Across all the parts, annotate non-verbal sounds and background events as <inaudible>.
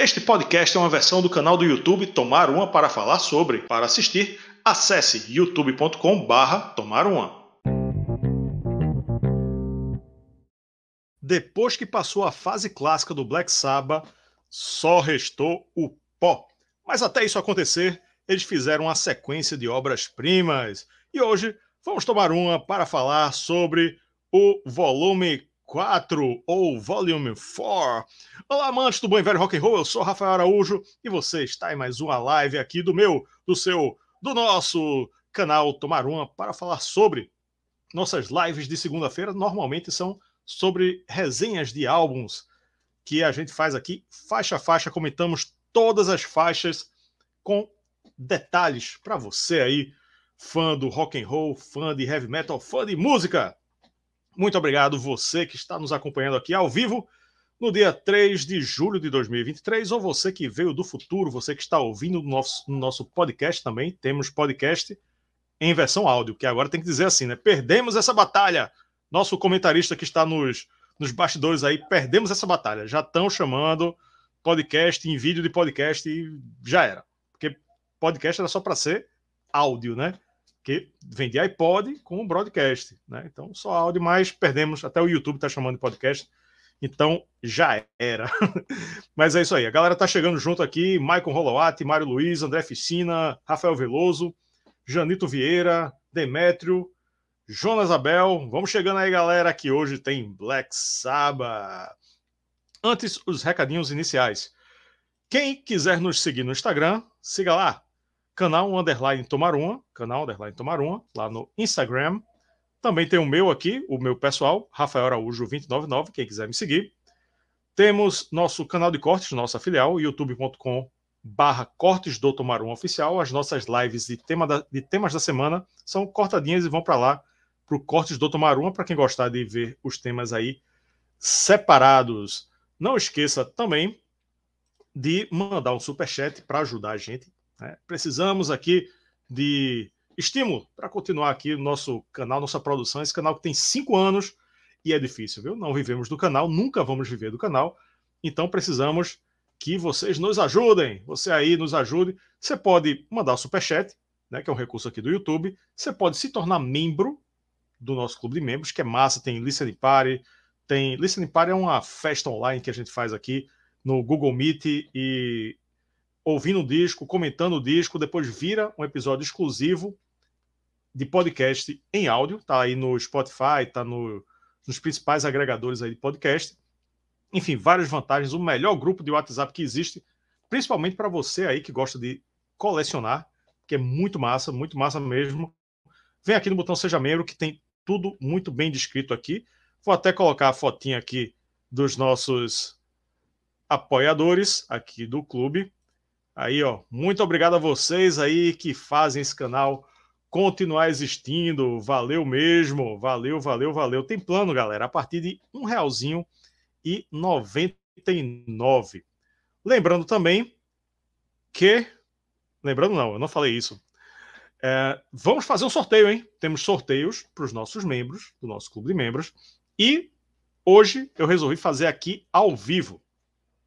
Este podcast é uma versão do canal do YouTube Tomar Uma para falar sobre. Para assistir, acesse youtube.com/barra Tomar Uma. Depois que passou a fase clássica do Black Sabbath, só restou o pó. Mas até isso acontecer, eles fizeram uma sequência de obras-primas. E hoje vamos tomar uma para falar sobre o volume 4 ou Volume 4. Olá, amantes do bom e velho rock and roll, eu sou Rafael Araújo e você está em mais uma live aqui do meu, do seu, do nosso canal Tomar Uma para falar sobre nossas lives de segunda-feira normalmente são sobre resenhas de álbuns que a gente faz aqui faixa a faixa, comentamos todas as faixas com detalhes para você aí, fã do rock and roll, fã de heavy metal, fã de música. Muito obrigado você que está nos acompanhando aqui ao vivo no dia 3 de julho de 2023, ou você que veio do futuro, você que está ouvindo no nosso, no nosso podcast também. Temos podcast em versão áudio, que agora tem que dizer assim, né? Perdemos essa batalha. Nosso comentarista que está nos, nos bastidores aí, perdemos essa batalha. Já estão chamando podcast em vídeo de podcast e já era. Porque podcast era só para ser áudio, né? Que vendia iPod com broadcast, né? Então só áudio, mas perdemos, até o YouTube está chamando de podcast, então já era. <laughs> mas é isso aí, a galera tá chegando junto aqui, Maicon Rolowati, Mário Luiz, André Ficina, Rafael Veloso, Janito Vieira, Demétrio, Jonas Abel, vamos chegando aí galera, que hoje tem Black Sabbath. Antes, os recadinhos iniciais. Quem quiser nos seguir no Instagram, siga lá, canal underline tomar uma, canal underline tomar uma, lá no Instagram. Também tem o meu aqui, o meu pessoal, Rafael Araújo 299, quem quiser me seguir. Temos nosso canal de cortes, nossa filial, youtube.com barra cortes do Tomar um Oficial. As nossas lives de, tema da, de temas da semana são cortadinhas e vão para lá, para o Cortes do Tomar uma, para quem gostar de ver os temas aí separados. Não esqueça também de mandar um super chat para ajudar a gente né? Precisamos aqui de estímulo para continuar aqui o nosso canal, nossa produção. Esse canal que tem cinco anos e é difícil, viu? Não vivemos do canal, nunca vamos viver do canal. Então precisamos que vocês nos ajudem. Você aí nos ajude. Você pode mandar o superchat, né, que é um recurso aqui do YouTube. Você pode se tornar membro do nosso clube de membros, que é massa. Tem Listening Party. Tem Listening Party é uma festa online que a gente faz aqui no Google Meet e ouvindo o disco, comentando o disco, depois vira um episódio exclusivo de podcast em áudio, tá aí no Spotify, tá no, nos principais agregadores aí de podcast. Enfim, várias vantagens, o melhor grupo de WhatsApp que existe, principalmente para você aí que gosta de colecionar, que é muito massa, muito massa mesmo. Vem aqui no botão Seja Membro, que tem tudo muito bem descrito aqui. Vou até colocar a fotinha aqui dos nossos apoiadores aqui do clube. Aí, ó, muito obrigado a vocês aí que fazem esse canal continuar existindo. Valeu mesmo, valeu, valeu, valeu. Tem plano, galera, a partir de um realzinho e 99. Lembrando também que, lembrando não, eu não falei isso. É, vamos fazer um sorteio, hein? Temos sorteios para os nossos membros, do nosso clube de membros. E hoje eu resolvi fazer aqui ao vivo.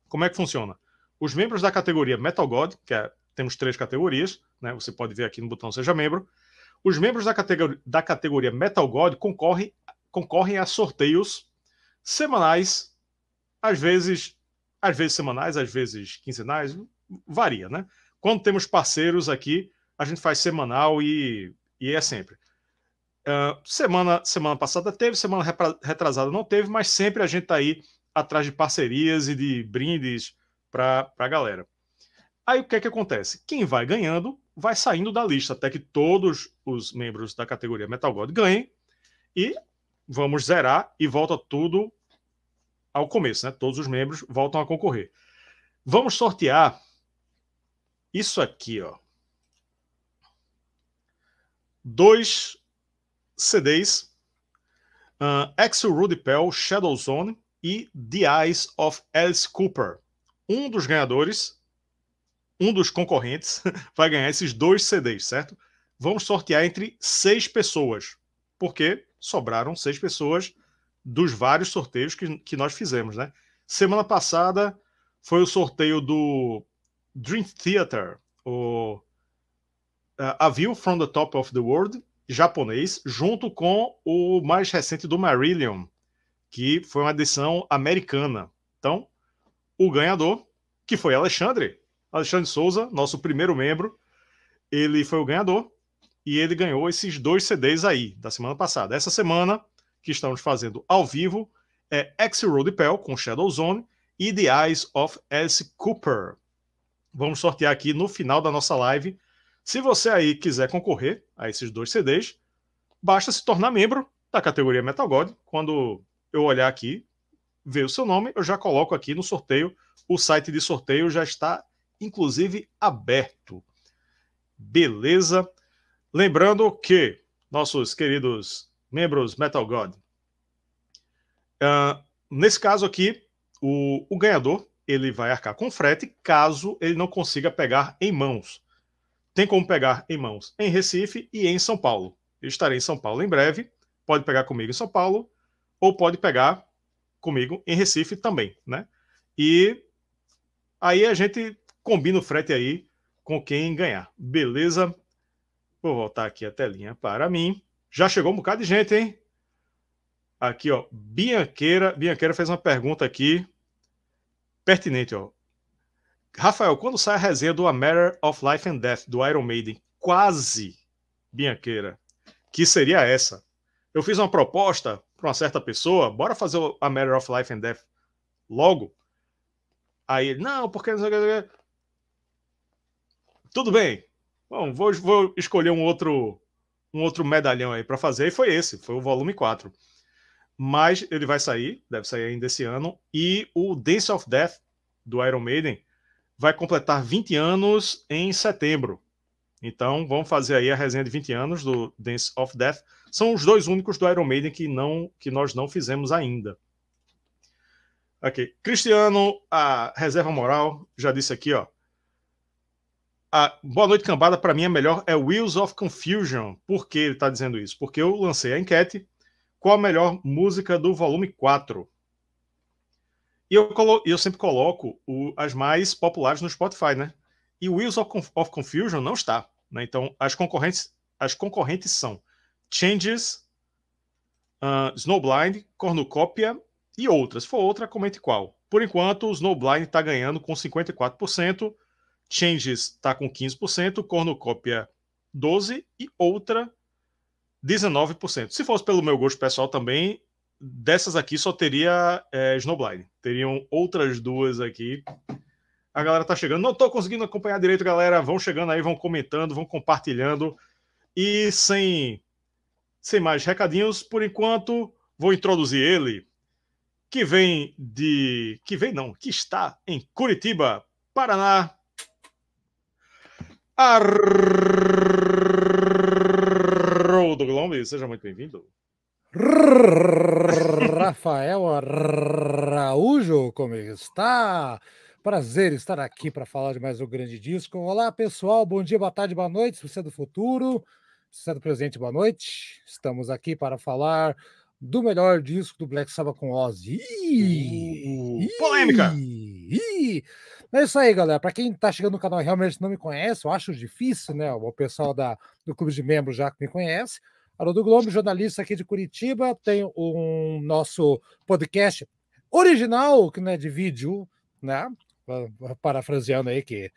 Como é que funciona? Os membros da categoria Metal God, que é, temos três categorias, né? Você pode ver aqui no botão Seja Membro. Os membros da, categoria, da categoria Metal God concorrem, concorrem a sorteios semanais, às vezes, às vezes semanais, às vezes quinzenais, varia, né? Quando temos parceiros aqui, a gente faz semanal e, e é sempre. Uh, semana, semana passada teve, semana retrasada não teve, mas sempre a gente está aí atrás de parcerias e de brindes para a galera. Aí o que é que acontece? Quem vai ganhando vai saindo da lista até que todos os membros da categoria Metal God ganhem e vamos zerar e volta tudo ao começo, né? Todos os membros voltam a concorrer. Vamos sortear isso aqui, ó. Dois CDs, uh, Axel Rudy Pell, Shadow Zone e The Eyes of Alice Cooper um dos ganhadores, um dos concorrentes, <laughs> vai ganhar esses dois CDs, certo? Vamos sortear entre seis pessoas, porque sobraram seis pessoas dos vários sorteios que, que nós fizemos, né? Semana passada foi o sorteio do Dream Theater, o uh, A View from the Top of the World, japonês, junto com o mais recente do Marillion, que foi uma edição americana. Então, o ganhador, que foi Alexandre, Alexandre Souza, nosso primeiro membro, ele foi o ganhador e ele ganhou esses dois CDs aí da semana passada. Essa semana, que estamos fazendo ao vivo, é X-Road Pell com Shadow Zone e The Eyes of Alice Cooper. Vamos sortear aqui no final da nossa live. Se você aí quiser concorrer a esses dois CDs, basta se tornar membro da categoria Metal God. Quando eu olhar aqui, ver o seu nome, eu já coloco aqui no sorteio. O site de sorteio já está, inclusive, aberto. Beleza? Lembrando que nossos queridos membros Metal God, uh, nesse caso aqui, o, o ganhador ele vai arcar com frete caso ele não consiga pegar em mãos. Tem como pegar em mãos em Recife e em São Paulo. Eu estarei em São Paulo em breve. Pode pegar comigo em São Paulo ou pode pegar comigo em Recife também, né? E aí a gente combina o frete aí com quem ganhar. Beleza? Vou voltar aqui a telinha para mim. Já chegou um bocado de gente, hein? Aqui, ó. Bianqueira. Bianqueira fez uma pergunta aqui pertinente, ó. Rafael, quando sai a resenha do A Matter of Life and Death do Iron Maiden? Quase, Bianqueira. Que seria essa? Eu fiz uma proposta para uma certa pessoa, bora fazer A Matter of Life and Death logo. Aí ele, não, porque tudo bem. Bom, vou, vou escolher um outro um outro medalhão aí para fazer e foi esse, foi o volume 4 mas ele vai sair, deve sair ainda esse ano, e o Dance of Death do Iron Maiden vai completar 20 anos em setembro. Então, vamos fazer aí a resenha de 20 anos do Dance of Death. São os dois únicos do Iron Maiden que não que nós não fizemos ainda. Ok. Cristiano, a reserva moral, já disse aqui, ó. A Boa Noite Cambada, para mim, é melhor é Wheels of Confusion. Por que ele está dizendo isso? Porque eu lancei a enquete qual a melhor música do volume 4? E eu, colo eu sempre coloco o, as mais populares no Spotify, né? E Wheels of, Conf of Confusion não está. Né? Então, as concorrentes, as concorrentes são Changes, uh, Snowblind, Cornucópia e outras. Se for outra, comente qual. Por enquanto, o Snowblind está ganhando com 54%, Changes está com 15%, Cornucópia 12% e outra 19%. Se fosse pelo meu gosto pessoal também, dessas aqui só teria é, Snowblind. Teriam outras duas aqui. A galera tá chegando. Não tô conseguindo acompanhar direito, galera. Vão chegando aí, vão comentando, vão compartilhando. E sem, sem mais recadinhos, por enquanto, vou introduzir ele, que vem de. Que vem não, que está em Curitiba, Paraná. Ar do Glombe, seja muito bem-vindo. Rafael Araújo, como está? Prazer estar aqui para falar de mais um grande disco. Olá, pessoal, bom dia, boa tarde, boa noite. Se você é do futuro, se você é do presente, boa noite. Estamos aqui para falar do melhor disco do Black Sabbath com Ozzy. Uh, polêmica! É isso aí, galera. Para quem está chegando no canal e realmente não me conhece, eu acho difícil, né? O pessoal da, do clube de membros já que me conhece. Haroldo Globo, jornalista aqui de Curitiba, tem um nosso podcast original, que não é de vídeo, né? Parafraseando aí que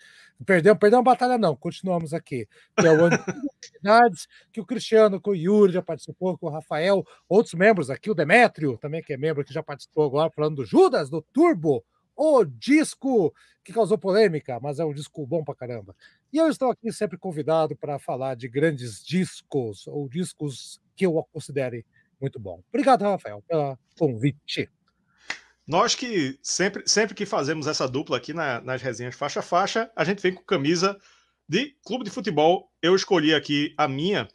perdeu, perdeu uma batalha, não, continuamos aqui. Que é o <laughs> que o Cristiano, com o Yuri já participou, com o Rafael, outros membros aqui, o Demétrio também, que é membro que já participou agora, falando do Judas, do Turbo, o disco que causou polêmica, mas é um disco bom pra caramba. E eu estou aqui sempre convidado para falar de grandes discos ou discos que eu considere muito bom. Obrigado, Rafael, pelo convite. Nós que sempre, sempre que fazemos essa dupla aqui na, nas resenhas faixa a faixa, a gente vem com camisa de clube de futebol. Eu escolhi aqui a minha,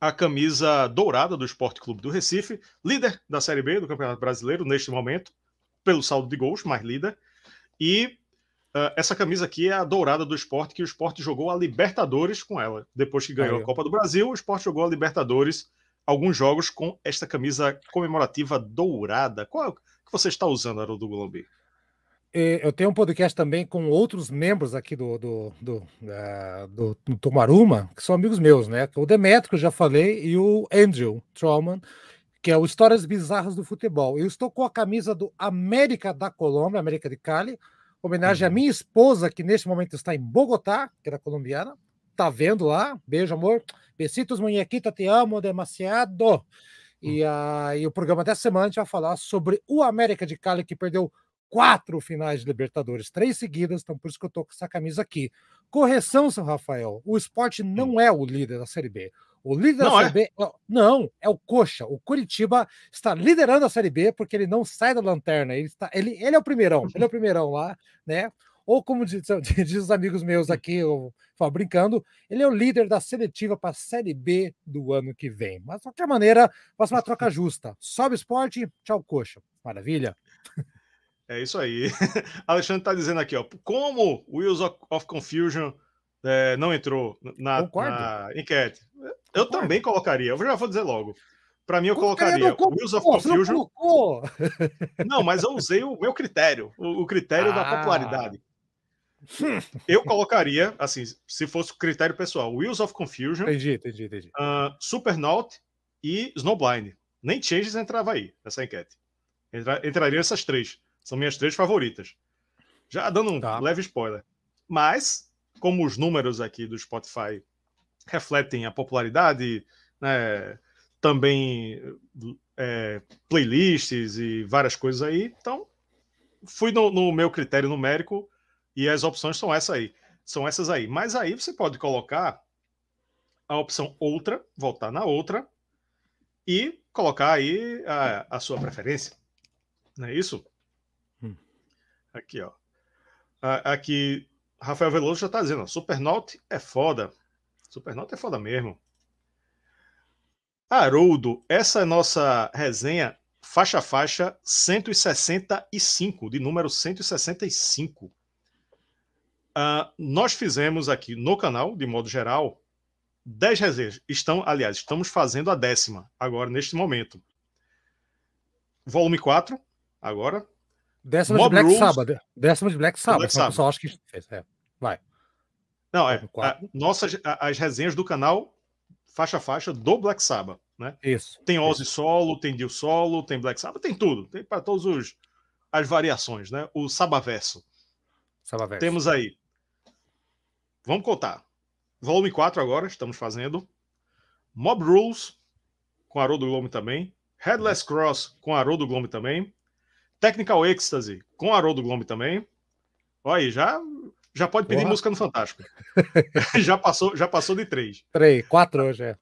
a camisa dourada do Esporte Clube do Recife, líder da Série B do Campeonato Brasileiro neste momento pelo saldo de gols, mais líder. E uh, essa camisa aqui é a dourada do esporte, que o esporte jogou a Libertadores com ela. Depois que ganhou Aí, a Copa do Brasil, o esporte jogou a Libertadores alguns jogos com esta camisa comemorativa dourada. Qual é você está usando, Haroldo Glombi? eu tenho um podcast também com outros membros aqui do, do, do, uh, do, do Tomaruma, que são amigos meus, né? O Demetrio, que eu já falei, e o Andrew Trollman, que é o Histórias Bizarras do Futebol. Eu estou com a camisa do América da Colômbia, América de Cali, homenagem uhum. à minha esposa, que neste momento está em Bogotá, que era colombiana. Tá vendo lá? Beijo, amor. Besitos, muñequita, te amo demasiado. E, uh, e o programa dessa semana a gente vai falar sobre o América de Cali, que perdeu quatro finais de Libertadores, três seguidas, então por isso que eu tô com essa camisa aqui. Correção, São Rafael, o esporte não é o líder da Série B. O líder não da Série é? B. Não, é o Coxa. O Curitiba está liderando a Série B porque ele não sai da lanterna. Ele, está, ele, ele é o primeirão, ele é o primeirão lá, né? Ou como diz, <laughs> diz os amigos meus aqui, eu falo brincando, ele é o líder da seletiva para a Série B do ano que vem. Mas de qualquer maneira, faça uma troca justa. Sobe esporte, tchau, coxa. Maravilha. É isso aí. <laughs> Alexandre está dizendo aqui, ó, como Wheels of Confusion é, não entrou na, na enquete. Eu Concordo. também colocaria, eu já vou dizer logo. Para mim, eu colocaria Wheels of Confusion. Não, não, mas eu usei o meu critério, o, o critério ah. da popularidade. Eu colocaria, assim, se fosse critério pessoal, Wheels of Confusion, entendi, entendi, entendi. Uh, Supernaut e Snowblind. Nem Changes entrava aí nessa enquete. Entra, entrariam essas três. São minhas três favoritas. Já dando um tá. leve spoiler. Mas, como os números aqui do Spotify refletem a popularidade, né, também é, playlists e várias coisas aí, então fui no, no, meu critério numérico e as opções são essas aí. São essas aí. Mas aí você pode colocar a opção outra, voltar na outra e colocar aí a, a sua preferência. Não é isso? Aqui, ó. Aqui, Rafael Veloso já está dizendo, ó, Supernaut é foda. Supernaut é foda mesmo. Haroldo, essa é nossa resenha faixa a faixa 165, de número 165. Uh, nós fizemos aqui no canal, de modo geral, 10 resenhas. Estão, aliás, estamos fazendo a décima agora, neste momento. Volume 4, agora, Décima Mob de Black Rules, Sabbath. Décima de Black Sabbath. Black Sabbath. Só acho que fez. É. Vai. Não, é. A, nossas, as resenhas do canal, faixa a faixa, do Black Sabbath. Né? Isso. Tem Ozzy isso. solo, tem Dio solo, tem Black Sabbath, tem tudo. Tem para todos os as variações, né? O Sabaverso. Sabaverso. Temos aí. Vamos contar. Volume 4 agora, estamos fazendo. Mob Rules, com Haroldo Globo também. Headless Cross, com Haroldo Globo também. Technical Ecstasy com Haroldo Globo também. Olha aí, já, já pode pedir música no Fantástico. <laughs> já, passou, já passou de três. Três, quatro hoje, é.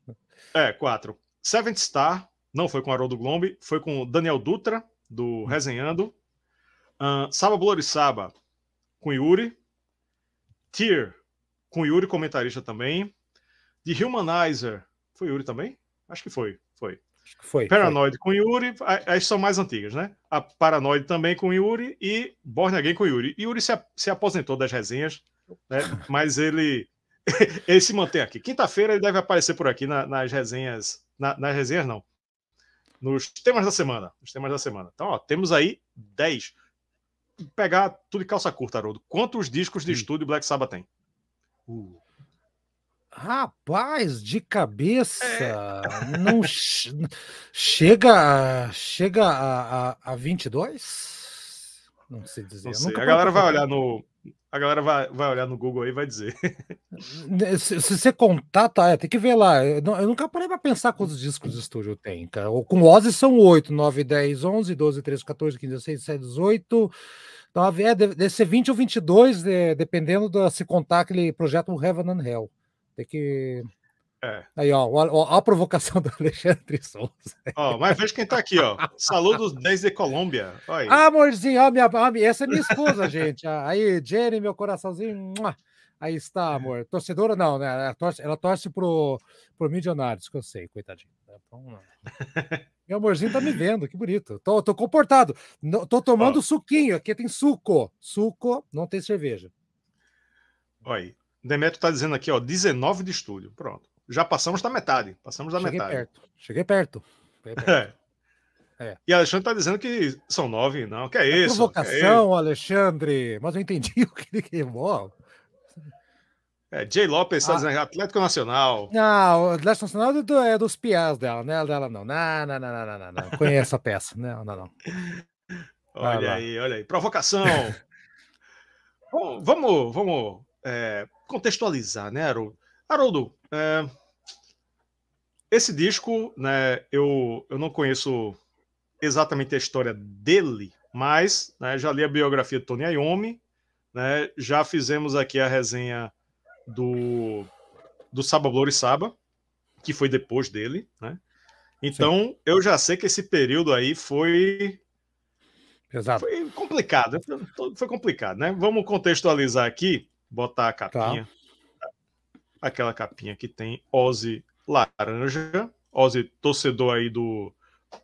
É, quatro. Seventh Star, não foi com Haroldo Globo, foi com Daniel Dutra, do hum. Resenhando. Uh, Saba Blorissaba, com Yuri. Tier, com Yuri, comentarista também. The Humanizer, foi Yuri também? Acho que foi, foi. Foi. Paranoid foi. com Yuri, as são mais antigas, né? A Paranoid também com Yuri e Born Again com Yuri. Yuri se, se aposentou das resenhas, né? mas ele, <laughs> ele se mantém aqui. Quinta-feira ele deve aparecer por aqui na, nas resenhas. Na, nas resenhas, não. Nos temas da semana. Nos temas da semana. Então, ó, temos aí 10. Pegar tudo de calça curta, Haroldo. Quantos discos de hum. estúdio Black Sabbath tem? Uh. Rapaz, de cabeça, é. não chega, chega a, a, a 22? Não sei dizer. Não sei. A galera vai olhar no, a galera vai, vai olhar no Google aí e vai dizer. Se, se, você contar, tá, é, tem que ver lá. Eu, eu nunca parei para pensar quantos discos de estúdio tem, cara. Com Ozzy são 8, 9, 10, 11, 12, 13, 14, 15, 16, 17, 18. 9, é, deve, ser 20 ou 22, é, dependendo do, se contar aquele projeto Heaven and Hell. Tem que. É. Aí, ó, ó, a provocação <laughs> do Alexandre Souza. Ó, mas veja quem tá aqui, ó. Saludos desde Colômbia. Ah, amorzinho, ó, minha, essa é minha esposa, <laughs> gente. Aí, Jenny, meu coraçãozinho. Aí está, amor. Torcedora não, né? Ela torce, ela torce pro, pro Milionários, que eu sei, coitadinho. Então, <laughs> meu amorzinho tá me vendo, que bonito. Tô, tô comportado. Tô tomando ó. suquinho. Aqui tem suco. Suco, não tem cerveja. Olha Demetrio está dizendo aqui, ó, 19 de estúdio. Pronto. Já passamos da metade. Passamos da Cheguei metade. Perto. Cheguei perto. Cheguei perto. É. É. E Alexandre está dizendo que são nove, não. Que é, é isso? Provocação, é Alexandre. Mas eu entendi <laughs> o que ele queimou. É, Jay Lopes está ah. dizendo Atlético Nacional. Não, o Atlético Nacional é, do, é dos piás dela, né? Dela não. Não, não, não, não, não, não. Conheço a peça. Não, não, não. <laughs> Olha aí, olha aí. Provocação. <laughs> Bom, vamos vamos é, contextualizar, né, Haroldo? Haroldo, é, esse disco, né, eu, eu não conheço exatamente a história dele, mas né, já li a biografia de Tony Iommi, né, já fizemos aqui a resenha do, do Saba Blori Saba, que foi depois dele, né? Então, Sim. eu já sei que esse período aí foi Exato. Foi complicado, foi complicado, né? Vamos contextualizar aqui, botar a capinha, tá. aquela capinha que tem Ozzy laranja, Ozzy torcedor aí do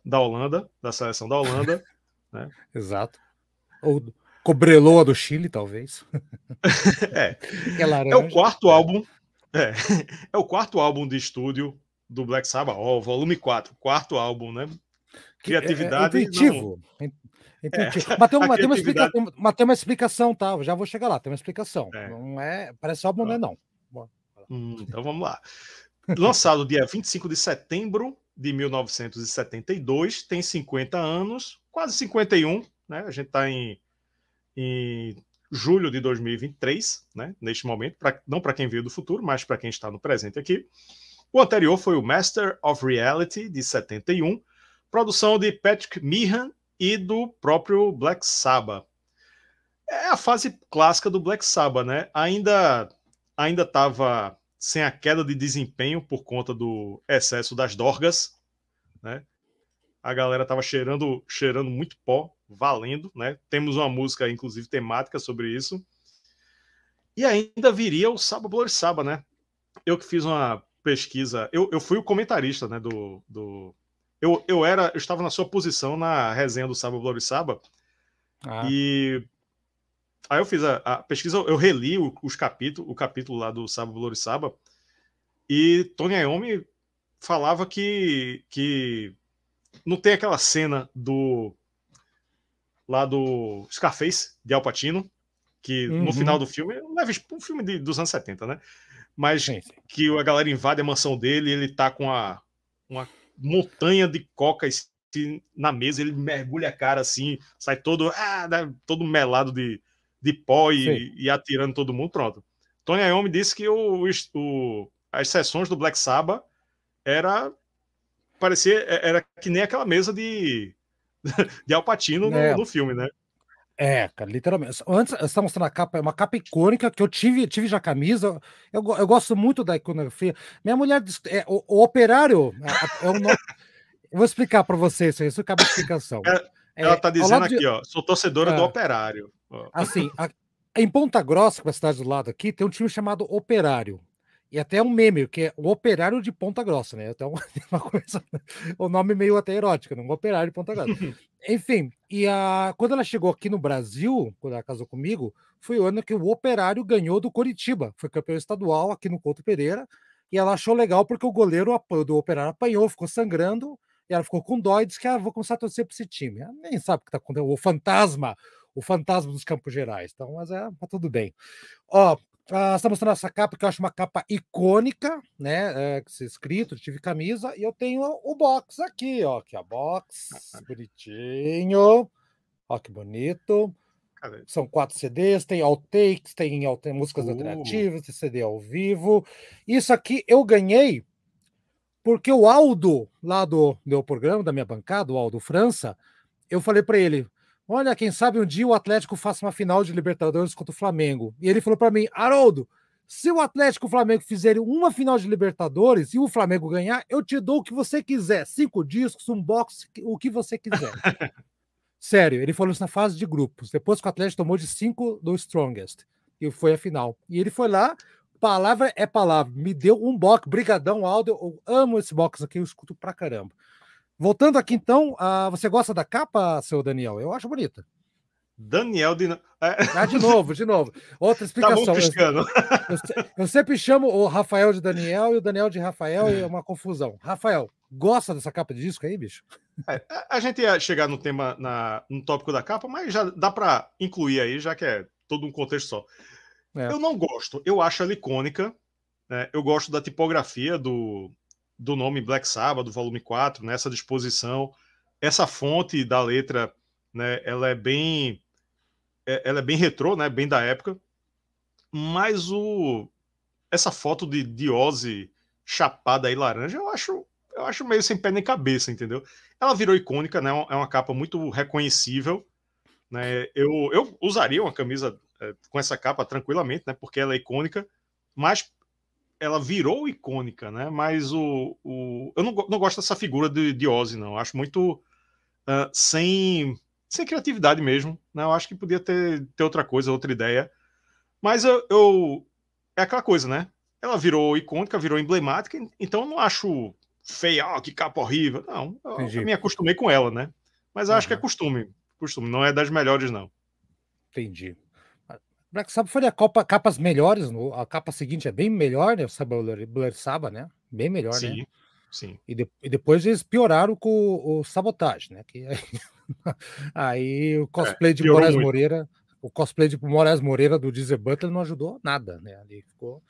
da Holanda, da seleção da Holanda, <laughs> né? Exato. Ou Cobreloa do Chile, talvez. <laughs> é. É, é o quarto álbum. É, <laughs> é o quarto álbum de estúdio do Black Sabbath, ó, volume 4, quarto álbum, né? Criatividade. É, é intuitivo. Não... Intuitivo. É, mas, tem <laughs> uma, tem, uma explicação, mas tem uma explicação, tá? Já vou chegar lá, tem uma explicação. É. Não é, parece álbum, não é não. Hum, então vamos lá. Lançado dia 25 de setembro de 1972, tem 50 anos, quase 51, né? A gente está em, em julho de 2023, né? Neste momento, pra, não para quem veio do futuro, mas para quem está no presente aqui. O anterior foi o Master of Reality, de 71, produção de Patrick Meehan e do próprio Black Sabbath. É a fase clássica do Black Sabbath, né? Ainda ainda estava sem a queda de desempenho por conta do excesso das dorgas, né? A galera estava cheirando cheirando muito pó, valendo, né? Temos uma música inclusive temática sobre isso. E ainda viria o Saba Blood Saba, né? Eu que fiz uma pesquisa, eu, eu fui o comentarista, né, do, do eu, eu era, eu estava na sua posição na resenha do Sábado Glory Saba. Ah. E aí eu fiz a, a pesquisa, eu reli o, os capítulos, o capítulo lá do Sábado Glory Saba. E Tony Iommi falava que, que não tem aquela cena do lá do Scarface de Al Pacino, que uhum. no final do filme, leva um filme de, dos anos 70, né? Mas sim, sim. que a galera invade a mansão dele e ele tá com a, uma montanha de coca na mesa, ele mergulha a cara assim, sai todo, ah, todo melado de, de pó e, e atirando todo mundo, pronto. Tony Iommi disse que o, o, as sessões do Black Sabbath era parecia era que nem aquela mesa de <laughs> de Alpatino no, é. no filme, né? É, cara, literalmente. Antes, você está mostrando a capa, é uma capa icônica que eu tive, tive já camisa. Eu, eu gosto muito da iconografia. Minha mulher, é, o, o operário, é, é nome. <laughs> eu vou explicar para vocês isso, isso cabe explicação. É, ela está dizendo aqui, de... ó, sou torcedora do é. operário. Assim, a, em Ponta Grossa, que é a cidade do lado aqui, tem um time chamado Operário. E até um meme, que é o operário de Ponta Grossa, né? <laughs> Então, uma coisa, o nome meio até erótico, né? Um operário de Ponta Grossa. <laughs> Enfim, e a, quando ela chegou aqui no Brasil, quando ela casou comigo, foi o ano que o operário ganhou do Coritiba, foi campeão estadual aqui no Couto Pereira, e ela achou legal porque o goleiro do operário apanhou, ficou sangrando, e ela ficou com dó e disse que ah, vou começar a torcer para esse time. Ela nem sabe o que está acontecendo, o fantasma, o fantasma dos Campos Gerais. Então, mas é, tá tudo bem. Ó, ah, está mostrando essa capa que eu acho uma capa icônica, né? É, escrito, tive camisa, e eu tenho o box aqui, ó. Aqui, a box, bonitinho. Ó, que bonito. São quatro CDs, tem outtakes, tem, tem músicas uh. alternativas, tem CD ao vivo. Isso aqui eu ganhei porque o Aldo, lá do meu programa, da minha bancada, o Aldo França, eu falei para ele: Olha, quem sabe um dia o Atlético faça uma final de Libertadores contra o Flamengo. E ele falou para mim, Haroldo, se o Atlético e o Flamengo fizerem uma final de Libertadores e o Flamengo ganhar, eu te dou o que você quiser. Cinco discos, um box, o que você quiser. <laughs> Sério, ele falou isso na fase de grupos. Depois que o Atlético tomou de cinco do Strongest. E foi a final. E ele foi lá, palavra é palavra. Me deu um box, brigadão, Aldo. Eu amo esse box aqui, eu escuto pra caramba. Voltando aqui então, você gosta da capa, seu Daniel? Eu acho bonita. Daniel de. É. Ah, de novo, de novo. Outra <laughs> explicação. Tá eu, eu, eu, sempre chamo o Rafael de Daniel e o Daniel de Rafael e é uma confusão. Rafael, gosta dessa capa de disco aí, bicho? É, a gente ia chegar no tema, na, no tópico da capa, mas já dá para incluir aí, já que é todo um contexto só. É. Eu não gosto, eu acho ela icônica. Né? Eu gosto da tipografia do, do nome Black Sabbath, volume 4, nessa né? disposição. Essa fonte da letra, né, ela é bem é, ela é bem retrô, né, bem da época. Mas o essa foto de, Ozzy chapada aí laranja, eu acho eu acho meio sem pé nem cabeça, entendeu? Ela virou icônica, né? É uma capa muito reconhecível. Né? Eu, eu usaria uma camisa é, com essa capa tranquilamente, né? Porque ela é icônica, mas ela virou icônica, né? Mas o, o eu não, não gosto dessa figura de, de Ozzy, não. Eu acho muito uh, sem, sem criatividade mesmo, né? Eu acho que podia ter, ter outra coisa, outra ideia. Mas eu, eu é aquela coisa, né? Ela virou icônica, virou emblemática, então eu não acho feia, oh, que capa horrível. Não, eu, eu me acostumei com ela, né? Mas acho que é costume, costume, não é das melhores, não. Entendi. Black Sabbath foi a Copa, capas melhores, a capa seguinte é bem melhor, né? O Black Sabbath, né? Bem melhor, sim, né? Sim. E, de, e, depois eles pioraram com o, o Sabotage, né? Que aí, <laughs> aí o cosplay é, de Moraes muito. Moreira, o cosplay de Moraes Moreira do Deezer Butler não ajudou nada, né? Ali ficou.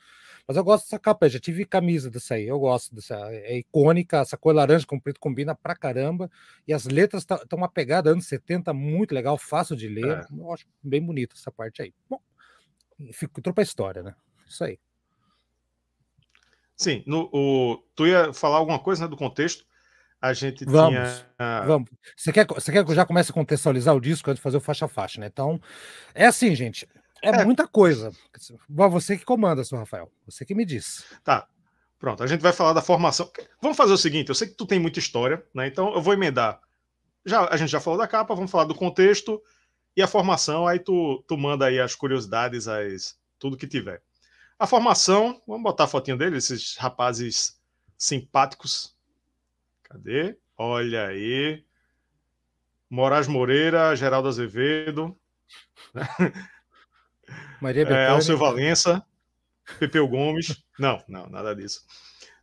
Mas eu gosto dessa capa, já tive camisa dessa aí, eu gosto dessa, é icônica, essa cor laranja com preto combina pra caramba, e as letras estão tá, uma pegada anos 70 muito legal, fácil de ler, é. eu acho bem bonito essa parte aí. Bom, entrou pra história, né? Isso aí. Sim, no, o, tu ia falar alguma coisa né, do contexto? A gente vamos, tinha. Vamos. Você quer, você quer que eu já comece a contextualizar o disco antes de fazer o faixa a faixa, né? Então, é assim, gente. É, é, muita coisa. Você que comanda, senhor Rafael. Você que me diz. Tá. Pronto, a gente vai falar da formação. Vamos fazer o seguinte: eu sei que tu tem muita história, né? Então eu vou emendar. Já, a gente já falou da capa, vamos falar do contexto e a formação. Aí tu, tu manda aí as curiosidades, as, tudo que tiver. A formação, vamos botar a fotinha deles, esses rapazes simpáticos. Cadê? Olha aí. Moraes Moreira, Geraldo Azevedo. <laughs> Maria é, Alceu Valença, Pepeu Gomes. Não, não, nada disso.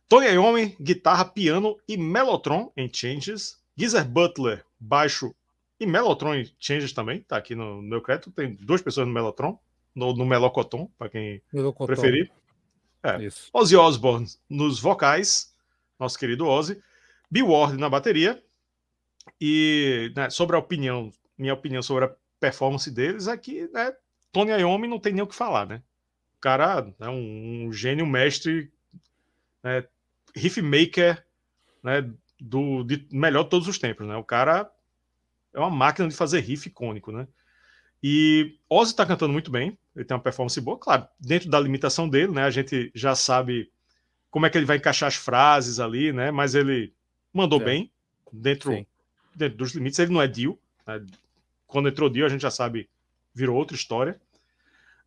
Tony Iommi, guitarra, piano e Mellotron em Changes. Geezer Butler, baixo e Mellotron em Changes também. Tá aqui no, no meu crédito. Tem duas pessoas no Mellotron, no, no Melocoton, para quem Melocoton. preferir. É. Isso. Ozzy Osbourne nos vocais, nosso querido Ozzy. Bill Ward na bateria. E né, sobre a opinião, minha opinião sobre a performance deles é que né, Tony Iommi não tem nem o que falar, né? O cara é um, um gênio mestre, né, riff maker, né, do de melhor de todos os tempos, né? O cara é uma máquina de fazer riff icônico, né? E Ozzy tá cantando muito bem, ele tem uma performance boa, claro, dentro da limitação dele, né? A gente já sabe como é que ele vai encaixar as frases ali, né? Mas ele mandou é. bem dentro, dentro dos limites. Ele não é Dio, né? quando entrou Dio a gente já sabe virou outra história.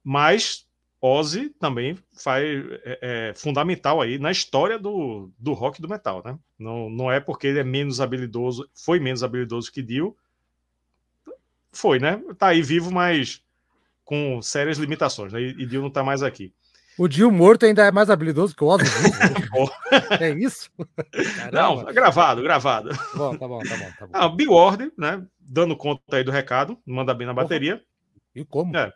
Mas Ozzy também faz, é, é, fundamental aí na história do, do rock e do metal, né? Não, não é porque ele é menos habilidoso, foi menos habilidoso que Dio. Foi, né? Tá aí vivo, mas com sérias limitações, né? E, e Dio não tá mais aqui. O Dio morto ainda é mais habilidoso que o Ozzy. <laughs> é isso? <laughs> Caramba. Não, gravado, gravado. Bom, tá bom, tá bom. Tá bom. Ah, Bill Ward, né? Dando conta aí do recado, manda bem na bateria. E como? É.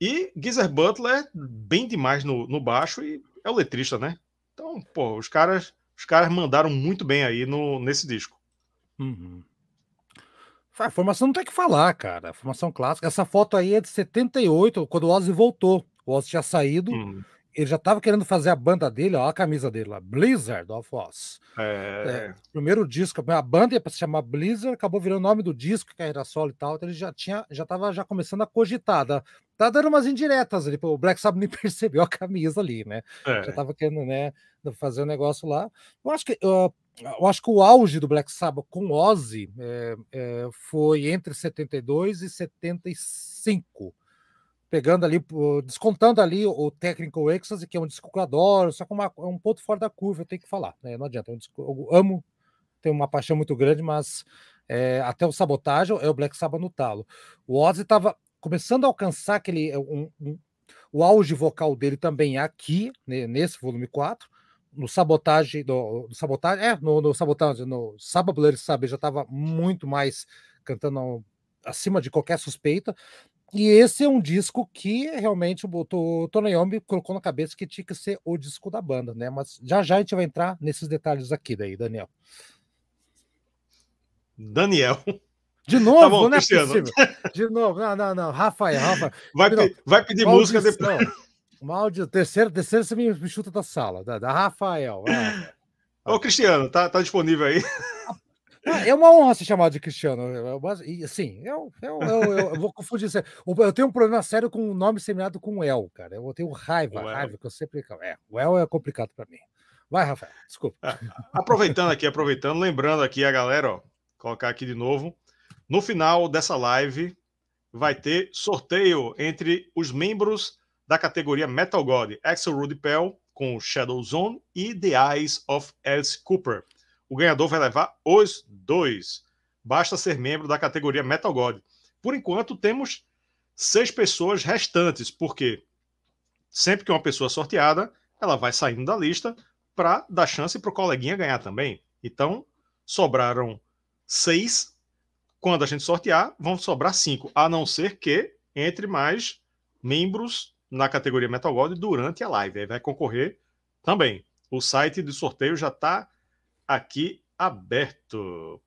E Geezer Butler, bem demais no, no baixo, e é o letrista, né? Então, pô, os caras, os caras mandaram muito bem aí no, nesse disco. Uhum. A formação não tem que falar, cara. A formação clássica. Essa foto aí é de 78, quando o Ozzy voltou. O Ozzy tinha saído, uhum. ele já estava querendo fazer a banda dele, ó, a camisa dele lá, Blizzard of Oz. É... É, primeiro disco, a banda ia se chamar Blizzard, acabou virando o nome do disco, carreira solo e tal, então ele já tinha, já estava já começando a cogitar. Tá dando umas indiretas ali, o Black Sabbath <laughs> nem percebeu a camisa ali, né? É. Já tava querendo, né, fazer o um negócio lá. Eu acho que uh, eu acho que o auge do Black Sabbath com Ozzy é, é, foi entre 72 e 75. Pegando ali, descontando ali o Technical Ecstasy, que é um disco que eu adoro, só que uma, é um ponto fora da curva, eu tenho que falar, né? Não adianta, é um disco, eu amo, tenho uma paixão muito grande, mas é, até o Sabotagem é o Black Sabbath no talo. O Ozzy estava começando a alcançar aquele. Um, um, o auge vocal dele também é aqui, nesse volume 4, no sabotagem, do, do sabotagem, é, no, no sabotagem, no Saba Sabe já estava muito mais cantando acima de qualquer suspeita. E esse é um disco que realmente o Tony Iommi colocou na cabeça que tinha que ser o disco da banda, né? Mas já já a gente vai entrar nesses detalhes aqui daí, Daniel. Daniel. De novo, tá bom, não é possível. De novo, não, não, não. Rafael, Rafael. Vai, vai pedir música depois. Maldição. Terceiro, terceiro você me, chuta da sala, da, da <laughs> Rafael. Ô, Cristiano, tá, tá disponível aí? Ah, é uma honra ser chamado de Cristiano. Assim, eu, eu, eu, eu, vou confundir. Eu tenho um problema sério com o nome seminado com El, cara. Eu tenho raiva, raiva, que eu sempre. É, o El é complicado para mim. Vai, Rafael, desculpa. <laughs> Aproveitando aqui, aproveitando, lembrando aqui a galera, ó, colocar aqui de novo. No final dessa live vai ter sorteio entre os membros da categoria Metal God, Axel Rudy Pell com Shadow Zone e The Eyes of Alice Cooper o ganhador vai levar os dois. Basta ser membro da categoria Metal God. Por enquanto, temos seis pessoas restantes, porque sempre que uma pessoa é sorteada, ela vai saindo da lista para dar chance para o coleguinha ganhar também. Então, sobraram seis. Quando a gente sortear, vão sobrar cinco, a não ser que entre mais membros na categoria Metal God durante a live. Aí vai concorrer também. O site de sorteio já está aqui aberto.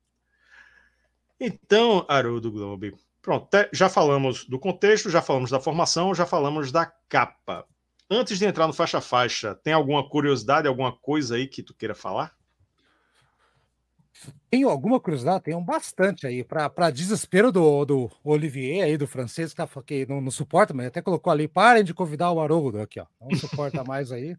Então, Haroldo Globo, pronto, já falamos do contexto, já falamos da formação, já falamos da capa. Antes de entrar no faixa faixa, tem alguma curiosidade, alguma coisa aí que tu queira falar? Tenho alguma curiosidade, tenho bastante aí, para desespero do, do Olivier aí, do francês, que, tá, que não, não suporta, mas até colocou ali, parem de convidar o Haroldo aqui, ó. Não suporta <laughs> mais aí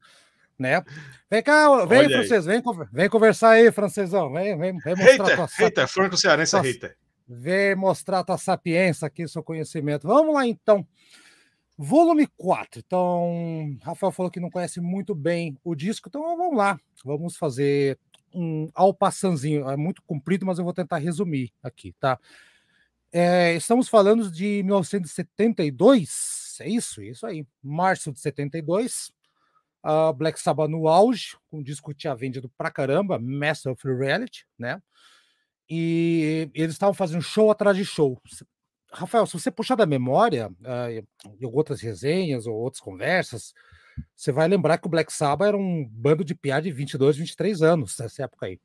né? Vem cá, vem, francês, vem, vem conversar aí, francesão, vem, vem, vem mostrar hater, tua hater, Franco Cearense tua, hater. Vem mostrar tua sapiência aqui, seu conhecimento. Vamos lá, então. Volume 4. Então, Rafael falou que não conhece muito bem o disco, então vamos lá. Vamos fazer um alpaçanzinho. É muito comprido, mas eu vou tentar resumir aqui, tá? É, estamos falando de 1972, é isso? Isso aí. Março de 72 uh, Black Sabbath no auge, com um disco que tinha vendido pra caramba, Master of Reality, né? E eles estavam fazendo show atrás de show. Rafael, se você puxar da memória, uh, outras resenhas ou outras conversas, você vai lembrar que o Black Sabbath era um bando de piá de 22, 23 anos nessa época aí.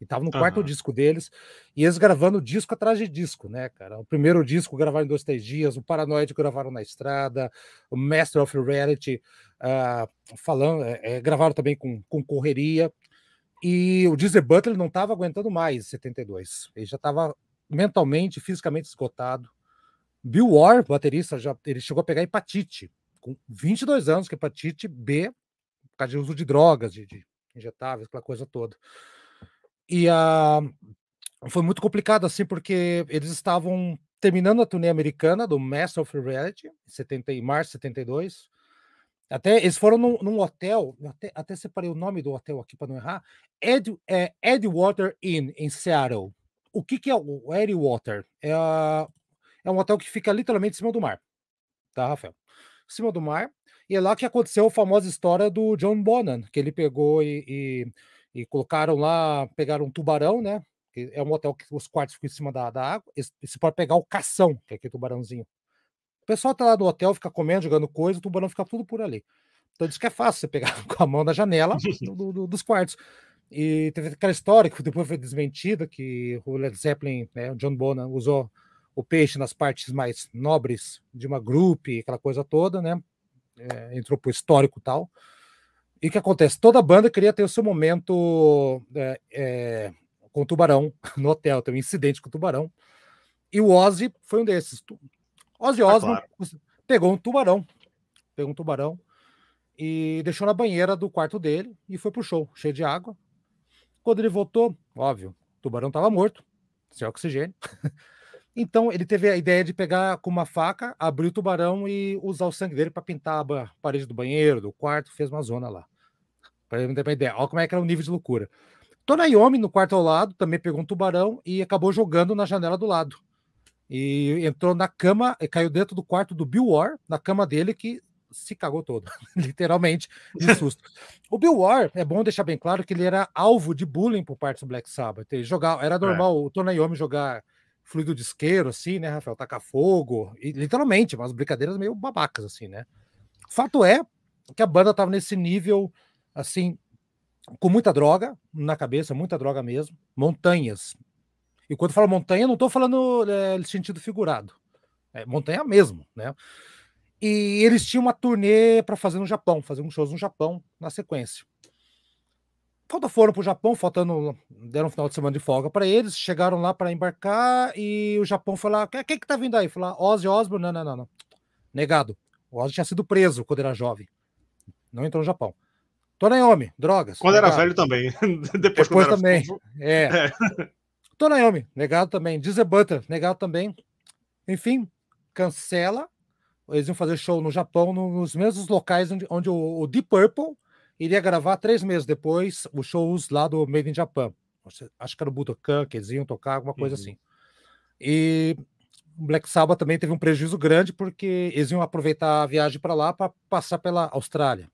E tava no quarto uhum. disco deles, e eles gravando disco atrás de disco, né, cara? O primeiro disco gravaram em dois, três dias, o Paranoid gravaram na estrada, o Master of Reality uh, falando, é, gravaram também com, com correria, e o Dizzy Butler não estava aguentando mais em 72. Ele já estava mentalmente, fisicamente esgotado. Bill Ward, baterista, já, ele chegou a pegar hepatite, com 22 anos, que é hepatite B, por causa de uso de drogas, de, de injetáveis, aquela coisa toda. E a foi muito complicado assim, porque eles estavam terminando a turnê americana do Master of Reality, em 70, em março de 72. Até eles foram num, num hotel, até, até, separei o nome do hotel aqui para não errar, Ed, é, Edwater Inn, em Seattle. O que, que é o Edwater? É, é um hotel que fica literalmente em cima do mar, tá, Rafael? Em cima do mar. E é lá que aconteceu a famosa história do John Bonham, que ele pegou e, e e colocaram lá, pegaram um tubarão, né? Que é um hotel que os quartos ficam em cima da, da água. E você pode pegar o cação, que é aquele tubarãozinho. O pessoal tá lá no hotel, fica comendo, jogando coisa, o tubarão fica tudo por ali. Então diz que é fácil você pegar <laughs> com a mão na janela do, do, dos quartos. E teve aquela história que depois foi desmentida, que o Led Zeppelin, né, o John Bonham, usou o peixe nas partes mais nobres de uma grupo, aquela coisa toda, né? É, entrou pro histórico tal. E o que acontece? Toda banda queria ter o seu momento é, é, com o tubarão <laughs> no hotel, tem um incidente com o tubarão. E o Ozzy foi um desses. Ozzy ah, Osbourne claro. pegou um tubarão, pegou um tubarão e deixou na banheira do quarto dele e foi pro show, cheio de água. Quando ele voltou, óbvio, o tubarão estava morto, sem oxigênio. <laughs> Então ele teve a ideia de pegar com uma faca, abrir o tubarão e usar o sangue dele para pintar a parede do banheiro, do quarto, fez uma zona lá. Para ele ter uma ideia. Olha como é que era o nível de loucura. Tonayomi, no quarto ao lado, também pegou um tubarão e acabou jogando na janela do lado. E entrou na cama e caiu dentro do quarto do Bill War, na cama dele, que se cagou todo, <laughs> literalmente, de susto. o Bill War, é bom deixar bem claro que ele era alvo de bullying por parte do Black Sabbath. Ele jogava, era é. normal é. o Tony Iommi jogar fluido de isqueiro, assim, né, Rafael? Tacar fogo, e, literalmente, umas brincadeiras meio babacas, assim, né? Fato é que a banda tava nesse nível, assim, com muita droga na cabeça, muita droga mesmo, montanhas. E quando eu falo montanha, não estou falando é, sentido figurado, é montanha mesmo, né? E eles tinham uma turnê para fazer no Japão, fazer uns shows no Japão na sequência. Quando foram para o Japão, faltando, deram um final de semana de folga para eles, chegaram lá para embarcar e o Japão foi lá, quem que tá vindo aí? Falou, Ozzy Osbourne, não, não, não, não. Negado. O Ozzy tinha sido preso quando era jovem. Não entrou no Japão. Tonayomi, drogas. Quando negado. era velho também. <laughs> Depois, Depois também. É. é. <laughs> Tonayomi, negado também. Dizer Butter, negado também. Enfim, cancela. Eles iam fazer show no Japão, nos mesmos locais onde, onde o, o Deep Purple iria gravar três meses depois os shows lá do Made in Japan. Acho que era o Budokan, que eles iam tocar, alguma coisa uhum. assim. E o Black Sabbath também teve um prejuízo grande porque eles iam aproveitar a viagem para lá para passar pela Austrália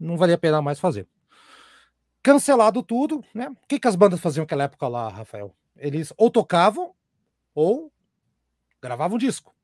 não valia a pena mais fazer. Cancelado tudo, né? O que, que as bandas faziam naquela época lá, Rafael? Eles ou tocavam ou gravavam disco,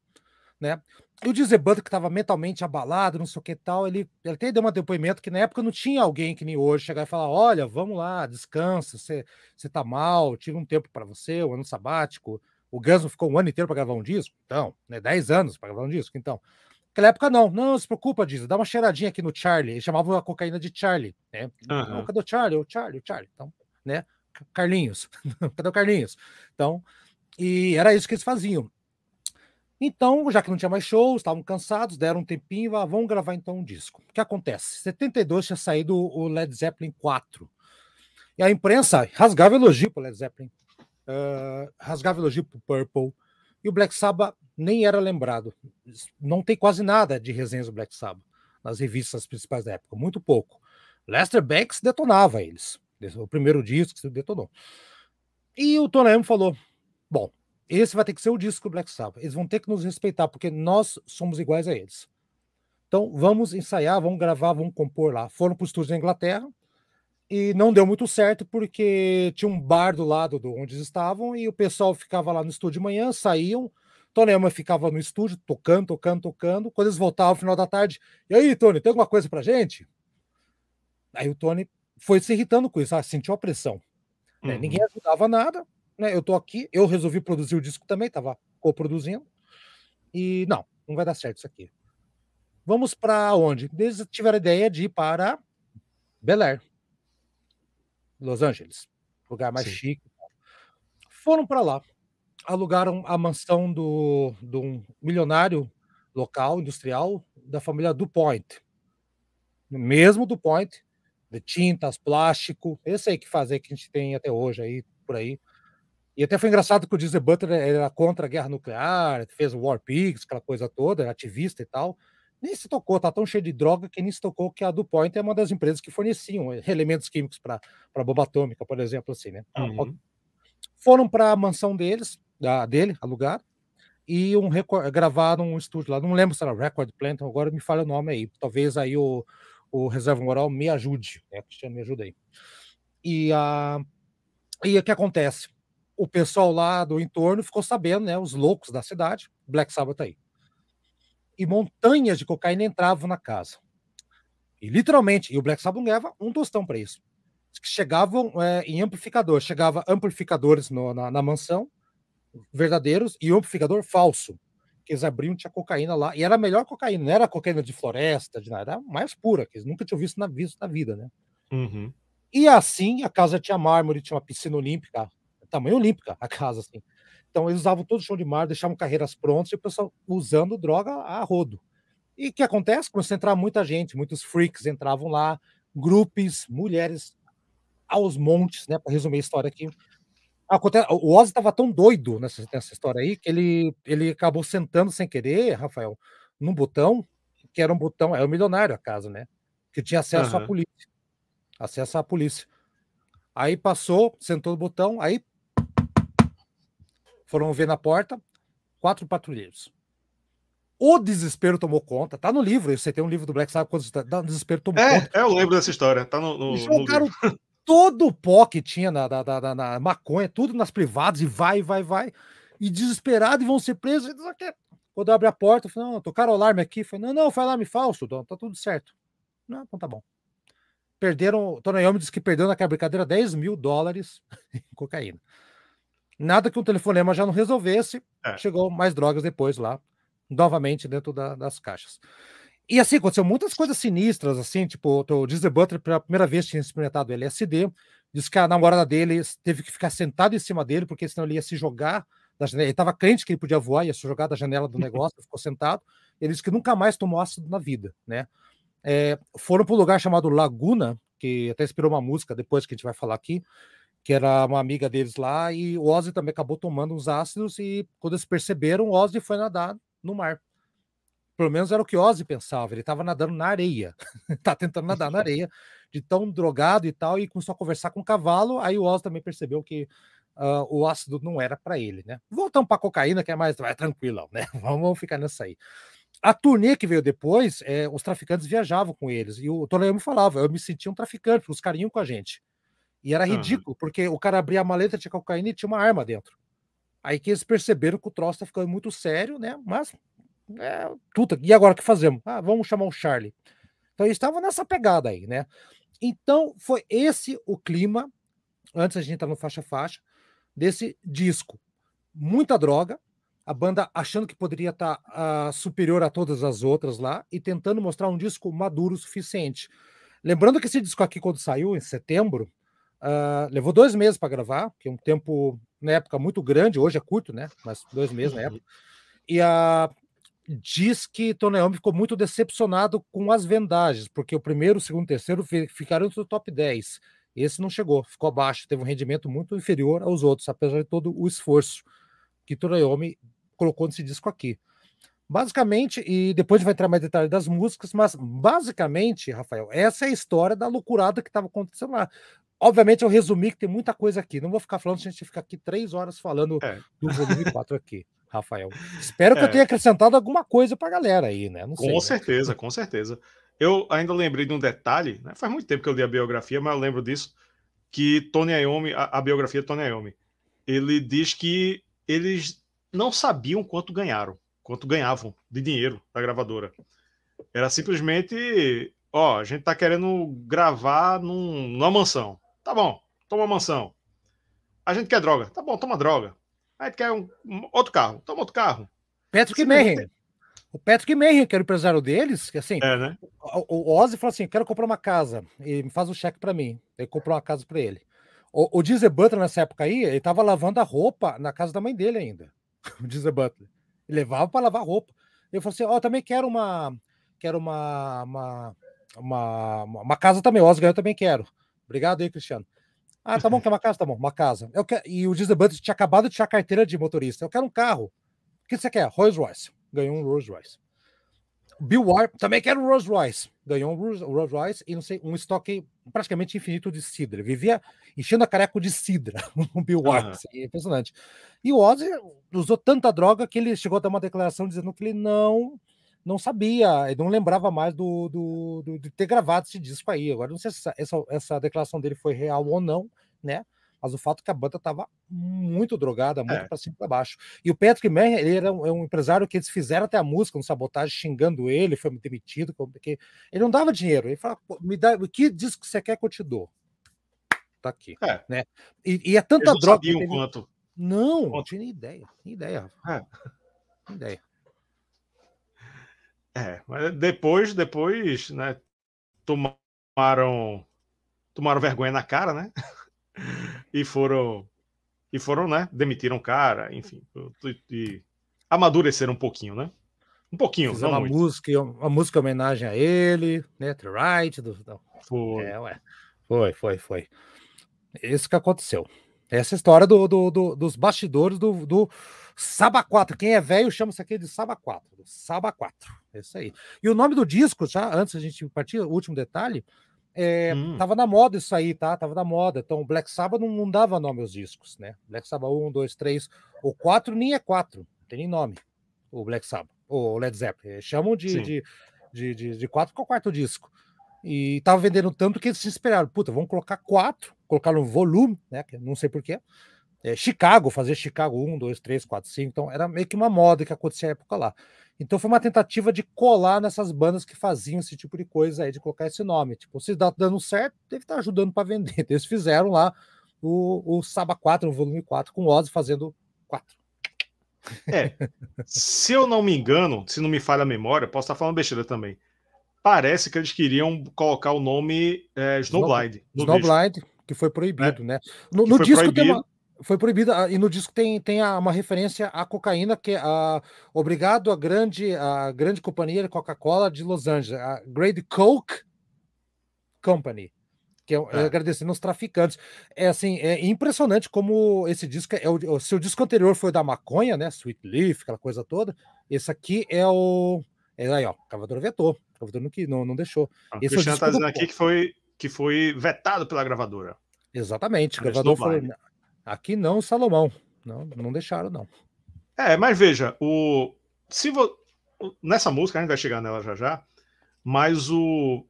né? E o Dizeband, que estava mentalmente abalado, não sei o que tal, ele, ele até deu um depoimento que na época não tinha alguém que nem hoje chegar e falar: olha, vamos lá, descansa, você, você tá mal, tira um tempo para você, o um ano sabático. O Guns ficou um ano inteiro para gravar um disco, então, né? 10 anos para gravar um disco, então. Naquela época, não. Não, não se preocupa, diz. Dá uma cheiradinha aqui no Charlie. Eles chamavam a cocaína de Charlie. Né? Uhum. Não, cadê o Charlie? O Charlie, o Charlie. Então, né? Carlinhos. <laughs> cadê o Carlinhos? Então, e era isso que eles faziam. Então, já que não tinha mais shows, estavam cansados, deram um tempinho, ah, vamos gravar então um disco. O que acontece? Em 72 tinha saído o Led Zeppelin 4. E a imprensa rasgava elogio para Led Zeppelin, uh, rasgava elogio para Purple, e o Black Sabbath nem era lembrado. Não tem quase nada de resenhas do Black Sabbath nas revistas principais da época, muito pouco. Lester Banks detonava eles. O primeiro disco que detonou. E o Tony falou: bom, esse vai ter que ser o disco do Black Sabbath. Eles vão ter que nos respeitar, porque nós somos iguais a eles. Então vamos ensaiar, vamos gravar, vamos compor lá. Foram para o estúdio da Inglaterra e não deu muito certo porque tinha um bar do lado de onde eles estavam e o pessoal ficava lá no estúdio de manhã, saíam, Tony Elma ficava no estúdio, tocando, tocando, tocando. Quando eles voltavam no final da tarde, e aí, Tony, tem alguma coisa pra gente? Aí o Tony foi se irritando com isso, ah, sentiu a pressão. Né? Uhum. Né? Ninguém ajudava nada, né? Eu tô aqui, eu resolvi produzir o disco também, tava co-produzindo. E não, não vai dar certo isso aqui. Vamos para onde? Eles tiveram a ideia de ir para Bel Air, Los Angeles, lugar mais Sim. chique. Foram para lá alugaram a mansão do, do um milionário local, industrial, da família DuPont. Mesmo DuPont, de tintas, plástico, esse aí que fazer que a gente tem até hoje aí, por aí. E até foi engraçado que o Disney Butler era contra a guerra nuclear, fez o War Pigs, aquela coisa toda, era ativista e tal. Nem se tocou, tá tão cheio de droga que nem se tocou que a DuPont é uma das empresas que forneciam elementos químicos para a bomba atômica, por exemplo, assim, né? Uhum. Foram para a mansão deles, da, dele, alugado, e um gravaram um estúdio lá, não lembro se era Record Plant, agora me fala o nome aí, talvez aí o, o Reserva Moral me ajude, né, Cristiano, me ajuda aí. E, a, e o que acontece? O pessoal lá do entorno ficou sabendo, né, os loucos da cidade, Black Sabbath aí. E montanhas de cocaína entravam na casa. E literalmente, e o Black Sabbath ganhava um tostão para isso. Chegavam é, em amplificador, chegava amplificadores no, na, na mansão, verdadeiros e um amplificador falso. Que eles abriam, tinha cocaína lá. E era a melhor cocaína, não era cocaína de floresta, de nada, era mais pura, que eles nunca tinham visto na, visto na vida, né? Uhum. E assim, a casa tinha mármore, tinha uma piscina olímpica, tamanho olímpica, a casa, assim. Então eles usavam todo o chão de mar, deixavam carreiras prontas e o pessoal usando droga a rodo. E o que acontece? Começou a entrar muita gente, muitos freaks entravam lá, grupos, mulheres aos montes, né? Para resumir a história aqui, Acontece, o Ozzy estava tão doido nessa, nessa história aí que ele, ele acabou sentando sem querer, Rafael, num botão, que era um botão, é o milionário a casa, né? Que tinha acesso uhum. à polícia. Acesso à polícia. Aí passou, sentou no botão, aí foram ver na porta, quatro patrulheiros. O desespero tomou conta. Tá no livro. Você tem um livro do Black Sabbath quando tá, o desespero tomou é, conta. É, eu lembro dessa história. Tá no, no, jogaram no <laughs> todo o pó que tinha na, na, na, na, maconha, tudo nas privadas, e vai, vai, vai. E desesperado, e vão ser presos. Quando eu abri a porta, eu falei, não, tocaram o alarme aqui. Eu não, não, foi alarme falso, tá tudo certo. Não, então tá bom. Perderam, Tony Iommi disse que perdeu naquela brincadeira 10 mil dólares <laughs> em cocaína. Nada que um telefonema já não resolvesse. É. Chegou mais drogas depois lá, novamente dentro da, das caixas. E assim, aconteceu muitas coisas sinistras, assim, tipo, o Disney Butler pela primeira vez tinha experimentado LSD, disse que a namorada dele teve que ficar sentada em cima dele, porque senão ele ia se jogar da janela. Ele estava crente que ele podia voar, ia se jogar da janela do <laughs> negócio, ficou sentado. Ele disse que nunca mais tomou ácido na vida, né? É, foram para um lugar chamado Laguna, que até inspirou uma música depois que a gente vai falar aqui, que era uma amiga deles lá, e o Ozzy também acabou tomando uns ácidos, e quando eles perceberam, o Ozzy foi nadar no mar. Pelo menos era o que Ozzy pensava, ele estava nadando na areia, <laughs> tá tentando nadar na areia, de tão drogado e tal, e começou a conversar com o cavalo, aí o Ozzy também percebeu que uh, o ácido não era para ele, né? Voltamos para cocaína, que é mais, mais tranquilão, né? <laughs> Vamos ficar nessa aí. A turnê que veio depois, é, os traficantes viajavam com eles, e o me falava, eu me sentia um traficante, os iam com a gente. E era ridículo, uhum. porque o cara abria a maleta, tinha cocaína e tinha uma arma dentro. Aí que eles perceberam que o troço tá ficando muito sério, né? Mas, é, tudo. E agora o que fazemos? Ah, vamos chamar o Charlie. Então eles estavam nessa pegada aí, né? Então foi esse o clima, antes a gente entrar no faixa-faixa, desse disco. Muita droga, a banda achando que poderia estar tá, uh, superior a todas as outras lá e tentando mostrar um disco maduro o suficiente. Lembrando que esse disco aqui, quando saiu, em setembro, uh, levou dois meses para gravar, que é um tempo, na época, muito grande, hoje é curto, né? Mas dois meses na época. E uh, diz que Tony Iommi ficou muito decepcionado com as vendagens, porque o primeiro, o segundo e o terceiro ficaram no top 10. Esse não chegou, ficou abaixo, teve um rendimento muito inferior aos outros, apesar de todo o esforço que Turayomi colocou nesse disco aqui. Basicamente, e depois a gente vai entrar mais detalhes das músicas, mas basicamente, Rafael, essa é a história da loucurada que estava acontecendo lá. Obviamente, eu resumi que tem muita coisa aqui. Não vou ficar falando, a gente fica aqui três horas falando é. do volume 4 aqui, Rafael. Espero que é. eu tenha acrescentado alguma coisa para a galera aí, né? Não com sei, certeza, né? com certeza. Eu ainda lembrei de um detalhe, né? faz muito tempo que eu li a biografia, mas eu lembro disso, que Tony Iommi, a, a biografia de Tony Iommi, ele diz que eles não sabiam quanto ganharam, quanto ganhavam de dinheiro da gravadora. Era simplesmente, ó, a gente tá querendo gravar num, numa mansão. Tá bom, toma uma mansão. A gente quer droga. Tá bom, toma droga. A gente quer um, um outro carro. Toma outro carro. Patrick Mayhem. O Patrick Mayhem, que era o empresário deles, que assim, é, né? o, o Ozzy falou assim: quero comprar uma casa e me faz um cheque para mim. Ele comprou uma casa para ele. O, o Disney Butler, nessa época aí, ele tava lavando a roupa na casa da mãe dele ainda. <laughs> O Disney Butler. Ele levava para lavar roupa. Ele falou assim: Ó, oh, também quero uma. Quero uma. Uma, uma, uma casa também. O Ozzy eu também quero. Obrigado aí, Cristiano. Ah, tá bom, quer uma casa? Tá bom, uma casa. Eu quero... E o Disney Butler tinha acabado de tirar carteira de motorista. Eu quero um carro. O que você quer? Rolls Royce ganhou um Rolls Royce. Bill Ward também quer um Rolls Royce, ganhou um Rolls Royce e não sei, um estoque praticamente infinito de cidra. Vivia enchendo a careca de cidra, <laughs> o Bill Ward, uhum. assim, impressionante. E o Ozzy usou tanta droga que ele chegou a dar uma declaração dizendo que ele não não sabia, ele não lembrava mais do, do, do, de ter gravado esse disco aí. Agora, não sei se essa, essa, declaração dele foi real ou não, né? mas o fato é que a banda estava muito drogada, muito é. para cima e para baixo. E o Patrick Mann, ele era um, é um, empresário que eles fizeram até a música, um sabotagem, xingando ele, foi demitido, porque ele não dava dinheiro. Ele falava, me dá, o que disco você quer que eu te dou? Tá aqui. É. Né? E, e é tanta droga. Não quanto. Não, quanto... não tinha nem ideia, nem ideia. É. Nem ideia. É, mas depois, depois, né, tomaram, tomaram vergonha na cara, né? <laughs> e foram e foram, né? Demitiram o cara, enfim, e, amadureceram um pouquinho, né? Um pouquinho, Fizeram uma muito. música, uma música homenagem a ele, né? The Right, do, do... Foi. É, ué. Foi, foi, foi. Isso que aconteceu. Essa história do, do, do, dos bastidores do, do Saba 4. Quem é velho chama isso aqui de Saba 4. Saba 4. É isso aí. E o nome do disco, já antes a gente partir, o último detalhe, é, hum. Tava na moda isso aí, tá? Tava na moda. Então, o Black Sabbath não, não dava nome aos discos, né? Black Sabbath 1, 2, 3. O 4 nem é 4, não tem nem nome. O Black Sabbath. o Led Zeppelin. Chamam de, de, de, de, de quatro com o quarto disco. E tava vendendo tanto que eles se esperaram. Puta, vamos colocar quatro, colocar no volume, né? Não sei porquê. É, Chicago, fazer Chicago 1, 2, 3, 4, 5. Então era meio que uma moda que acontecia na época lá. Então foi uma tentativa de colar nessas bandas que faziam esse tipo de coisa aí, de colocar esse nome. Tipo, se dá dando certo, deve estar ajudando para vender. Então, eles fizeram lá o, o Saba 4, o volume 4, com o Ozzy fazendo 4. É, se eu não me engano, se não me falha a memória, posso estar falando besteira também. Parece que eles queriam colocar o nome é, Snowblind. Snowblind, que foi proibido, é. né? No, no disco proibido. tem uma, foi proibido ah, e no disco tem, tem uma referência à cocaína que é a, obrigado à grande a grande companhia de Coca-Cola de Los Angeles, a Great Coke Company, que é, é. agradecendo aos traficantes. É assim, é impressionante como esse disco é o, o seu disco anterior foi da maconha, né? Sweet Leaf, aquela coisa toda. Esse aqui é o é aí, ó, Cavador vetou. Cavador não, não, não deixou. Ah, esse o Cristiano está dizendo aqui que foi que foi vetado pela gravadora. Exatamente, o gravador falou, Aqui não, Salomão. Não, não deixaram, não. É, mas veja, o se vo... nessa música a gente vai chegar nela já já, mas o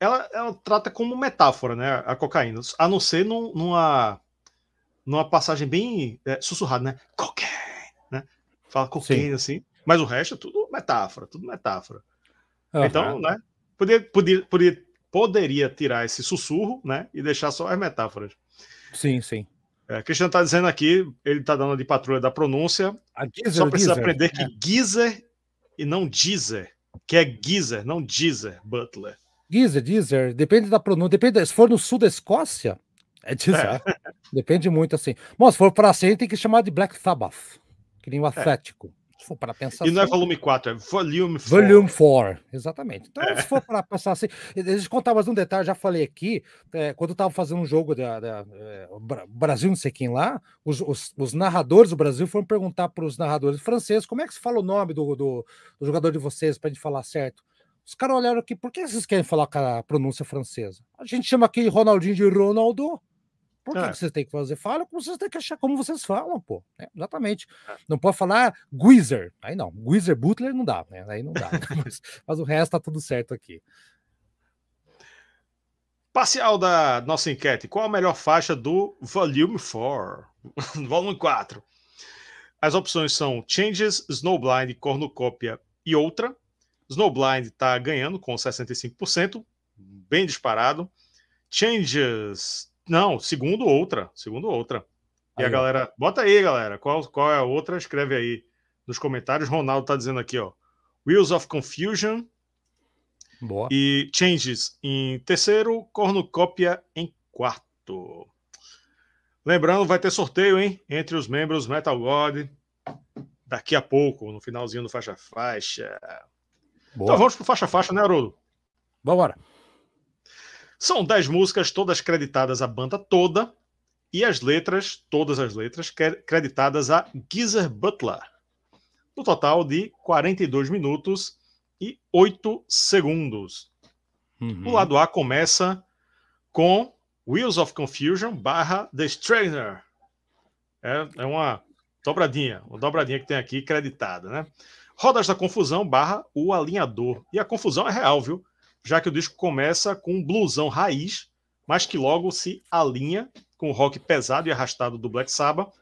ela, ela trata como metáfora, né, a cocaína, a não ser num, numa numa passagem bem é, sussurrada, né? Cocaine, né? Fala cocaine assim, mas o resto é tudo metáfora, tudo metáfora. Uhum. Então, né? Podia, podia, podia, poderia tirar esse sussurro, né? E deixar só as metáforas. Sim, sim. É, Cristiano está dizendo aqui, ele está dando de patrulha da pronúncia. Geezer, só precisa aprender que é. Geezer e não Geezer, que é Geezer, não Geezer Butler. Geezer, Geezer, depende da pronúncia, depende, se for no sul da Escócia, é Geezer. É. Depende muito assim. Bom, se for para cima, tem que chamar de Black Sabbath, que nem o é. Atlético. Se for para pensar E não é assim, volume 4, é volume 4. Volume 4, exatamente. Então, é. se for para pensar assim, deixa eu contar mais um detalhe, já falei aqui, é, quando eu estava fazendo um jogo da, da é, Brasil, não sei quem lá, os, os, os, narradores do Brasil foram perguntar para os narradores franceses como é que se fala o nome do, do, do jogador de vocês para a gente falar certo. Os caras olharam aqui, por que vocês querem falar com a pronúncia francesa? A gente chama aqui Ronaldinho de Ronaldo. Por que, é. que vocês têm que fazer? Fala como vocês têm que achar como vocês falam, pô. É, exatamente. É. Não pode falar Guizer. Aí não. Guizer Butler não dá, né? Aí não dá. <laughs> mas, mas, o resto tá tudo certo aqui. Parcial da nossa enquete. Qual a melhor faixa do Volume 4? <laughs> Volume 4. As opções são Changes, Snowblind, Cornucópia e outra. Snowblind está ganhando com 65%, bem disparado. Changes não, segundo outra. Segundo outra. E aí, a galera. Bota aí, galera. Qual, qual é a outra? Escreve aí nos comentários. Ronaldo tá dizendo aqui, ó. Wheels of Confusion. Boa. E Changes em terceiro, Cornucópia em quarto. Lembrando, vai ter sorteio, hein? Entre os membros Metal God. Daqui a pouco, no finalzinho do Faixa Faixa. Boa. Então vamos pro Faixa Faixa, né, Haroldo? Vambora. São dez músicas, todas creditadas à banda toda, e as letras, todas as letras, creditadas a Geezer Butler. No total de 42 minutos e 8 segundos. Uhum. O lado A começa com Wheels of Confusion barra The Strainer. É, é uma dobradinha, uma dobradinha que tem aqui creditada, né? Rodas da Confusão barra O Alinhador. E a confusão é real, viu? Já que o disco começa com um blusão raiz, mas que logo se alinha com o rock pesado e arrastado do Black Sabbath,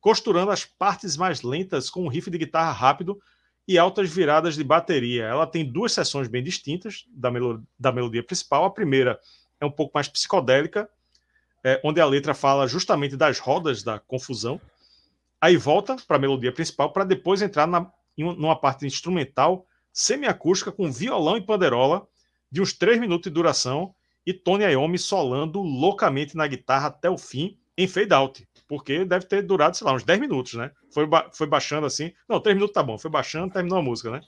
costurando as partes mais lentas com um riff de guitarra rápido e altas viradas de bateria. Ela tem duas sessões bem distintas da, melo da melodia principal. A primeira é um pouco mais psicodélica, é, onde a letra fala justamente das rodas da confusão. Aí volta para a melodia principal para depois entrar na, em uma parte instrumental semiacústica com violão e panderola de uns 3 minutos de duração e Tony Iommi solando loucamente na guitarra até o fim em fade out, porque deve ter durado, sei lá, uns 10 minutos, né? Foi, ba foi baixando assim. Não, 3 minutos tá bom, foi baixando, terminou a música, né?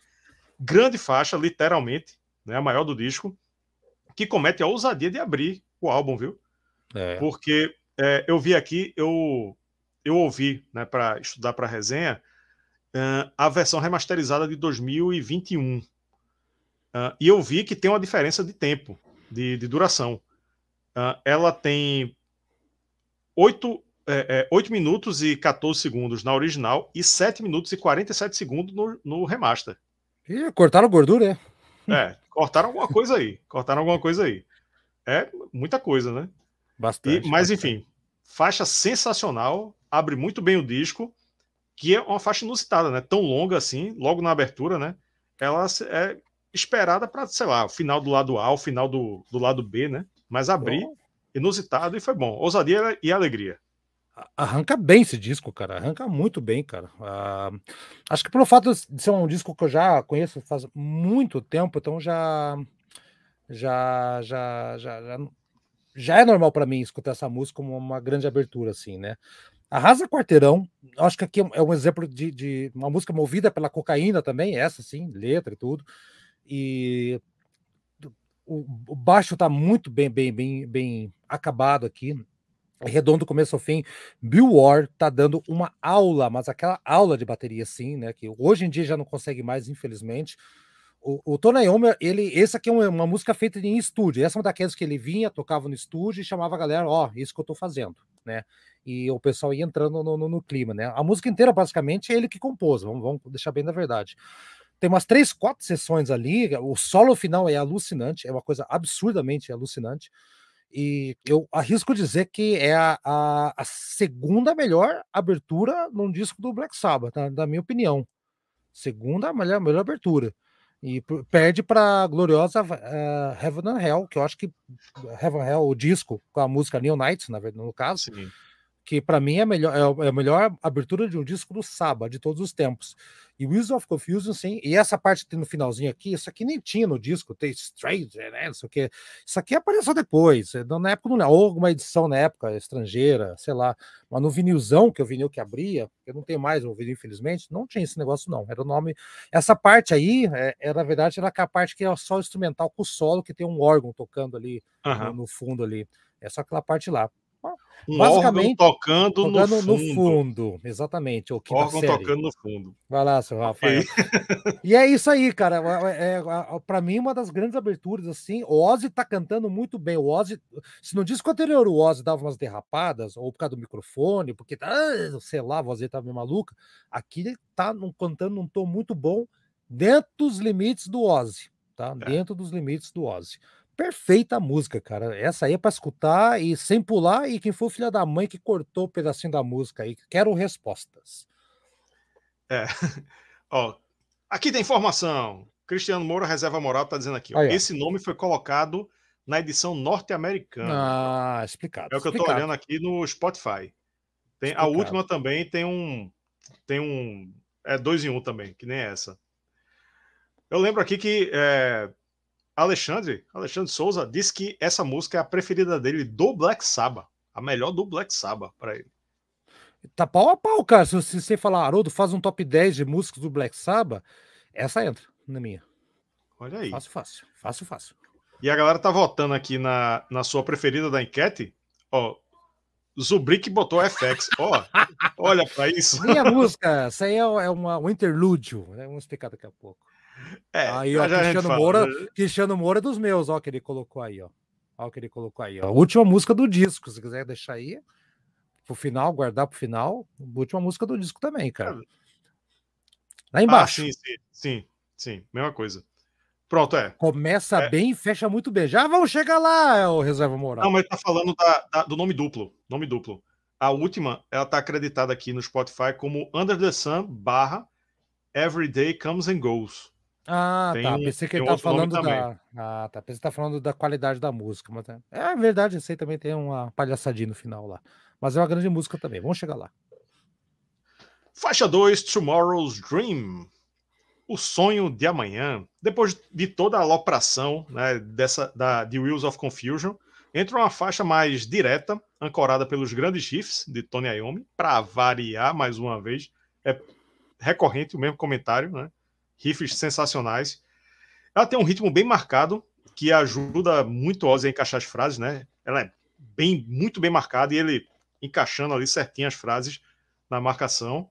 Grande faixa, literalmente, né? A maior do disco, que comete a ousadia de abrir o álbum, viu? É. Porque é, eu vi aqui, eu, eu ouvi, né, para estudar para resenha, uh, a versão remasterizada de 2021 Uh, e eu vi que tem uma diferença de tempo, de, de duração. Uh, ela tem 8, é, é, 8 minutos e 14 segundos na original e 7 minutos e 47 segundos no, no remaster. E cortaram gordura, é? É, cortaram alguma coisa aí. Cortaram alguma coisa aí. É muita coisa, né? Bastante. E, mas, bastante. enfim, faixa sensacional, abre muito bem o disco, que é uma faixa inusitada, né? Tão longa assim, logo na abertura, né? Ela é esperada para, sei lá, o final do lado A, o final do, do lado B, né? Mas abrir, Bom. inusitado e foi bom. Ousadia e alegria. Arranca bem esse disco, cara. Arranca muito bem, cara. Ah, acho que pelo fato de ser um disco que eu já conheço faz muito tempo, então já já já já, já, já é normal para mim escutar essa música como uma grande abertura, assim, né? Arrasa Quarteirão, acho que aqui é um exemplo de, de uma música movida pela cocaína também, essa sim, letra e tudo. E o, o baixo tá muito bem, bem, bem, bem acabado aqui redondo do começo ao fim. Bill Ward tá dando uma aula, mas aquela aula de bateria sim, né? Que hoje em dia já não consegue mais, infelizmente. O, o Tony Iommi, ele, esse aqui é uma, uma, música feita em estúdio. Essa é uma daquelas que ele vinha, tocava no estúdio e chamava a galera, ó, oh, isso que eu tô fazendo, né? E o pessoal ia entrando no, no, no, clima, né? A música inteira, basicamente, é ele que compôs, vamos, vamos deixar bem na verdade. Tem umas três, quatro sessões ali, o solo final é alucinante, é uma coisa absurdamente alucinante. E eu arrisco dizer que é a, a, a segunda melhor abertura num disco do Black Sabbath, na, na minha opinião. Segunda melhor, melhor abertura. E perde para a gloriosa uh, Heaven and Hell, que eu acho que Heaven and Hell, o disco, com a música New Nights, na verdade, no caso, Sim. que para mim é, melhor, é a melhor abertura de um disco do Sabbath de todos os tempos. E Wheels of Confusion, sim. E essa parte que tem no finalzinho aqui, isso aqui nem tinha no disco, tem Stranger, né? Isso aqui, isso aqui apareceu depois. Eh, na época não ou alguma edição na época estrangeira, sei lá. Mas no vinilzão, que é o vinil que abria, eu não tenho mais o vinil, infelizmente, não tinha esse negócio, não. Era o nome. Essa parte aí, é, era, na verdade, era a parte que é só instrumental com o solo, que tem um órgão tocando ali uhum. no, no fundo ali. É só aquela parte lá. Um Basicamente, tocando, tocando no, fundo. no, fundo. Exatamente. O órgão série. tocando no fundo. Vai lá, seu Rafael. Okay. e é isso aí, cara. É, é, é, para mim, uma das grandes aberturas, assim. O Ozzy tá cantando muito bem. O Ozzy, se no disco anterior o Ozzy dava umas derrapadas, ou por causa do microfone, porque, ah, sei lá, a voz dele tava meio maluca, aqui ele tá num, cantando num tom muito bom, dentro dos limites do Ozzy. Tá? É. Dentro dos limites do Ozzy perfeita a música, cara. Essa aí é para escutar e sem pular. E quem foi o filho da mãe que cortou o pedacinho da música aí? Quero respostas. É. <laughs> ó, aqui tem informação. Cristiano Moura, reserva moral, tá dizendo aqui. Ó, aí, esse nome foi colocado na edição norte-americana. Ah, explicado. É o que explicado. eu tô olhando aqui no Spotify. Tem, a última também tem um. Tem um. É dois em um também, que nem essa. Eu lembro aqui que é, Alexandre, Alexandre Souza disse que essa música é a preferida dele do Black Sabbath, a melhor do Black Sabbath para ele. Tá pau a pau, cara. Se você falar, Haroldo, faz um top 10 de músicas do Black Sabbath, essa entra na minha. Olha aí. Fácil, fácil. Fácil, fácil. E a galera tá votando aqui na, na sua preferida da enquete. Ó, Zubrick botou FX. Ó, <laughs> olha para isso. Minha música, essa aí é, é uma, um interlúdio. Né? Vamos explicar daqui a pouco. É, aí, ó, Cristiano Moura, né? Cristiano Moura é dos meus, ó, que ele colocou aí, ó. Ó, o que ele colocou aí, ó. Última música do disco, se quiser deixar aí pro final, guardar pro final. Última música do disco também, cara. Lá embaixo. Ah, sim, sim, sim, sim, mesma coisa. Pronto, é. Começa é. bem e fecha muito bem. Já vamos chegar lá, o Reserva Moral. Não, mas tá falando da, da, do nome duplo. Nome duplo. A última, ela tá acreditada aqui no Spotify como Under the Sun barra Every Day Comes and Goes. Ah, tem, tá. Pensei que ele tá falando da. Ah, tá. Pensei que tá falando da qualidade da música. Mas é, é verdade, esse aí também tem uma palhaçadinha no final lá. Mas é uma grande música também. Vamos chegar lá. Faixa 2, Tomorrow's Dream. O sonho de amanhã. Depois de toda a alopração né, dessa, da, de Wheels of Confusion, entra uma faixa mais direta, ancorada pelos grandes riffs de Tony Iommi, para variar mais uma vez. É recorrente o mesmo comentário, né? Riffs sensacionais. Ela tem um ritmo bem marcado, que ajuda muito o Ozzy a encaixar as frases, né? Ela é bem, muito bem marcada e ele encaixando ali certinho as frases na marcação.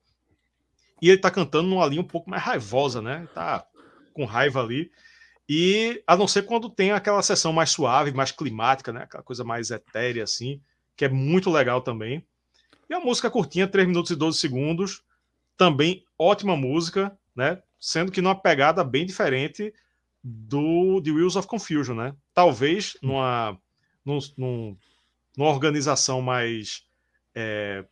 E ele tá cantando numa linha um pouco mais raivosa, né? Tá com raiva ali. E a não ser quando tem aquela sessão mais suave, mais climática, né? Aquela coisa mais etérea, assim, que é muito legal também. E a música curtinha, 3 minutos e 12 segundos. Também ótima música, né? Sendo que numa pegada bem diferente do de Wheels of Confusion, né? Talvez numa, num, num, numa organização mais é,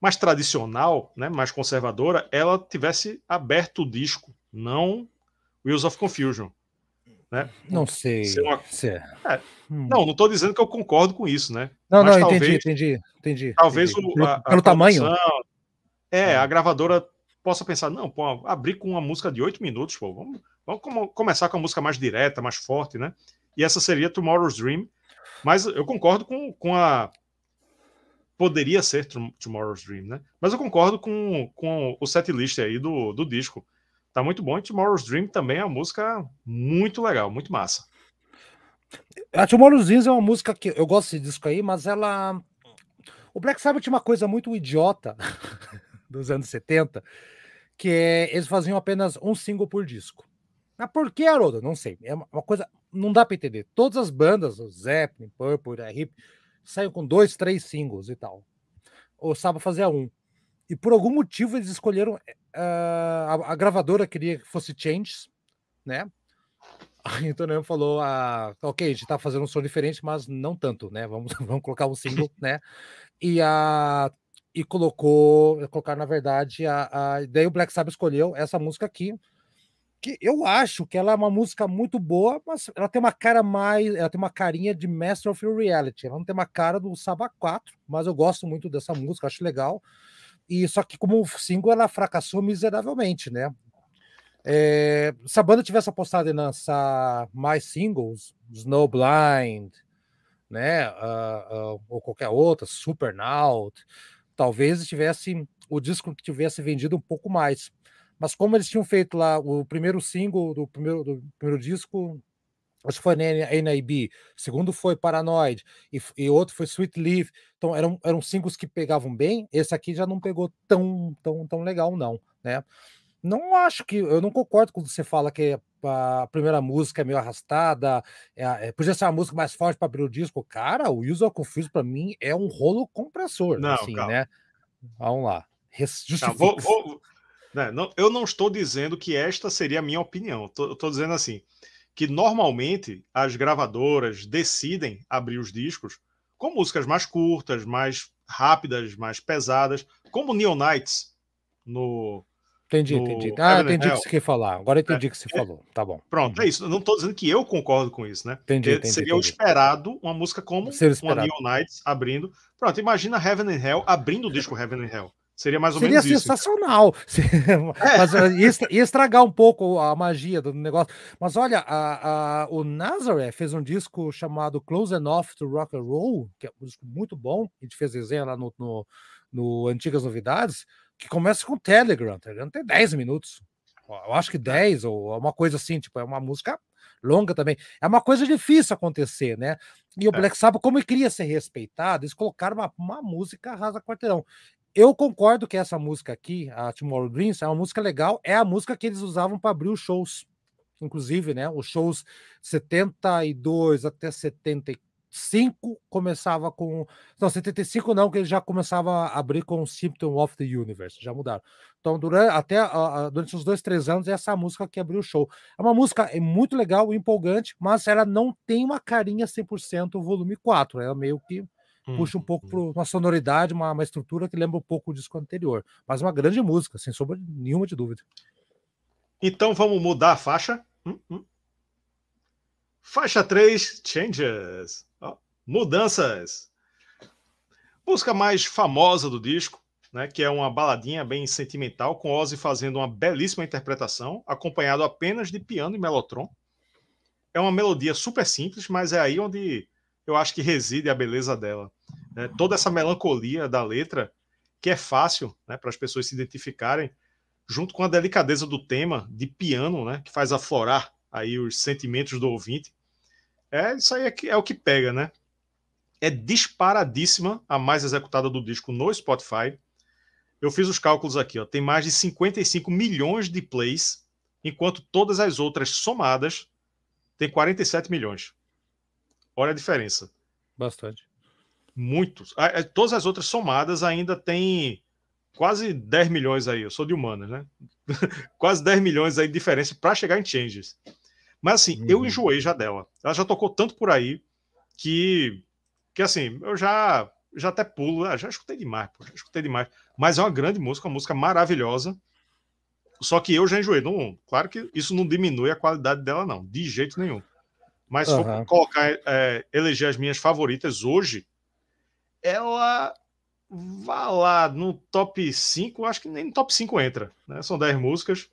mais tradicional, né, mais conservadora, ela tivesse aberto o disco, não Wheels of Confusion. Né? Não sei. Uma... É. Hum. Não, não estou dizendo que eu concordo com isso, né? Não, Mas não, talvez, entendi, entendi, entendi. Talvez entendi. O, a, pelo a tamanho. É, a gravadora possa pensar, não, pô, abrir com uma música de oito minutos, pô, vamos, vamos começar com uma música mais direta, mais forte, né? E essa seria Tomorrow's Dream. Mas eu concordo com, com a. Poderia ser Tomorrow's Dream, né? Mas eu concordo com, com o setlist aí do, do disco tá muito bom. E Tomorrow's Dream também é uma música muito legal, muito massa. A Tomorrow's Dream é uma música que eu gosto desse disco aí, mas ela. O Black Sabbath tinha uma coisa muito idiota <laughs> dos anos 70, que é eles faziam apenas um single por disco. Mas por que, Haroldo? Não sei. É uma coisa. Não dá para entender. Todas as bandas, o Zeppelin, Purple, a Hip, saem com dois, três singles e tal. O Sabbath fazia um. E por algum motivo eles escolheram uh, a, a, gravadora queria que fosse Changes, né? Aí o falou: ah, ok, a gente tá fazendo um som diferente, mas não tanto, né? Vamos, <laughs> vamos colocar um single, né? E a e colocou, colocar na verdade a, a daí o Black Sabbath escolheu essa música aqui, que eu acho que ela é uma música muito boa, mas ela tem uma cara mais, ela tem uma carinha de Master of Reality. Ela não tem uma cara do Sabbath 4, mas eu gosto muito dessa música, acho legal. E só que como single ela fracassou miseravelmente, né? É, se a banda tivesse apostado em lançar mais singles, Snowblind, né, uh, uh, ou qualquer outra, Supernaut, talvez tivesse o disco tivesse vendido um pouco mais. Mas como eles tinham feito lá o primeiro single do primeiro, do primeiro disco, acho que foi NAB, segundo foi Paranoid, e, e outro foi Sweet Leaf. Então eram, eram singles que pegavam bem. Esse aqui já não pegou tão, tão, tão legal, não, né? Não acho que. Eu não concordo quando você fala que a primeira música é meio arrastada, é, é, podia ser uma música mais forte para abrir o disco. Cara, o User Confused para mim é um rolo compressor, não, assim, calma. né? Vamos lá. Não, vou, vou, né, não, eu não estou dizendo que esta seria a minha opinião. Eu estou dizendo assim que normalmente as gravadoras decidem abrir os discos com músicas mais curtas, mais rápidas, mais pesadas, como Neon Knights no. Entendi, no entendi. Ah, Heaven entendi o que você quer falar. Agora entendi o é, que você é, falou. Tá bom. Pronto, é isso. não estou dizendo que eu concordo com isso, né? Entendi, entendi Seria entendi. o esperado uma música como uma Neon Knights abrindo. Pronto, imagina Heaven and Hell abrindo o disco Heaven and Hell. Seria mais ou Seria menos isso. Seria sensacional. <laughs> É. Mas eh, ia, estragar um pouco a magia do negócio. Mas olha, a, a, o Nazareth fez um disco chamado Close Enough to Rock and Roll, que é um disco muito bom. A gente fez desenho lá no, no, no Antigas Novidades, que começa com Telegram. Telegram tem 10 minutos. Eu acho que 10 ou uma coisa assim, tipo, é uma música longa também. É uma coisa difícil acontecer, né? E o é. Black Sabbath, como ele queria ser respeitado, eles colocaram uma, uma música rasa quarteirão eu concordo que essa música aqui, a Tomorrow Dreams, é uma música legal, é a música que eles usavam para abrir os shows. Inclusive, né? Os shows 72 até 75 começava com. Não, 75 não, que eles já começavam a abrir com Symptom of the Universe, já mudaram. Então, durante, até uh, durante os dois, três anos, é essa música que abriu o show. É uma música é muito legal, empolgante, mas ela não tem uma carinha 100% volume 4. Ela meio que puxa um pouco para uma sonoridade, uma, uma estrutura que lembra um pouco o disco anterior. Mas uma grande música, sem sombra nenhuma de dúvida. Então vamos mudar a faixa. Hum, hum. Faixa 3, Changes. Oh, mudanças. Música mais famosa do disco, né, que é uma baladinha bem sentimental, com Ozzy fazendo uma belíssima interpretação, acompanhado apenas de piano e melotron. É uma melodia super simples, mas é aí onde eu acho que reside a beleza dela. Né? Toda essa melancolia da letra, que é fácil né, para as pessoas se identificarem, junto com a delicadeza do tema de piano, né, que faz aflorar aí os sentimentos do ouvinte. É isso aí é, que, é o que pega, né? É disparadíssima a mais executada do disco no Spotify. Eu fiz os cálculos aqui, ó, tem mais de 55 milhões de plays, enquanto todas as outras somadas têm 47 milhões. Olha a diferença. Bastante. Muitos. Todas as outras somadas ainda têm quase 10 milhões aí. Eu sou de humanas, né? <laughs> quase 10 milhões aí de diferença para chegar em Changes. Mas assim, uhum. eu enjoei já dela. Ela já tocou tanto por aí que, que assim, eu já já até pulo, ah, já escutei demais, pô, já escutei demais. Mas é uma grande música, uma música maravilhosa. Só que eu já enjoei. Não, claro que isso não diminui a qualidade dela, não, de jeito nenhum. Mas se uhum. for colocar, é, eleger as minhas favoritas hoje, ela vá lá no top 5, acho que nem no top 5 entra. Né? São 10 músicas.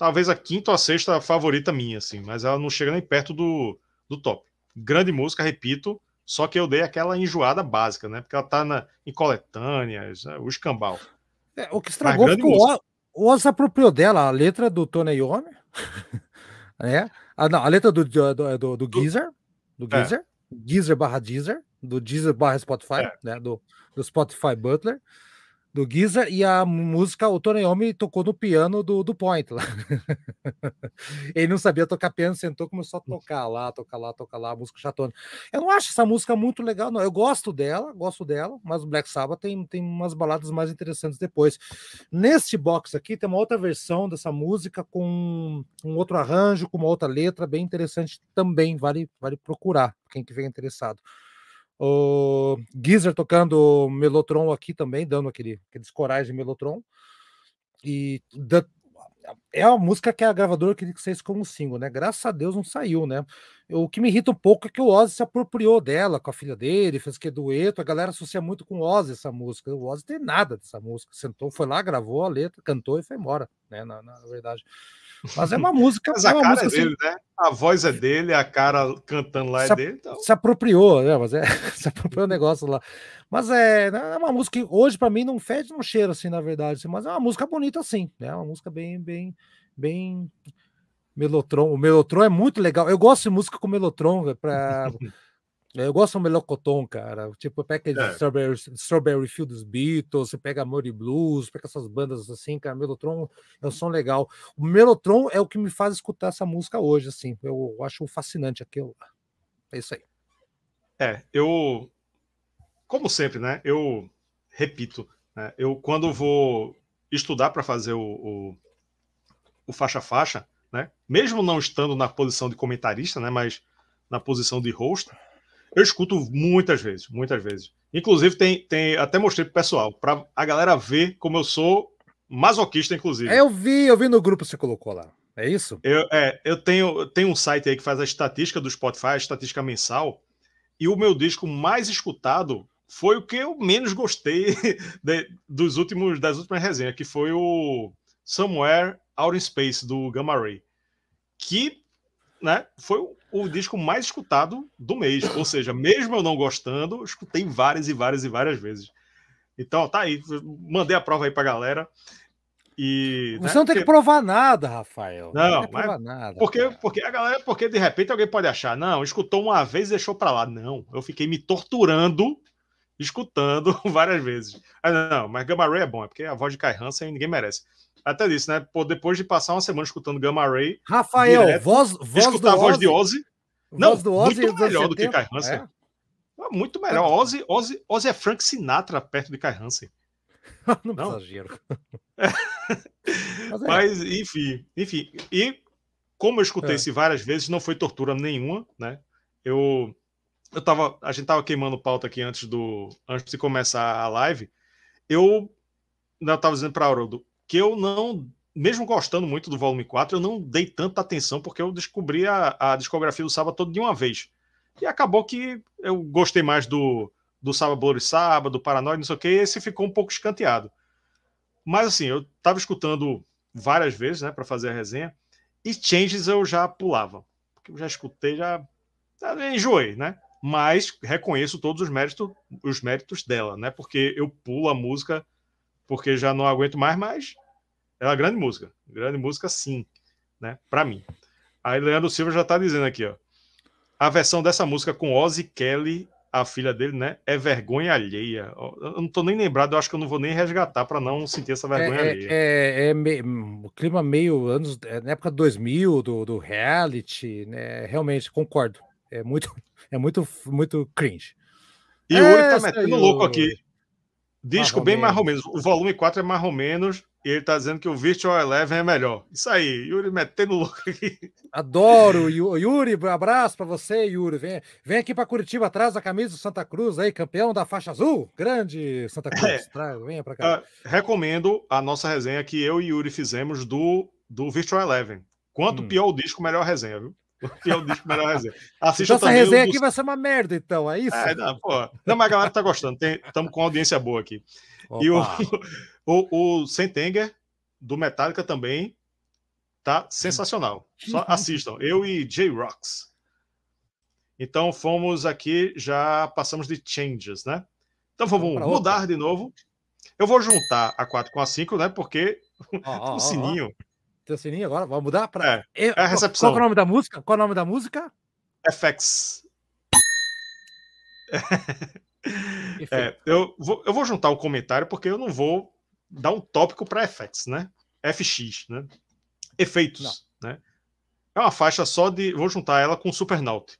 Talvez a quinta ou a sexta favorita minha, assim, mas ela não chega nem perto do, do top. Grande música, repito, só que eu dei aquela enjoada básica, né? Porque ela tá na, em coletâneas, né? o escambau. É, o que estragou foi o, Oz apropriou dela a letra do Tony Iommi, <laughs> né? Ah, não, a letra do, do, do, do Geezer, do Geezer, é. Geezer barra Deezer, do Deezer barra Spotify, é. né? Do, do Spotify Butler do Giza e a música, o Tony Iommi tocou no piano do, do Point lá. <laughs> Ele não sabia tocar piano, sentou começou a tocar lá, tocar lá, tocar lá, a música chatona. Eu não acho essa música muito legal, não. Eu gosto dela, gosto dela, mas o Black Sabbath tem, tem umas baladas mais interessantes depois. Neste box aqui tem uma outra versão dessa música com um outro arranjo, com uma outra letra, bem interessante também, vale, vale procurar, quem tiver interessado. O Geezer tocando Melotron aqui também, dando aquele, aqueles corais de Melotron. E da, é a música que a gravadora queria que saísse como single, né? Graças a Deus não saiu, né? O que me irrita um pouco é que o Ozzy se apropriou dela com a filha dele, fez que dueto, a galera associa muito com o Ozzy essa música. O Ozzy tem nada dessa música. Sentou, foi lá, gravou a letra, cantou e foi embora, né? Na, na verdade. Mas é uma música. Mas a é cara música, é dele, assim, né? A voz é dele, a cara cantando lá é se, dele. Então... Se apropriou, né? Mas é, <laughs> se apropriou o negócio lá. Mas é, né, é uma música que hoje, para mim, não fede no cheiro, assim, na verdade. Assim, mas é uma música bonita, assim, né? Uma música bem, bem, bem. Melotron. O Melotron é muito legal. Eu gosto de música com Melotron para <laughs> Eu gosto do Melocoton, cara. Tipo, pega é. Strawberry, Strawberry Field dos Beatles, você pega Mori Blues, pega essas bandas assim, cara. Melotron é um som legal. O Melotron é o que me faz escutar essa música hoje, assim. Eu acho fascinante aquilo. É isso aí. É, eu. Como sempre, né? Eu repito, né, eu quando vou estudar para fazer o, o, o faixa-faixa, né? Mesmo não estando na posição de comentarista, né? Mas na posição de host eu escuto muitas vezes, muitas vezes. Inclusive, tem, tem até mostrei pro pessoal, para a galera ver como eu sou masoquista, inclusive. Eu vi, eu vi no grupo que você colocou lá. É isso? Eu, é, eu tenho, tenho um site aí que faz a estatística do Spotify, a estatística mensal, e o meu disco mais escutado foi o que eu menos gostei <laughs> de, dos últimos das últimas resenhas, que foi o Somewhere Out in Space do Gamma Ray, que né, foi o, o, disco mais escutado do mês. Ou seja, mesmo eu não gostando, escutei várias e várias e várias vezes. Então, tá aí. Mandei a prova aí pra galera. E, Você né, não tem porque... que provar nada, Rafael. Não, não mas nada, porque, porque a galera, porque de repente alguém pode achar, não, escutou uma vez e deixou para lá. Não, eu fiquei me torturando escutando <laughs> várias vezes. Ah, não, mas Gamma Ray é bom, é porque a voz de Kai Hansen ninguém merece. Até disse, né? Pô, depois de passar uma semana escutando Gamma Ray. Rafael, direto, voz, voz escutar a voz de Ozzy. Não, do Ozzy muito melhor do que Kai Hansen. É. Muito melhor. Ozzy, Ozzy, Ozzy é Frank Sinatra perto de Kai Hansen. <laughs> não, não exagero. <laughs> Mas, é. Mas, enfim, enfim. E como eu escutei é. várias vezes, não foi tortura nenhuma, né? Eu, eu tava, a gente tava queimando pauta aqui antes do, antes de começar a live. Eu ainda tava dizendo para Haroldo, que eu não, mesmo gostando muito do volume 4, eu não dei tanta atenção porque eu descobri a, a discografia do Saba todo de uma vez. E acabou que eu gostei mais do, do Saba Bloody Saba, do Paranoid, não sei o que, e esse ficou um pouco escanteado. Mas assim, eu estava escutando várias vezes, né, para fazer a resenha, e Changes eu já pulava. Porque eu já escutei, já, já enjoei, né? Mas reconheço todos os méritos, os méritos dela, né? Porque eu pulo a música porque já não aguento mais, mas é uma grande música. Grande música, sim, né? Para mim. Aí Leandro Silva já tá dizendo aqui, ó. A versão dessa música com Ozzy Kelly, a filha dele, né? É vergonha alheia. Eu não tô nem lembrado, eu acho que eu não vou nem resgatar para não sentir essa vergonha é, alheia. É, é, é me... o clima meio anos, é, na época 2000, do, do reality, né? Realmente, concordo. É muito, <laughs> é muito, muito cringe. E o Uri tá metendo louco aqui. Disco bem mais ou menos. O volume 4 é mais ou menos. E ele tá dizendo que o Virtual Eleven é melhor. Isso aí, Yuri metendo louco aqui. Adoro, Yuri. Abraço para você, Yuri. Vem, vem aqui para Curitiba atrás da camisa do Santa Cruz aí, campeão da faixa azul. Grande Santa Cruz. É. Traz, venha para cá. Uh, recomendo a nossa resenha que eu e Yuri fizemos do, do Virtual Eleven. Quanto hum. pior o disco, melhor a resenha, viu? <laughs> Pior disco, melhor resenha. Assista então, essa resenha aqui vai ser uma merda, então, é isso? É, não, não, mas a galera tá gostando. Estamos com audiência boa aqui. Opa. E o, <laughs> o, o Sentenger, do Metallica, também tá sensacional. Só assistam. Eu e J-Rocks. Então fomos aqui, já passamos de changes, né? Então vamos mudar de novo. Eu vou juntar a 4 com a 5, né? Porque oh, oh, o sininho. Oh, Tem o sininho agora? Vamos mudar para. É, é a recepção. Qual é o nome da música? Qual é o nome da música? FX. <laughs> É, eu, vou, eu vou juntar o um comentário porque eu não vou dar um tópico para FX, né? FX, né? Efeitos, não. né? É uma faixa só de. Vou juntar ela com Supernaut.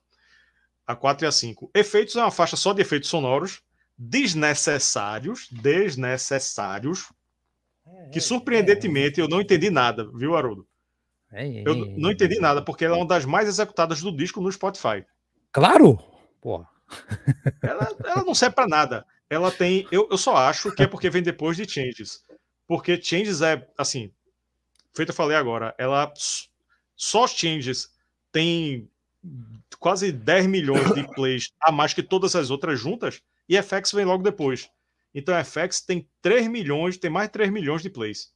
A 4 e a 5. Efeitos é uma faixa só de efeitos sonoros desnecessários, desnecessários, que surpreendentemente é, é. eu não entendi nada, viu, Haroldo? eu não entendi nada, porque ela é uma das mais executadas do disco no Spotify. Claro! Porra. Ela, ela não serve para nada. Ela tem. Eu, eu só acho que é porque vem depois de Changes. Porque Changes é, assim, feito eu falei agora, ela só Changes tem quase 10 milhões de plays a mais que todas as outras juntas, e FX vem logo depois. Então FX tem 3 milhões, tem mais de 3 milhões de plays.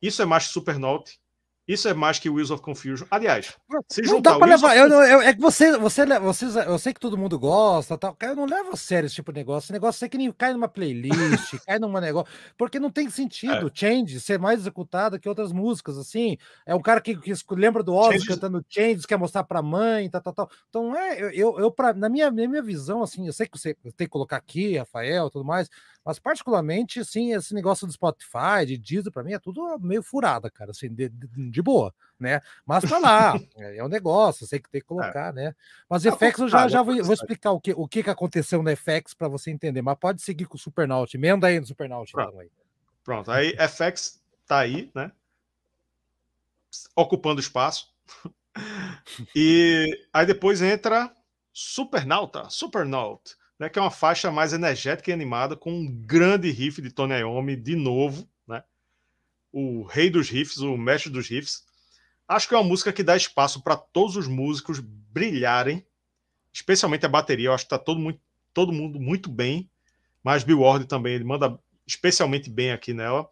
Isso é mais que Supernote, isso é mais que Wheels of Confusion. Aliás, se não dá pra levar. Eu, eu, é que você, você, você, eu sei que todo mundo gosta, tal. Eu não levo a sério esse tipo de negócio. Esse negócio é que nem cai numa playlist, <laughs> cai numa negócio. Porque não tem sentido. É. Change ser mais executada que outras músicas, assim. É um cara que, que lembra do Ozzy Change... cantando Change, quer mostrar pra mãe, tal, tal, tal. Então, é, eu, eu, pra, na, minha, na minha visão, assim, eu sei que você tem que colocar aqui, Rafael, tudo mais, mas, particularmente, assim, esse negócio do Spotify, de Deezer, para mim é tudo meio furada, cara, assim, de, de, de boa, né? Mas tá lá, <laughs> é, é um negócio, sei que tem que é. colocar, é. né? Mas ah, FX eu já, já vou, vou, explicar o que, o que, que aconteceu no FX para você entender, mas pode seguir com o Supernaut, emenda aí no Supernaut. Pronto. Então, aí. Pronto, aí FX tá aí, né? Ocupando espaço. <laughs> e aí depois entra Supernauta, Supernaut né, que é uma faixa mais energética e animada, com um grande riff de Tony Iommi, de novo, né? o rei dos riffs, o mestre dos riffs. Acho que é uma música que dá espaço para todos os músicos brilharem, especialmente a bateria. Eu acho que está todo, muito, todo mundo muito bem, mas Bill Ward também, ele manda especialmente bem aqui nela.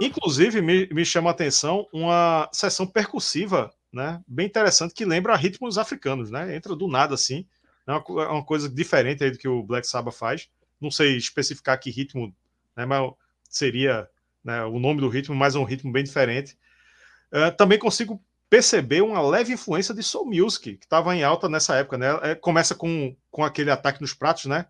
Inclusive, me, me chama a atenção uma sessão percussiva, né, bem interessante, que lembra ritmos africanos, né? Entra do nada assim é uma, é uma coisa diferente aí do que o Black Sabbath faz. Não sei especificar que ritmo, né, mas seria né, o nome do ritmo, mas é um ritmo bem diferente. Uh, também consigo perceber uma leve influência de Soul Music, que estava em alta nessa época, né? É, começa com, com aquele ataque nos pratos, né?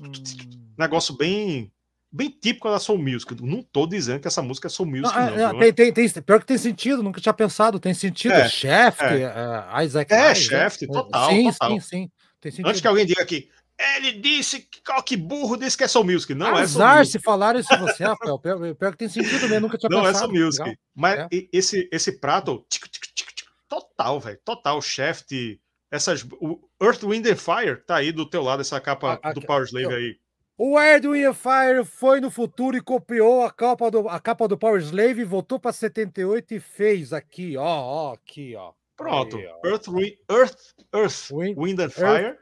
Hum. Negócio bem bem típico da Soul Music. Não estou dizendo que essa música é Soul Music, não. não, não tem, tem, tem, pior que tem sentido, nunca tinha pensado. Tem sentido. É, Shaft, é. Uh, Isaac. É, Shaft, é, total. Sim, total. sim, sim. Antes que alguém diga aqui, ele disse que, que burro disse que é Soul Music. Não Azar, é Soul Music. se falaram isso você, Rafael. Pior, pior que tem sentido mesmo, nunca tinha não pensado. Não é Soul Music. Legal. Mas é. esse, esse prato, tic, tic, tic, total, velho. Total. Shaft, essas. O Earth, Wind and Fire tá aí do teu lado, essa capa a, a, do Power Slave eu, aí. O Edwin Fire foi no futuro e copiou a capa do, a capa do Power Slave, voltou para 78 e fez aqui, ó, ó, aqui, ó. Pronto. Aí, ó. Earth, Earth, Earth, Wind, Wind and Fire. Earth,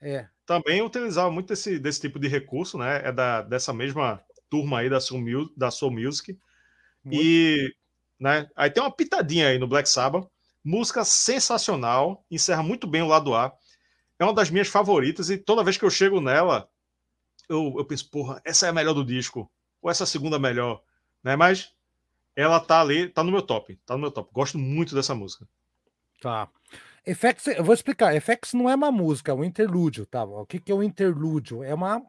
é. Também utilizava muito desse, desse tipo de recurso, né? É da, dessa mesma turma aí da Soul, da Soul Music. Muito. E né, aí tem uma pitadinha aí no Black Sabbath. Música sensacional, encerra muito bem o lado A. É uma das minhas favoritas e toda vez que eu chego nela, eu, eu penso, porra, essa é a melhor do disco, ou essa é segunda melhor, né? Mas ela tá ali, tá no meu top, tá no meu top. Gosto muito dessa música. Tá. FX, eu vou explicar. FX não é uma música, é um interlúdio, tá? O que, que é o um interlúdio? É uma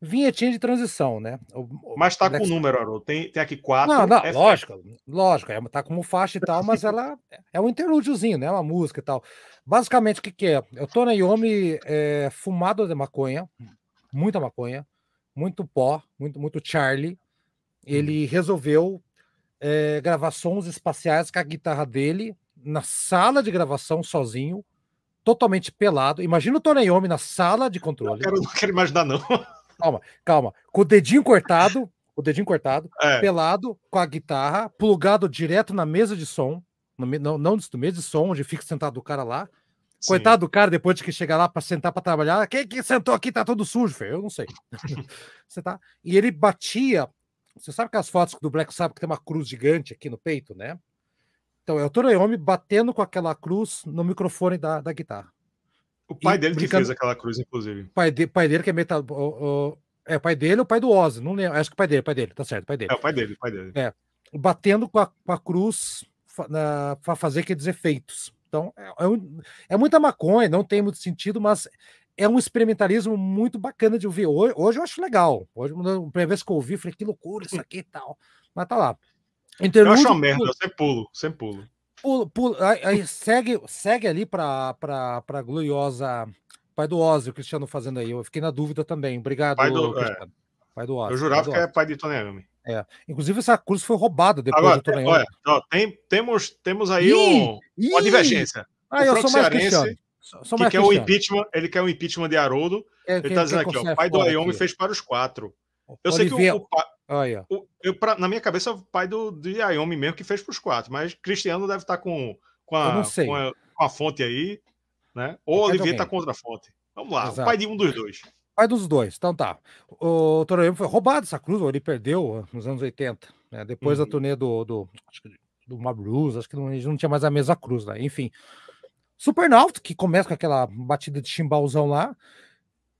vinhetinha de transição, né? O, mas tá com o número, Haroldo. Tem, tem aqui quatro. Não, não, lógico, lógico. É, tá como faixa e tal, mas <laughs> ela é um interlúdiozinho, né? Uma música e tal. Basicamente, o que, que é? Eu tô na Yomi é, fumado de maconha, muita maconha, muito pó, muito, muito Charlie, ele hum. resolveu é, gravar sons espaciais com a guitarra dele na sala de gravação sozinho, totalmente pelado. Imagina o Tony Iommi na sala de controle. Não quero, <laughs> não quero imaginar, não. Calma, calma. Com o dedinho cortado, o dedinho cortado, é. pelado, com a guitarra, plugado direto na mesa de som, no, não, não do mesa de som, onde fica sentado o cara lá. Coitado do cara, depois de que chegar lá para sentar para trabalhar, quem que sentou aqui tá todo sujo, filho? Eu não sei. <laughs> Você tá? E ele batia. Você sabe aquelas fotos do Black Sabbath que tem uma cruz gigante aqui no peito, né? Então é o Toroyomi batendo com aquela cruz no microfone da, da guitarra. O pai e dele brincando... que fez aquela cruz, inclusive. Pai, de, pai dele que é metal. O, o, é o pai dele ou o pai do Ozzy? Não lembro. Acho que o pai dele, pai dele, tá certo, pai dele. É o pai dele, pai dele. É. Batendo com a, com a cruz para fazer aqueles efeitos. Então, é, é, um, é, muita maconha, não tem muito sentido, mas é um experimentalismo muito bacana de ouvir. Hoje, hoje eu acho legal. Hoje, a primeira vez que eu ouvi, falei, que loucura isso <laughs> aqui e tal. Mas tá lá. Interlúdio, eu acho uma merda, eu sempre pulo, sempre pulo. pulo, pulo aí, aí segue, segue ali para a gloriosa pai do Ozzy, o Cristiano fazendo aí. Eu fiquei na dúvida também. Obrigado, pai do, é. pai do Ozzy. Eu jurava que é pai de Tony Iommi. É. Inclusive, essa cruz foi roubada depois Agora, do Olha, ó, tem, temos, temos aí ih, um, ih. uma divergência. Ah, o eu sou mais Cristiano. Sou que quer o impeachment, ele quer o impeachment de Haroldo. É, ele está dizendo aqui, ó, o pai do Iommi fez para os quatro. Eu sei que o, o, Olha. o eu, pra, na minha cabeça, é o pai do, do Iommi mesmo que fez para os quatro, mas Cristiano deve estar tá com, com, a, com, a, com a fonte aí, né? Ou Olivier está contra a fonte. Vamos lá, Exato. o pai de um dos dois. Pai dos dois, então tá. O Toroyama foi roubado essa cruz, ele perdeu nos anos 80, né? depois uhum. da turnê do, do, acho que do Mabruz, acho que não, não tinha mais a mesma cruz, né? Enfim. Supernauta, que começa com aquela batida de chimbalzão lá,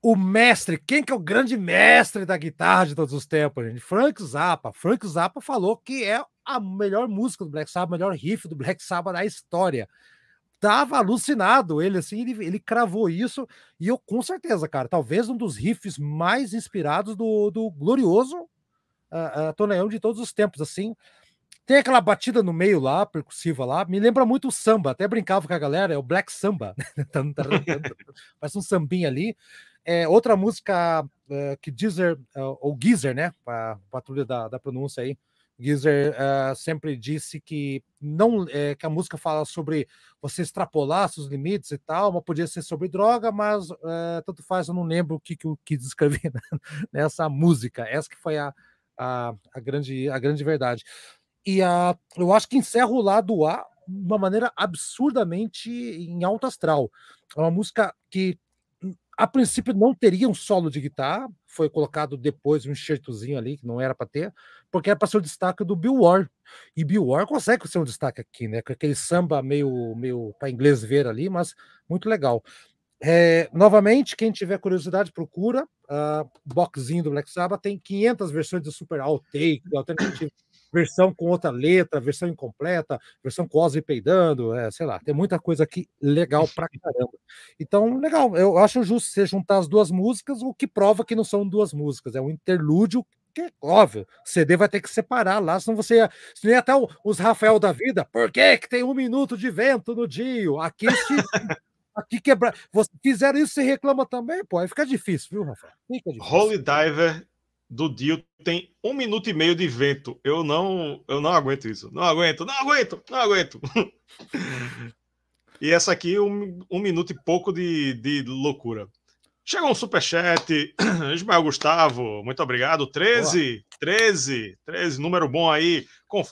o mestre, quem que é o grande mestre da guitarra de todos os tempos, gente? Frank Zappa. Frank Zappa falou que é a melhor música do Black Sabbath, melhor riff do Black Sabbath da história. Tava alucinado ele, assim, ele, ele cravou isso, e eu com certeza, cara, talvez um dos riffs mais inspirados do, do glorioso uh, uh, Tony de todos os tempos, assim. Tem aquela batida no meio lá, percussiva lá, me lembra muito o samba, até brincava com a galera, é o Black Samba, <laughs> parece um sambinha ali. É, outra música uh, que Deezer, uh, ou Geezer, né? A patrulha da, da pronúncia aí. Geezer uh, sempre disse que não é, que a música fala sobre você extrapolar seus limites e tal, mas podia ser sobre droga, mas tanto faz, eu não lembro o que, que eu quis escrever <laughs> nessa música. Essa que foi a, a, a, grande, a grande verdade. E a, eu acho que encerra o lado A de uma maneira absurdamente em alto astral. É uma música que a princípio não teria um solo de guitarra, foi colocado depois um enxertozinho ali, que não era para ter, porque era para ser o destaque do Bill Ward. E Bill Ward consegue ser um destaque aqui, né? Com aquele samba meio, meio para inglês ver ali, mas muito legal. É, novamente, quem tiver curiosidade, procura. Uh, boxzinho do Black Sabbath tem 500 versões de Super Outtake, <coughs> alternativa versão com outra letra, versão incompleta, versão com Ozzy peidando, é, sei lá, tem muita coisa aqui legal pra caramba. Então, legal, eu acho justo você juntar as duas músicas, o que prova que não são duas músicas, é um interlúdio que óbvio, CD vai ter que separar lá, senão você ia, até os Rafael da vida, por que que tem um minuto de vento no Dio? Aqui aqui quebrar, você fizeram isso, você reclama também, pô, aí fica difícil, viu, Rafael? Fica difícil. Holy Diver do Dio tem um minuto e meio de vento. Eu não, eu não aguento isso. Não aguento, não aguento, não aguento. <laughs> e essa aqui, um, um minuto e pouco de, de loucura. Chegou um superchat. <clears throat> Ismael Gustavo, muito obrigado. 13, Boa. 13, 13, número bom aí.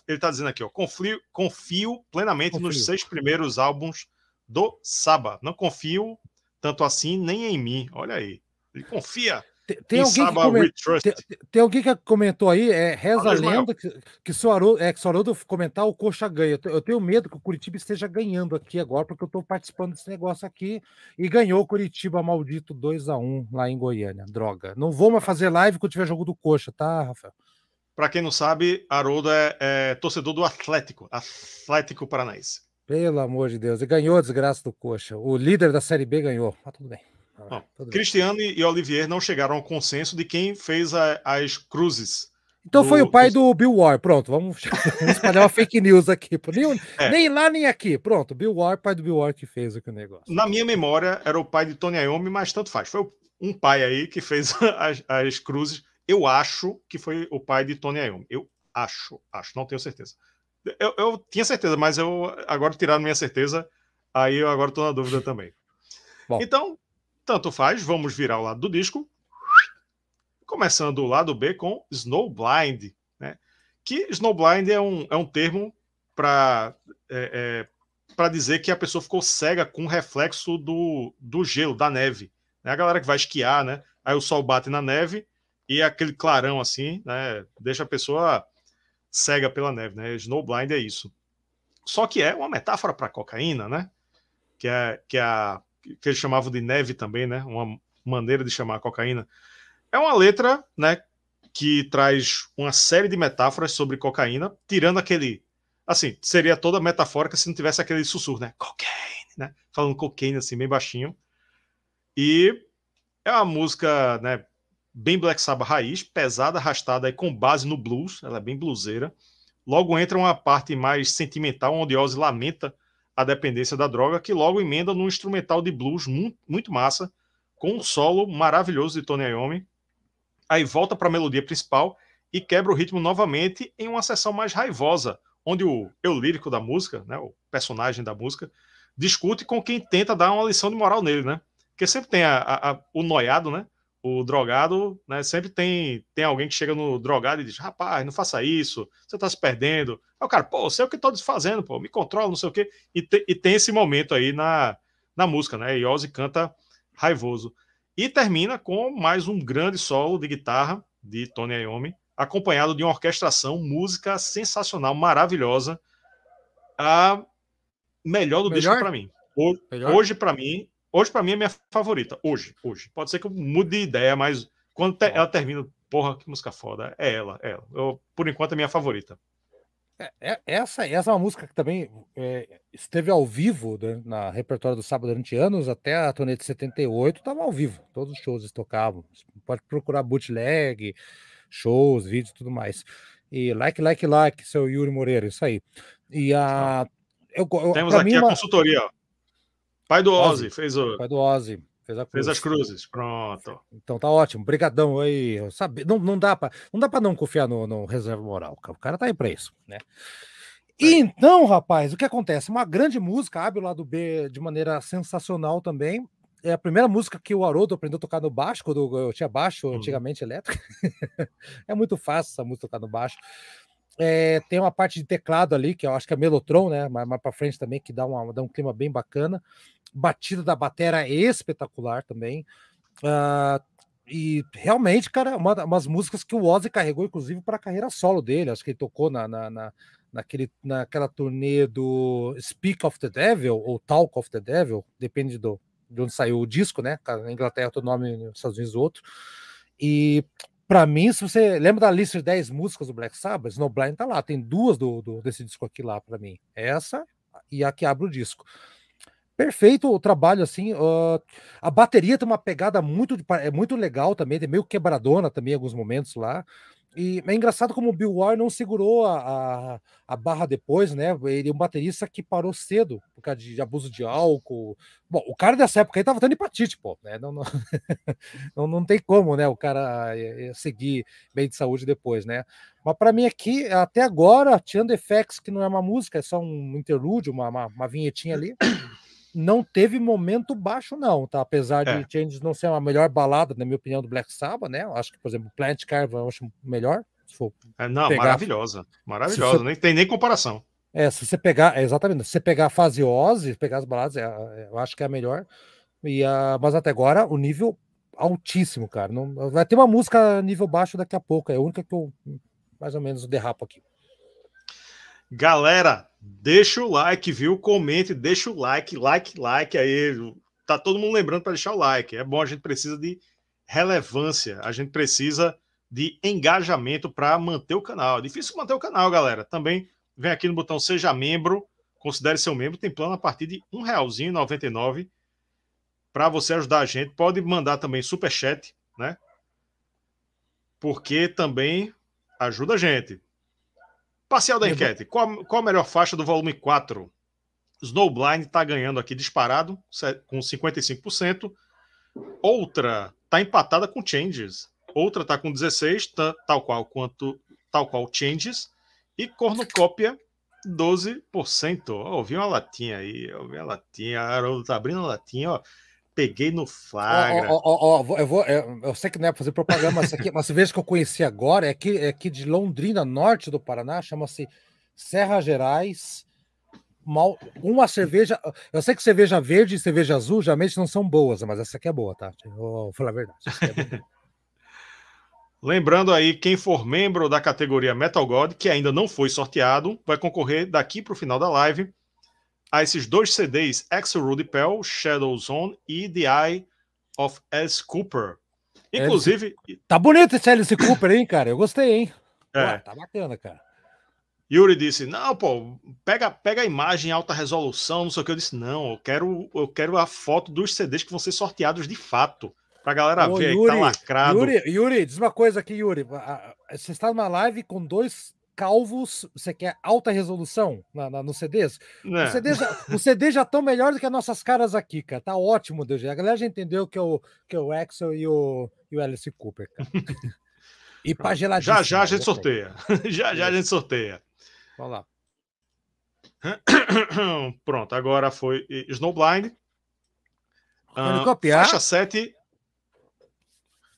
Ele está dizendo aqui, ó. Confio, confio plenamente confio. nos seis primeiros álbuns do Saba. Não confio tanto assim nem em mim. Olha aí. Ele confia tem, alguém que comentou, tem, tem, alguém que comentou aí, é, reza a lenda que, que, se o Haroldo, é, que se o Haroldo comentar, o Coxa ganha. Eu tenho medo que o Curitiba esteja ganhando aqui agora, porque eu estou participando desse negócio aqui e ganhou o Curitiba maldito 2 a 1 lá em Goiânia. Droga. Não vou mais fazer live quando tiver jogo do Coxa, tá, Rafael? Para quem não sabe, Haroldo é, é, torcedor do Atlético, Atlético Paranaense. Pelo amor de Deus, e ganhou a desgraça do Coxa. O líder da Série B ganhou. Tá tudo bem. Ah, Cristiano e Olivier não chegaram ao consenso de quem fez a, as cruzes. Então do... foi o pai do Bill War. Pronto, vamos, <laughs> vamos espalhar uma fake news aqui. Nem, é. nem, lá, nem aqui. Pronto, Bill War, pai do Bill War que fez o negócio. Na minha memória, era o pai de Tony Iommi, mas tanto faz. Foi um pai aí que fez <laughs> as, as cruzes. eu acho que foi o pai de Tony Iommi. Eu acho, acho, não tenho certeza. Eu, eu tinha certeza, mas eu agora tiraram minha certeza, aí eu agora estou na dúvida também. Bom. Então, tanto faz, vamos virar o lado do disco. Começando o lado B com Snowblind, né? Que Snowblind é um, é um termo para é, é, dizer que a pessoa ficou cega com o reflexo do, do gelo, da neve. Né? A galera que vai esquiar, né? Aí o sol bate na neve e aquele clarão assim, né? Deixa a pessoa cega pela neve, né? Snowblind é isso. Só que é uma metáfora para cocaína, né? Que é que é a que eles chamavam de neve também, né? Uma maneira de chamar a cocaína. É uma letra, né, que traz uma série de metáforas sobre cocaína, tirando aquele assim, seria toda metafórica se não tivesse aquele sussurro, né? Cocaine, né? Falando cocaine assim bem baixinho. E é uma música, né, bem Black Sabbath raiz, pesada, arrastada e com base no blues, ela é bem bluseira. Logo entra uma parte mais sentimental, onde Ozzy lamenta a dependência da droga, que logo emenda num instrumental de blues muito, massa, com um solo maravilhoso de Tony Iommi. Aí volta para a melodia principal e quebra o ritmo novamente em uma sessão mais raivosa, onde o eu lírico da música, né, o personagem da música, discute com quem tenta dar uma lição de moral nele, né? Porque sempre tem a, a, a, o noiado, né? O drogado, né, sempre tem, tem alguém que chega no drogado e diz, rapaz, não faça isso, você tá se perdendo. Aí o cara, pô, sei o que tô desfazendo, pô, me controla, não sei o quê. E, te, e tem esse momento aí na, na música, né, e Ozzy canta raivoso. E termina com mais um grande solo de guitarra de Tony Iommi, acompanhado de uma orquestração, música sensacional, maravilhosa. A melhor do melhor? disco para mim. Hoje, para mim, Hoje, para mim, é minha favorita. Hoje, hoje. Pode ser que eu mude de ideia, mas quando te, ela termina, porra, que música foda. É ela, é ela. Eu, por enquanto, é minha favorita. É, é, essa, essa é uma música que também é, esteve ao vivo né, na repertório do Sábado durante anos, até a turnê de 78 estava ao vivo, todos os shows tocavam. Você pode procurar bootleg, shows, vídeos tudo mais. E like, like, like, seu Yuri Moreira, isso aí. E a. Eu, eu, Temos aqui a uma... consultoria, ó. Pai do Ozzy, Ozzy fez o. Pai do Ozzy. Fez, a cruz. fez as cruzes, pronto. Então tá ótimo, brigadão aí. Sabe, não, não dá para não dá para não confiar no, no, reserva moral. O cara tá aí para isso, né? E então, rapaz, o que acontece? Uma grande música, abre o lado B de maneira sensacional também. É a primeira música que o Haroldo aprendeu a tocar no baixo, quando eu tinha baixo uhum. antigamente elétrico. <laughs> é muito fácil essa música tocar no baixo. É, tem uma parte de teclado ali, que eu acho que é Melotron, né? Mais, mais para frente também, que dá, uma, dá um clima bem bacana batida da batera é espetacular também. Uh, e realmente, cara, uma, umas músicas que o Ozzy carregou, inclusive, para a carreira solo dele. Acho que ele tocou na, na, na, naquele, naquela turnê do Speak of the Devil, ou Talk of the Devil, depende do, de onde saiu o disco, né? Na Inglaterra, outro nome, nos Estados Unidos, outro. E para mim, se você lembra da lista de 10 músicas do Black Sabbath, Snowblind tá lá, tem duas do, do desse disco aqui lá para mim. Essa e a que abre o disco. Perfeito o trabalho, assim. Uh, a bateria tem uma pegada muito, é muito legal também, tem meio quebradona também em alguns momentos lá. E é engraçado como o Bill Ward não segurou a, a, a, barra depois, né? Ele é um baterista que parou cedo por causa de, de abuso de álcool. Bom, o cara dessa época aí tava tendo hepatite, pô, né? Não, não, <laughs> não, não, tem como, né? O cara eh, eh, seguir bem de saúde depois, né? Mas para mim aqui, até agora, tirando effects, que não é uma música, é só um interlúdio, uma, uma, uma vinhetinha ali não teve momento baixo, não, tá? Apesar é. de Changes não ser a melhor balada, na minha opinião, do Black Sabbath, né? Eu acho que, por exemplo, Plant Caravan eu acho melhor. Se for é, não, pegar... maravilhosa. Maravilhosa, você... nem tem nem comparação. É, se você pegar, é, exatamente, se você pegar a fase Ozzy, pegar as baladas, é, é, eu acho que é a melhor. E, uh, mas até agora, o nível altíssimo, cara. Não, vai ter uma música nível baixo daqui a pouco, é a única que eu mais ou menos derrapo aqui. Galera, deixa o like, viu? Comente, deixa o like, like, like aí. Tá todo mundo lembrando para deixar o like. É bom, a gente precisa de relevância, a gente precisa de engajamento para manter o canal. É difícil manter o canal, galera. Também vem aqui no botão Seja Membro, considere seu membro. Tem plano a partir de R$ 1,99 para você ajudar a gente. Pode mandar também super chat, né? Porque também ajuda a gente. Parcial da enquete. Qual, qual a melhor faixa do volume 4? Snowblind está ganhando aqui disparado, com 55%. Outra está empatada com Changes. outra está com 16, tal qual quanto tal qual Changes, e cornucópia 12%. Ó, ouvi uma latinha aí, ouvi uma latinha, Haroldo tá abrindo uma latinha, ó. Peguei no flagra. Ó, ó, ó, eu, vou, eu, eu, sei que não é pra fazer propaganda, mas, aqui, mas veja que eu conheci agora, é aqui, é de Londrina, norte do Paraná, chama-se Serra Gerais. Mal, uma cerveja. Eu sei que cerveja verde e cerveja azul geralmente não são boas, mas essa aqui é boa, tá? Eu vou falar a verdade. É <laughs> Lembrando aí, quem for membro da categoria Metal God, que ainda não foi sorteado, vai concorrer daqui para o final da live a esses dois CDs, Axel Rudy Pell, Shadow Zone e The Eye of Alice Cooper. Inclusive. Tá bonito esse Alice Cooper, hein, cara? Eu gostei, hein? É. Pô, tá bacana, cara. Yuri disse: Não, pô, pega, pega a imagem em alta resolução, não sei o que. Eu disse: Não, eu quero, eu quero a foto dos CDs que vão ser sorteados de fato. Pra galera Ô, ver Yuri, aí, tá lacrado. Yuri, Yuri, diz uma coisa aqui, Yuri. Você está numa live com dois calvos, você quer alta resolução na, na, no CDs? É. Os CDs, já, os CDs já estão melhores do que as nossas caras aqui, cara. Tá ótimo, Deus. A galera já entendeu que é o, que é o Axel e o, e o Alice Cooper, cara. <laughs> E pra geladinho. <laughs> Já já a gente sorteia. já já a gente sorteia. Vamos lá. <coughs> Pronto, agora foi Snowblind. Uh, copiar. Faixa 7.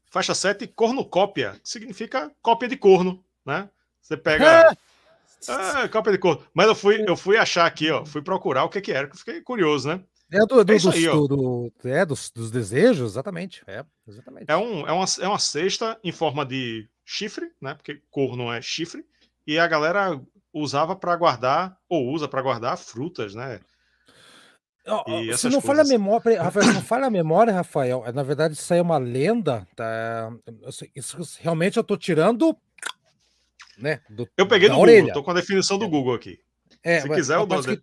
Faixa 7, cornucópia. Significa cópia de corno, né? Você pega. <laughs> ah, cópia de corno. Mas eu fui, eu fui achar aqui, ó. Fui procurar o que, que era, que fiquei curioso, né? É, do, do, é, dos, aí, do, do, é dos, dos, desejos, exatamente. É, exatamente. É, um, é, uma, é uma cesta em forma de chifre, né? Porque corno é chifre. E a galera usava para guardar, ou usa para guardar frutas, né? Oh, se não falha a memória, <coughs> Rafael, se não falha a memória, Rafael, é, na verdade isso aí é uma lenda, tá? Isso, realmente eu tô tirando, né? Do, eu peguei no orelha. Google, tô com a definição do é. Google aqui. É, se mas, quiser, eu dou. Que,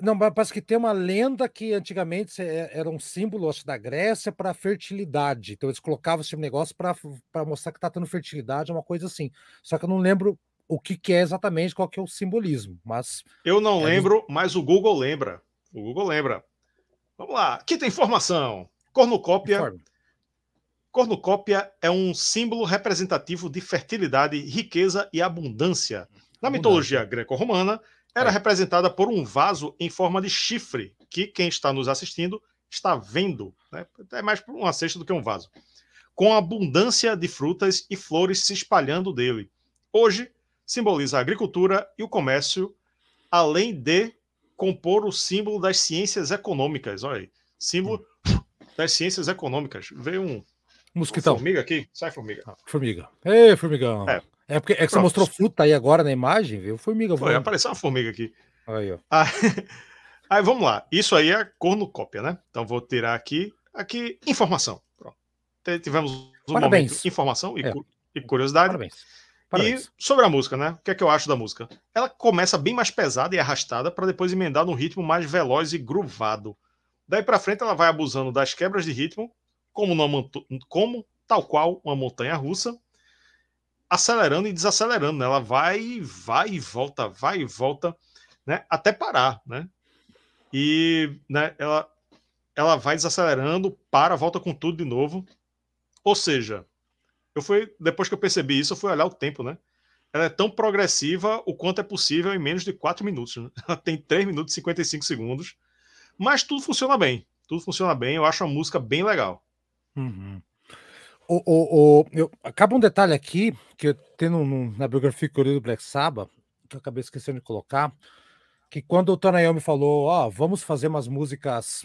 não, mas parece que tem uma lenda que antigamente é, era um símbolo acho, da Grécia para fertilidade. Então eles colocavam esse negócio para mostrar que tá tendo fertilidade, uma coisa assim. Só que eu não lembro o que, que é exatamente, qual que é o simbolismo. Mas eu não é lembro, mas o Google lembra. O Google lembra. Vamos lá, aqui tem informação. Cornucópia. Informe. Cornucópia é um símbolo representativo de fertilidade, riqueza e abundância. Na mitologia greco-romana, era é. representada por um vaso em forma de chifre, que quem está nos assistindo está vendo. Né? É mais uma cesta do que um vaso. Com abundância de frutas e flores se espalhando dele. Hoje, simboliza a agricultura e o comércio, além de compor o símbolo das ciências econômicas. Olha aí, símbolo das ciências econômicas. Veio um mosquitão. formiga aqui? Sai, formiga. Ah, formiga. Ei, formigão. É, é porque é que você mostrou fruta aí agora na imagem, viu? Formiga. Foi, apareceu uma formiga aqui. Aí, ó. Ah, <laughs> aí, vamos lá. Isso aí é cornucópia, né? Então vou tirar aqui, aqui informação. Pronto. Tivemos um Parabéns. momento informação e, é. e curiosidade. Parabéns. Parabéns. E sobre a música, né? O que é que eu acho da música? Ela começa bem mais pesada e arrastada para depois emendar num ritmo mais veloz e groovado. Daí para frente ela vai abusando das quebras de ritmo, como, numa, como tal qual uma montanha russa, acelerando e desacelerando. Né? Ela vai, vai e volta, vai e volta, né? Até parar, né? E né, ela, ela vai desacelerando, para, volta com tudo de novo. Ou seja, eu fui, depois que eu percebi isso, eu fui olhar o tempo, né? Ela é tão progressiva o quanto é possível em menos de 4 minutos. Né? <laughs> Ela tem 3 minutos e 55 segundos. Mas tudo funciona bem. Tudo funciona bem. Eu acho a música bem legal. Uhum. O, o, o, eu, acaba um detalhe aqui que eu tenho na biografia que eu li do Black Sabbath, que eu acabei esquecendo de colocar, que quando o Tanayomi falou, ó, oh, vamos fazer umas músicas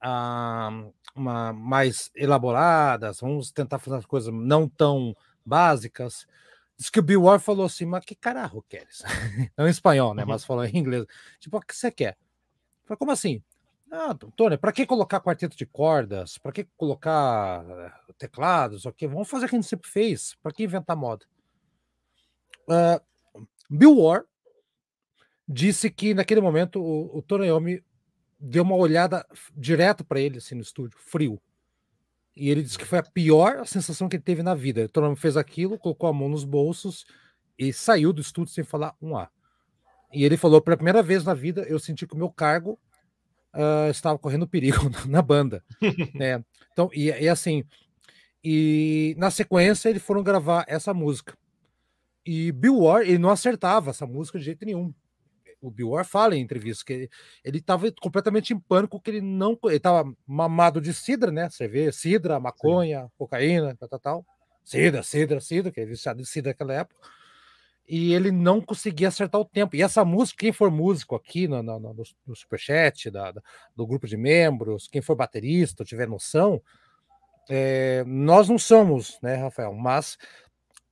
ah, uma, mais elaboradas, vamos tentar fazer as coisas não tão básicas. Diz que o Bill Ward falou assim, mas que caralho queres? <laughs> Não em espanhol, né? Uhum. Mas falou em inglês. Tipo, o que você quer? Falei, como assim? Ah, Tony, para que colocar quarteto de cordas? Para que colocar eh, teclados? Ok, vamos fazer o que a gente sempre fez. Para que inventar moda? Uh, Bill Ward disse que naquele momento o, o Tony Iommi deu uma olhada direto para ele assim no estúdio, frio. E ele disse que foi a pior sensação que ele teve na vida. Então fez aquilo, colocou a mão nos bolsos e saiu do estúdio sem falar um A. E ele falou: pela primeira vez na vida, eu senti que o meu cargo uh, estava correndo perigo <laughs> na banda. <laughs> né? Então, e, e, assim, E na sequência eles foram gravar essa música. E Bill Ward, ele não acertava essa música de jeito nenhum. O Bill Ward fala em entrevista que ele estava completamente em pânico, que ele não. Ele estava mamado de cidra, né? Você vê, cidra, maconha, Sim. cocaína, tal, tal, tal. Cidra, cidra, cidra, que é viciado de cidra naquela época. E ele não conseguia acertar o tempo. E essa música, quem for músico aqui no, no, no, no Superchat, da, da, do grupo de membros, quem for baterista, tiver noção, é, nós não somos, né, Rafael? Mas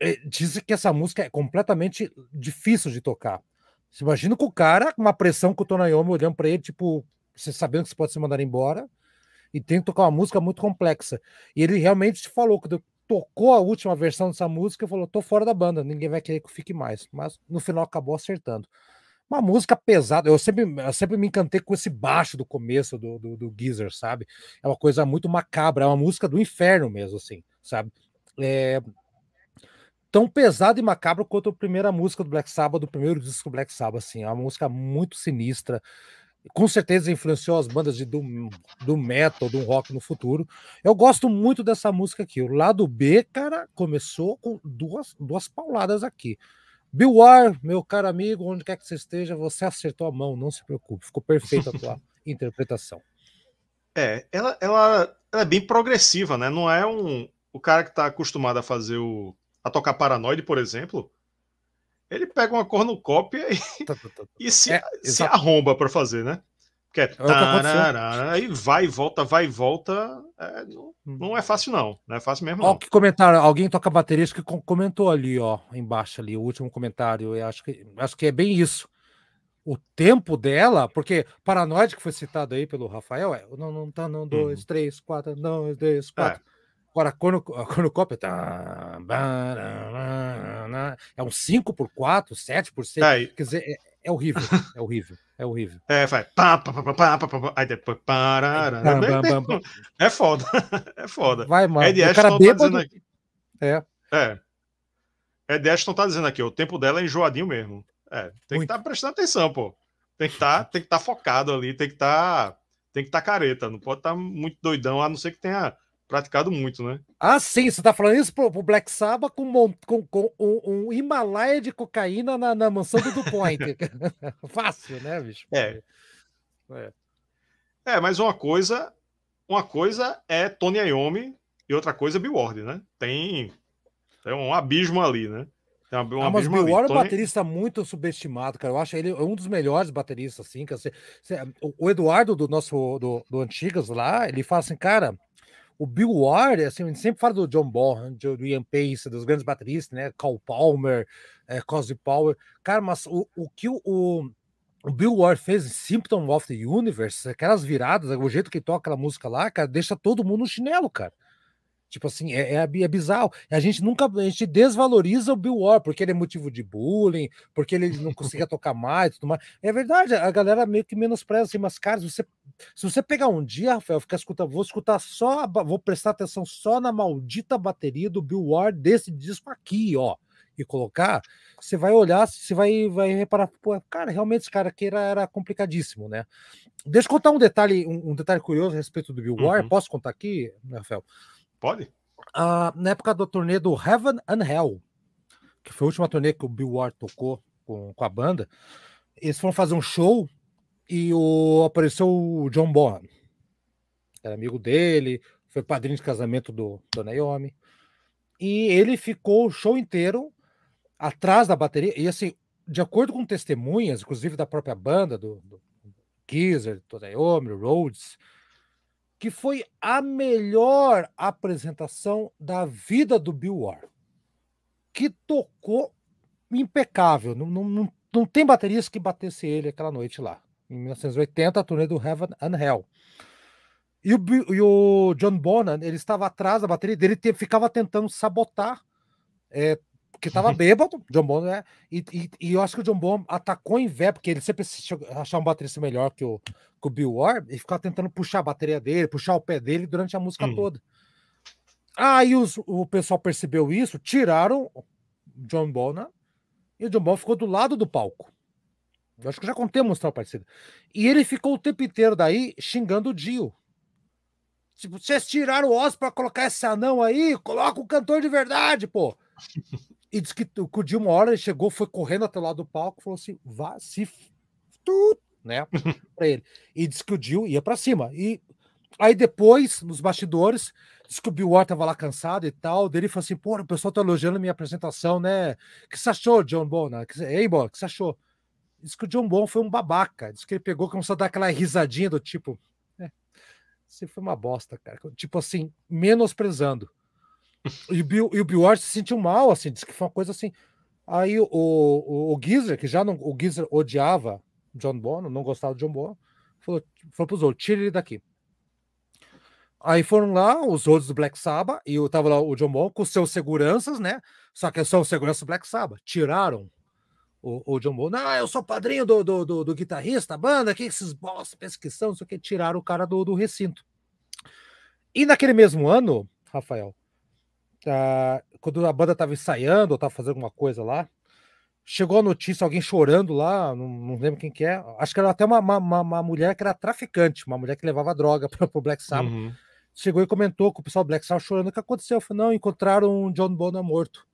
é, dizem que essa música é completamente difícil de tocar. Você imagina com o cara, uma pressão com o Tonayomi olhando para ele, tipo, você sabendo que você pode se mandar embora, e tem que tocar uma música muito complexa. E ele realmente falou, quando tocou a última versão dessa música, falou: tô fora da banda, ninguém vai querer que eu fique mais. Mas no final acabou acertando. Uma música pesada, eu sempre, eu sempre me encantei com esse baixo do começo do, do, do Geezer, sabe? É uma coisa muito macabra, é uma música do inferno mesmo, assim, sabe? É, tão pesado e macabro quanto a primeira música do Black Sabbath, do primeiro disco do Black Sabbath, assim, é uma música muito sinistra, com certeza influenciou as bandas de do, do metal, do rock no futuro. Eu gosto muito dessa música aqui. O lado B, cara, começou com duas, duas pauladas aqui. Bill War, meu caro amigo, onde quer que você esteja, você acertou a mão, não se preocupe, ficou perfeita a tua <laughs> interpretação. É, ela, ela, ela, é bem progressiva, né? Não é um o cara que está acostumado a fazer o a tocar Paranoide, por exemplo, ele pega uma cornucópia e, tá, tá, tá, e se, é, se arromba para fazer, né? Porque é, é tararara, aí vai e volta, vai e volta. É, não, hum. não, é fácil, não. Não é fácil mesmo. Ó, que comentaram, alguém toca bateria, acho que comentou ali, ó, embaixo ali, o último comentário. Eu acho que, acho que é bem isso. O tempo dela, porque Paranoide, que foi citado aí pelo Rafael, é. Não, não tá, não, dois, hum. três, quatro, não, dois, quatro. É. Agora, quando, quando copia. Tá, é um 5 por 4, 7 por 6. É, quer dizer, é, é, horrível. <laughs> É horrível. É horrível. É, faz. aí depois. Parará, <laughs> <laughs> é foda. É foda. Vai, mano. Ed Ashton tá dizendo aqui. É. É. Ed Ashton tá dizendo aqui, o tempo dela é enjoadinho mesmo. É, tem Muito. que estar tá prestando atenção, pô. Tem que tá, estar tá focado ali, tem que estar. Tá, tem que estar tá careta, não pode estar tá muito doidão, a não ser que tenha praticado muito, né? Ah, sim, você tá falando isso pro, pro Black Sabbath com, com, com um, um, Himalaia de cocaína na, na mansão do Point. <laughs> Fácil, né, bicho? É. é. É, mas uma coisa, uma coisa é Tony Iommi e outra coisa é Bill Ward, né? Tem, tem um abismo ali, né? Tem um, ah, mas Bill Ward é um baterista muito subestimado, cara. Eu acho ele um dos melhores bateristas, assim. Você, o Eduardo do nosso do, do Antigas lá, ele fala assim, cara, o Bill Ward, assim, a gente sempre fala do John Bonham, do Ian Pace, dos grandes bateristas, né? Carl Palmer, é, Cosby Power. Cara, mas o, o que o, o Bill Ward fez em Symptom of the Universe, aquelas viradas, o jeito que toca aquela música lá, cara, deixa todo mundo no chinelo, cara. Tipo assim, é, é, é, bizarro. A gente nunca a gente desvaloriza o Bill Ward porque ele é motivo de bullying, porque ele não <laughs> conseguia tocar mais, tudo mais. É verdade, a galera meio que menospreza assim, mas cara, você, se você pegar um dia, Rafael, ficar escutando, vou escutar só, vou prestar atenção só na maldita bateria do Bill Ward desse disco aqui, ó, e colocar, você vai olhar, você vai, vai reparar, pô, cara, realmente esse cara aqui era, era complicadíssimo, né? Deixa eu contar um detalhe, um, um detalhe curioso a respeito do Bill. Uhum. Posso contar aqui, Rafael? Pode? Uh, na época do turnê do Heaven and Hell, que foi a última turnê que o Bill Ward tocou com, com a banda, eles foram fazer um show e o, apareceu o John Bonham. Era amigo dele, foi padrinho de casamento do, do Naomi. E ele ficou o show inteiro atrás da bateria. E assim, de acordo com testemunhas, inclusive da própria banda, do, do Geezer, do Naomi, Rhodes, que foi a melhor apresentação da vida do Bill Ward, que tocou impecável. Não, não, não tem baterias que batesse ele aquela noite lá. Em 1980, a turnê do Heaven and Hell. E o, e o John Bonham, ele estava atrás da bateria dele, te, ficava tentando sabotar é, que tava <laughs> bêbado, John Bonham, né? E, e, e, eu acho que o John Bonham atacou em vé, porque ele sempre achar um baterista melhor que o, que o Bill Ward, e ficava tentando puxar a bateria dele, puxar o pé dele durante a música hum. toda. Aí os, o pessoal percebeu isso, tiraram John Bonham, e o John Bonham ficou do lado do palco. Eu acho que já contei uma história parecida. E ele ficou o tempo inteiro daí xingando o Dio. Tipo, vocês tiraram o Oz para colocar esse anão aí, coloca o cantor de verdade, pô. <laughs> E disse que o Dio, uma hora ele chegou, foi correndo até o lado do palco, falou assim: vá se. Tu, né? <laughs> Pra ele. E disse que o Dio ia para cima. E aí depois, nos bastidores, disse que o Bill Ward tava lá cansado e tal. Dele falou assim: pô, o pessoal tá elogiando a minha apresentação, né? O que você achou, John Bona? Ei, Bona, o que você achou? Diz que o John Bon foi um babaca. Diz que ele pegou, começou a dar aquela risadinha do tipo. É, você foi uma bosta, cara. Tipo assim, menosprezando. E o Bill, e o Bill Ward se sentiu mal, assim, disse que foi uma coisa assim. Aí o, o, o Geezer, que já não. O Geezer odiava John Bono, não gostava de John Bono, falou, falou pros outros: tira ele daqui. Aí foram lá os outros do Black Sabbath, e eu tava lá o John Bono com seus seguranças, né? Só que são seguranças do Black Sabbath. Tiraram o, o John Bono, não, eu sou padrinho do, do, do, do guitarrista, banda, que esses bosta, pesquisão, não sei o que, tiraram o cara do, do recinto. E naquele mesmo ano, Rafael, quando a banda estava ensaiando ou estava fazendo alguma coisa lá, chegou a notícia, alguém chorando lá, não, não lembro quem que é, acho que era até uma, uma, uma, mulher que era traficante, uma mulher que levava droga <laughs> para o Black Sabbath, uhum. chegou e comentou com o pessoal do Black Sabbath chorando, o que aconteceu? Eu falei, não, encontraram um John Bonham morto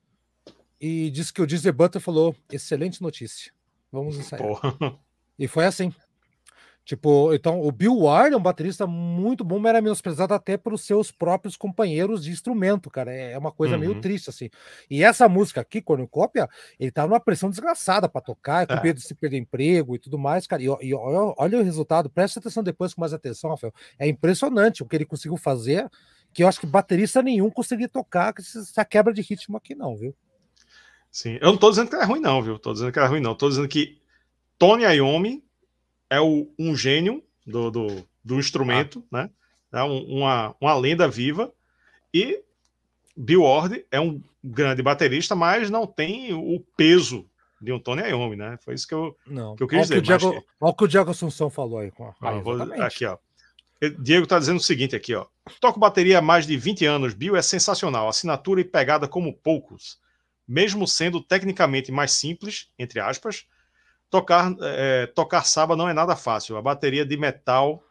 e disse que o Disney Butler falou: excelente notícia, vamos ensaiar. Porra. E foi assim. Tipo, então o Bill Ward é um baterista muito bom, mas era menosprezado até pelos seus próprios companheiros de instrumento, cara. É, é uma coisa uhum. meio triste, assim. E essa música aqui, Cornucópia, ele tá numa pressão desgraçada para tocar, com é. medo de se perder emprego e tudo mais, cara. E, e olha, olha, o resultado, presta atenção depois com mais atenção, Rafael. É impressionante o que ele conseguiu fazer, que eu acho que baterista nenhum conseguiria tocar com essa quebra de ritmo aqui, não, viu? Sim, eu não tô dizendo que é ruim, não, viu? Tô dizendo que é ruim, não. Tô dizendo que Tony Iommi é o, um gênio do, do, do instrumento, ah. né? É um, uma, uma lenda viva. E Bill Ward é um grande baterista, mas não tem o peso de um Tony Iommi, né? Foi isso que eu, não. que eu quis dizer. Que Diego, Olha o que o Diego Assunção falou aí. Com a... ah, vou, aqui, ó. Diego está dizendo o seguinte aqui, ó. Toco bateria há mais de 20 anos. Bill é sensacional. Assinatura e pegada como poucos mesmo sendo tecnicamente mais simples, entre aspas, tocar, é, tocar Saba não é nada fácil. A bateria de metal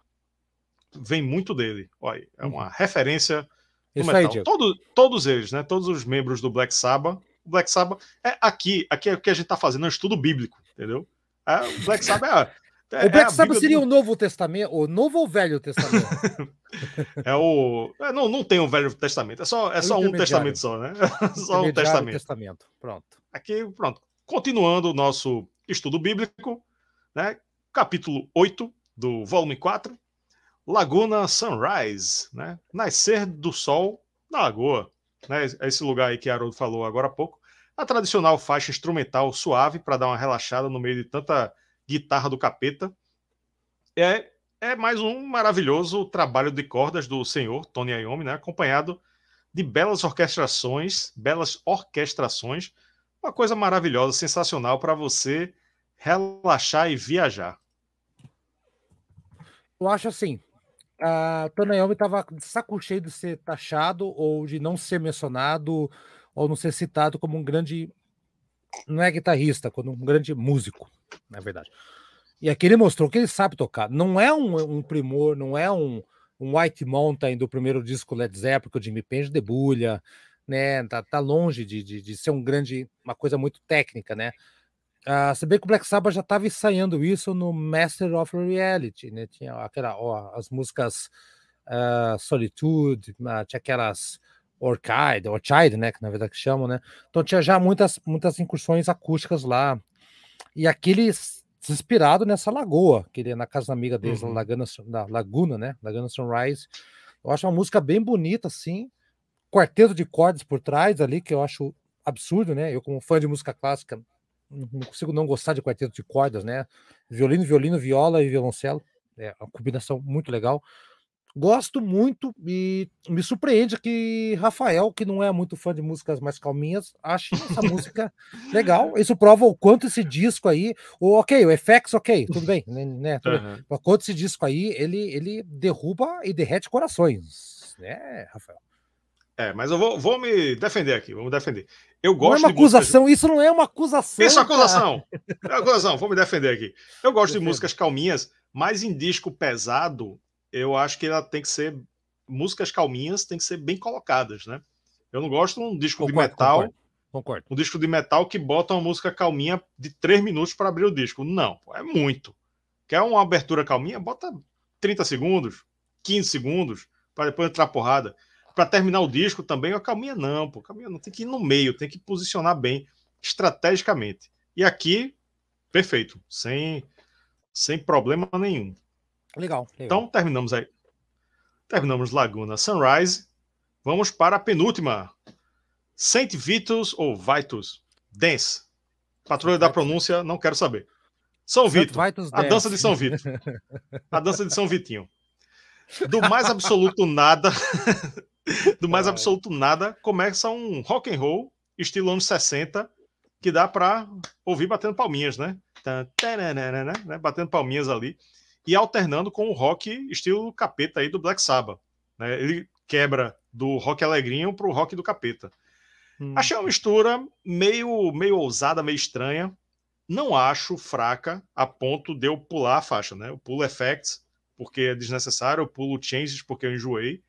vem muito dele. Olha, é uma uhum. referência do Isso metal. Aí, Todo, todos eles, né? Todos os membros do Black Sabbath. O Black Sabbath é aqui, aqui é o que a gente está fazendo, é um estudo bíblico, entendeu? É, o Black <laughs> Sabbath é é, o Black é Sabbath seria do... o Novo Testamento, o Novo ou Velho Testamento? <laughs> é o. É, não, não tem um Velho Testamento, é só, é só um testamento só, né? <laughs> só um testamento. testamento. Pronto. Aqui, pronto. Continuando o nosso estudo bíblico, né? Capítulo 8 do volume 4, Laguna Sunrise, né? Nascer do sol na lagoa. Né? Esse lugar aí que Haroldo falou agora há pouco. A tradicional faixa instrumental suave para dar uma relaxada no meio de tanta Guitarra do Capeta. É, é mais um maravilhoso trabalho de cordas do senhor Tony Iommi, né? acompanhado de belas orquestrações, belas orquestrações, uma coisa maravilhosa, sensacional para você relaxar e viajar. Eu acho assim, a Tony Iommi estava saco cheio de ser taxado ou de não ser mencionado ou não ser citado como um grande não é guitarrista, como um grande músico na verdade. E aqui ele mostrou que ele sabe tocar. Não é um, um primor, não é um, um White Mountain do primeiro disco Led Zeppelin, que o Jimmy Page debulha, né? Tá, tá longe de, de, de, ser um grande, uma coisa muito técnica, né? Uh, se bem que o Black Sabbath já estava ensaiando isso no Master of Reality, né? Tinha aquela, ó, as músicas uh, Solitude, uh, tinha aquelas Orchid, Orchid, né? Que na verdade que chamam, né? Então tinha já muitas, muitas incursões acústicas lá. E aquele inspirado nessa lagoa, que ele é na casa da amiga deles, uhum. Laguna, na Laguna, né? Laguna Sunrise. Eu acho uma música bem bonita, assim. Quarteto de cordas por trás ali, que eu acho absurdo, né? Eu, como fã de música clássica, não consigo não gostar de quarteto de cordas, né? Violino, violino, viola e violoncelo. É uma combinação muito legal. Gosto muito e me surpreende que Rafael, que não é muito fã de músicas mais calminhas, ache essa <laughs> música legal. Isso prova o quanto esse disco aí, o ok, o FX, ok, tudo bem, né? né tudo uhum. bem. O quanto esse disco aí, ele, ele derruba e derrete corações, né, Rafael? É, mas eu vou, vou me defender aqui, vamos defender. Eu gosto não é uma acusação, músicas... isso não é uma acusação. Isso é acusação. É acusação, vou me defender aqui. Eu gosto Defendo. de músicas calminhas, mas em disco pesado, eu acho que ela tem que ser músicas calminhas têm que ser bem colocadas, né? Eu não gosto de um disco concordo, de metal. Concordo, concordo. Um disco de metal que bota uma música calminha de três minutos para abrir o disco. Não, é muito. Quer uma abertura calminha? Bota 30 segundos, 15 segundos, para depois entrar porrada. Para terminar o disco também, a calminha não, pô. Calminha não tem que ir no meio, tem que posicionar bem, estrategicamente. E aqui, perfeito, sem, sem problema nenhum. Legal, legal. Então, terminamos aí. Terminamos Laguna Sunrise. Vamos para a penúltima. Saint Vitus ou Vitus Dance. Patrulha da pronúncia, não quero saber. São Vitor. A dança de São Vitor. A dança de São Vitinho. Do mais absoluto nada, <laughs> <laughs> do mais absoluto nada, começa um rock and roll estilo anos 60 que dá para ouvir batendo palminhas, né? né? Batendo palminhas ali e alternando com o rock estilo capeta aí do Black Sabbath. Né? Ele quebra do rock alegrinho para o rock do capeta. Hum. Achei uma mistura meio, meio ousada, meio estranha. Não acho fraca a ponto de eu pular a faixa, né? Eu pulo effects porque é desnecessário, eu pulo changes porque eu enjoei.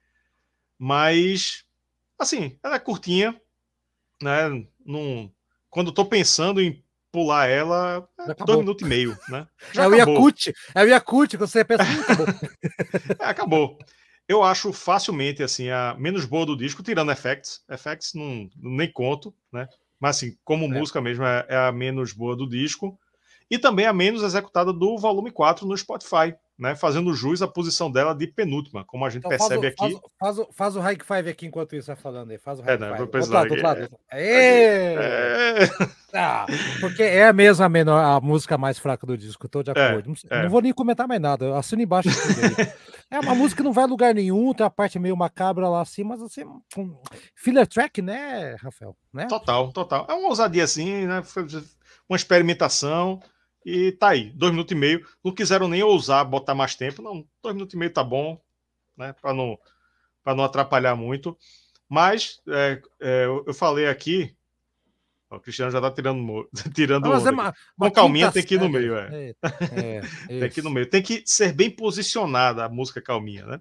Mas, assim, ela é curtinha, né? Num, quando eu tô pensando em pular ela é dois minutos e meio, né? <laughs> Já é o Yakut, é o Yakut, quando você pensa, hum, acabou. <laughs> é, acabou. Eu acho facilmente assim a menos boa do disco, tirando Effects. Effects não, nem conto, né? Mas assim, como é. música mesmo, é, é, a menos boa do disco. E também a menos executada do volume 4 no Spotify né, fazendo jus à posição dela de penúltima, como a gente então, percebe faz o, aqui. Faz, faz, faz, o high five aqui enquanto isso vai falando aí. Faz o high é, não, five. Outro outro lado. É... É... Ah, porque é a mesma a, menor, a música mais fraca do disco, estou de é, acordo. não, não, vou nem comentar mais nada, assino embaixo. <laughs> é uma música que não vai a lugar nenhum, tem a parte meio macabra lá assim, mas assim, um filler track, né, Rafael? Né? Total, total. É uma ousadia assim, né? Uma experimentação. E tá aí, dois minutos e meio. Não quiseram nem ousar botar mais tempo. Não, dois minutos e meio tá bom, né? Para não, não atrapalhar muito. Mas é, é, eu falei aqui. Ó, o Cristiano já tá tirando, <laughs> tirando mas, é Com calminha tem que ir no meio, é. é, <laughs> é tem que ir no meio. Tem que ser bem posicionada a música calminha, né?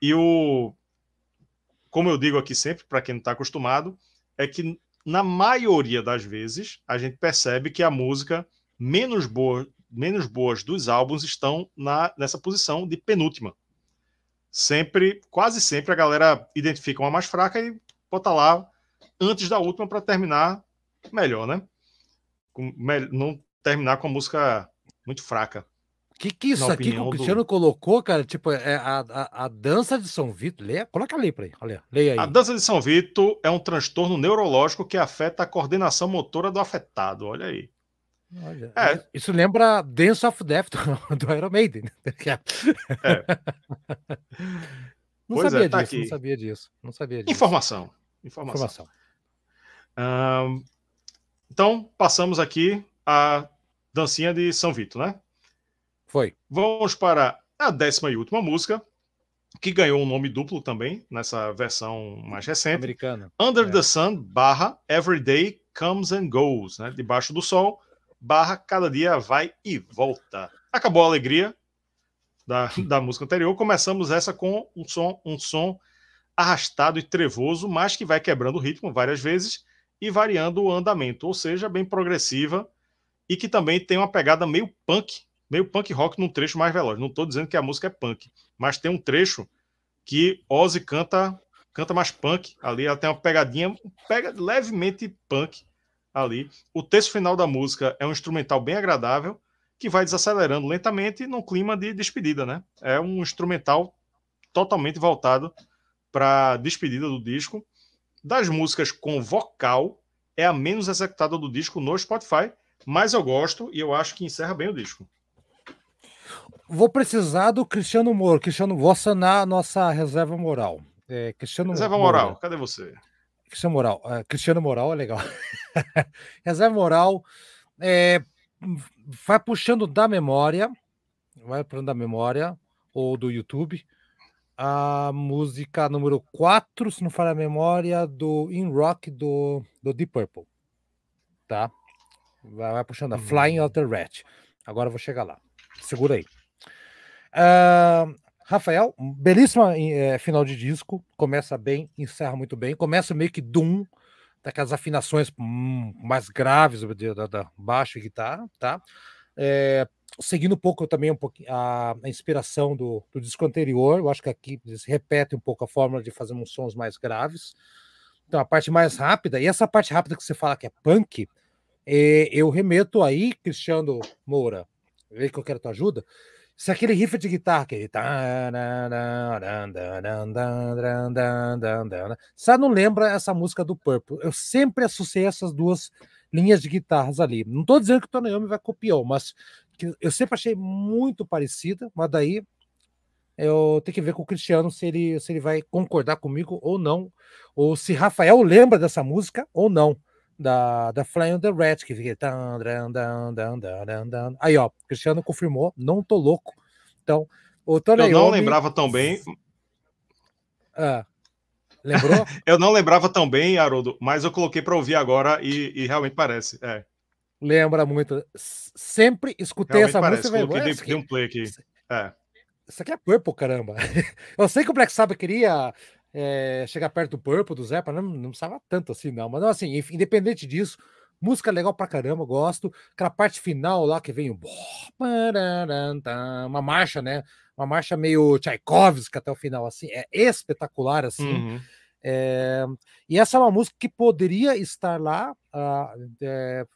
E o. Como eu digo aqui sempre, para quem não está acostumado, é que na maioria das vezes a gente percebe que a música menos, boa, menos boas dos álbuns estão na, nessa posição de penúltima. Sempre, quase sempre, a galera identifica uma mais fraca e bota lá antes da última para terminar melhor, né? Com, não terminar com a música muito fraca. Que que isso aqui que o Cristiano do... colocou, cara? Tipo, é a, a, a dança de São Vitor. Leia, coloca ali para aí. Olha, leia aí. A dança de São Vitor é um transtorno neurológico que afeta a coordenação motora do afetado. Olha aí. Olha, é. Isso lembra Dance of Death do, <laughs> Iron Maiden. <laughs> É. <laughs> Não, sabia é, tá disso, não sabia disso, não sabia disso. Informação. Informação. Informação. então, passamos aqui a dancinha de São Vito, né? Foi. Vamos para a décima e última música, que ganhou um nome duplo também, nessa versão mais recente. Americana. Under é. the Sun barra Everyday Comes and Goes, né? Debaixo do Sol barra cada dia vai e volta. Acabou a alegria da, da música anterior. Começamos essa com um som, um som arrastado e trevoso, mas que vai quebrando o ritmo várias vezes e variando o andamento, ou seja, bem progressiva e que também tem uma pegada meio punk, meio punk rock num trecho mais veloz. Não estou dizendo que a música é punk, mas tem um trecho que Ozzy canta canta mais punk ali, ela tem uma pegadinha pega levemente punk ali. O texto final da música é um instrumental bem agradável, que vai desacelerando lentamente num clima de despedida, né? É um instrumental totalmente voltado para despedida do disco. Das músicas com vocal, é a menos executada do disco no Spotify, mas eu gosto e eu acho que encerra bem o disco. Vou precisar do Cristiano Moro. Cristiano, vou acionar a nossa reserva moral. É, Cristiano reserva moral, cadê você? Cristiano Moral. Uh, Cristiano Moral é legal. <laughs> Reserva Moral é, vai puxando da memória, vai puxando da memória ou do YouTube a música número 4, se não falar a memória, do In Rock do, do Deep Purple. Tá? Vai, vai puxando a Flying Out the Rat. Agora eu vou chegar lá. Segura aí. Uh, Rafael, belíssima é, final de disco. Começa bem, encerra muito bem. Começa meio que Doom, daquelas afinações hum, mais graves da, da baixo e guitarra, tá? É, seguindo um pouco também um pouquinho a, a inspiração do, do, disco anterior, eu acho que aqui eles repetem um pouco a fórmula de fazer uns sons mais graves. Então, a parte mais rápida, e essa parte rápida que você fala que é punk, é, eu remeto aí, Cristiano Moura, vê que eu quero tua ajuda. Se aquele riff de guitarra, aquele. Você não lembra essa música do Purple? Eu sempre associei essas duas linhas de guitarras ali. Não estou dizendo que o Tony Iommi vai copiar, mas eu sempre achei muito parecida, mas daí eu tenho que ver com o Cristiano se ele, se ele vai concordar comigo ou não, ou se Rafael lembra dessa música ou não da, da Flying the Rat, que fica. Aí, ó, Cristiano confirmou, não tô louco. Então, o Tony Eu não lembrava tão bem. Ah, lembrou? <laughs> eu não lembrava tão bem, Haroldo, mas eu coloquei para ouvir agora e, e, realmente parece. É. Lembra muito. Sempre escutei realmente essa parece. música. Coloquei, dei, um play aqui. É. Isso aqui é Purple, caramba. <laughs> Eu sei que o Black Sabbath queria é, chegar perto do Purple, do Zepa, não, não precisava tanto assim, não. Mas, assim, independente disso, música legal pra caramba, gosto. Aquela parte final lá que vem o. Uma marcha, né? Uma marcha meio Tchaikovsky até o final, assim. É espetacular, assim. Uhum. É, e essa é uma música que poderia estar lá. Uh, é,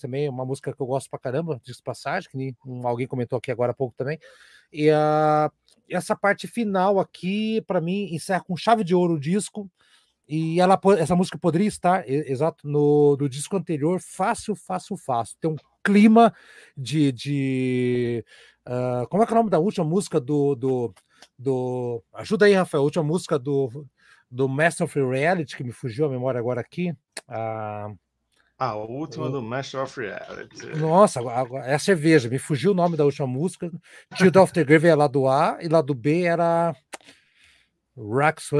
também, uma música que eu gosto pra caramba, de passagem, que nem, alguém comentou aqui agora há pouco também. E uh, essa parte final aqui, para mim, encerra com chave de ouro o disco. E ela, essa música poderia estar, exato, no do disco anterior, fácil, fácil, fácil. Tem um clima de. de uh, como é que é o nome da última música do. do, do ajuda aí, Rafael, a última música do, do Master of Reality, que me fugiu a memória agora aqui. Uh, a última do Master of Reality. Nossa, é a cerveja. Me fugiu o nome da última música. Child of the Grave é lá do A e lá do B era Rocks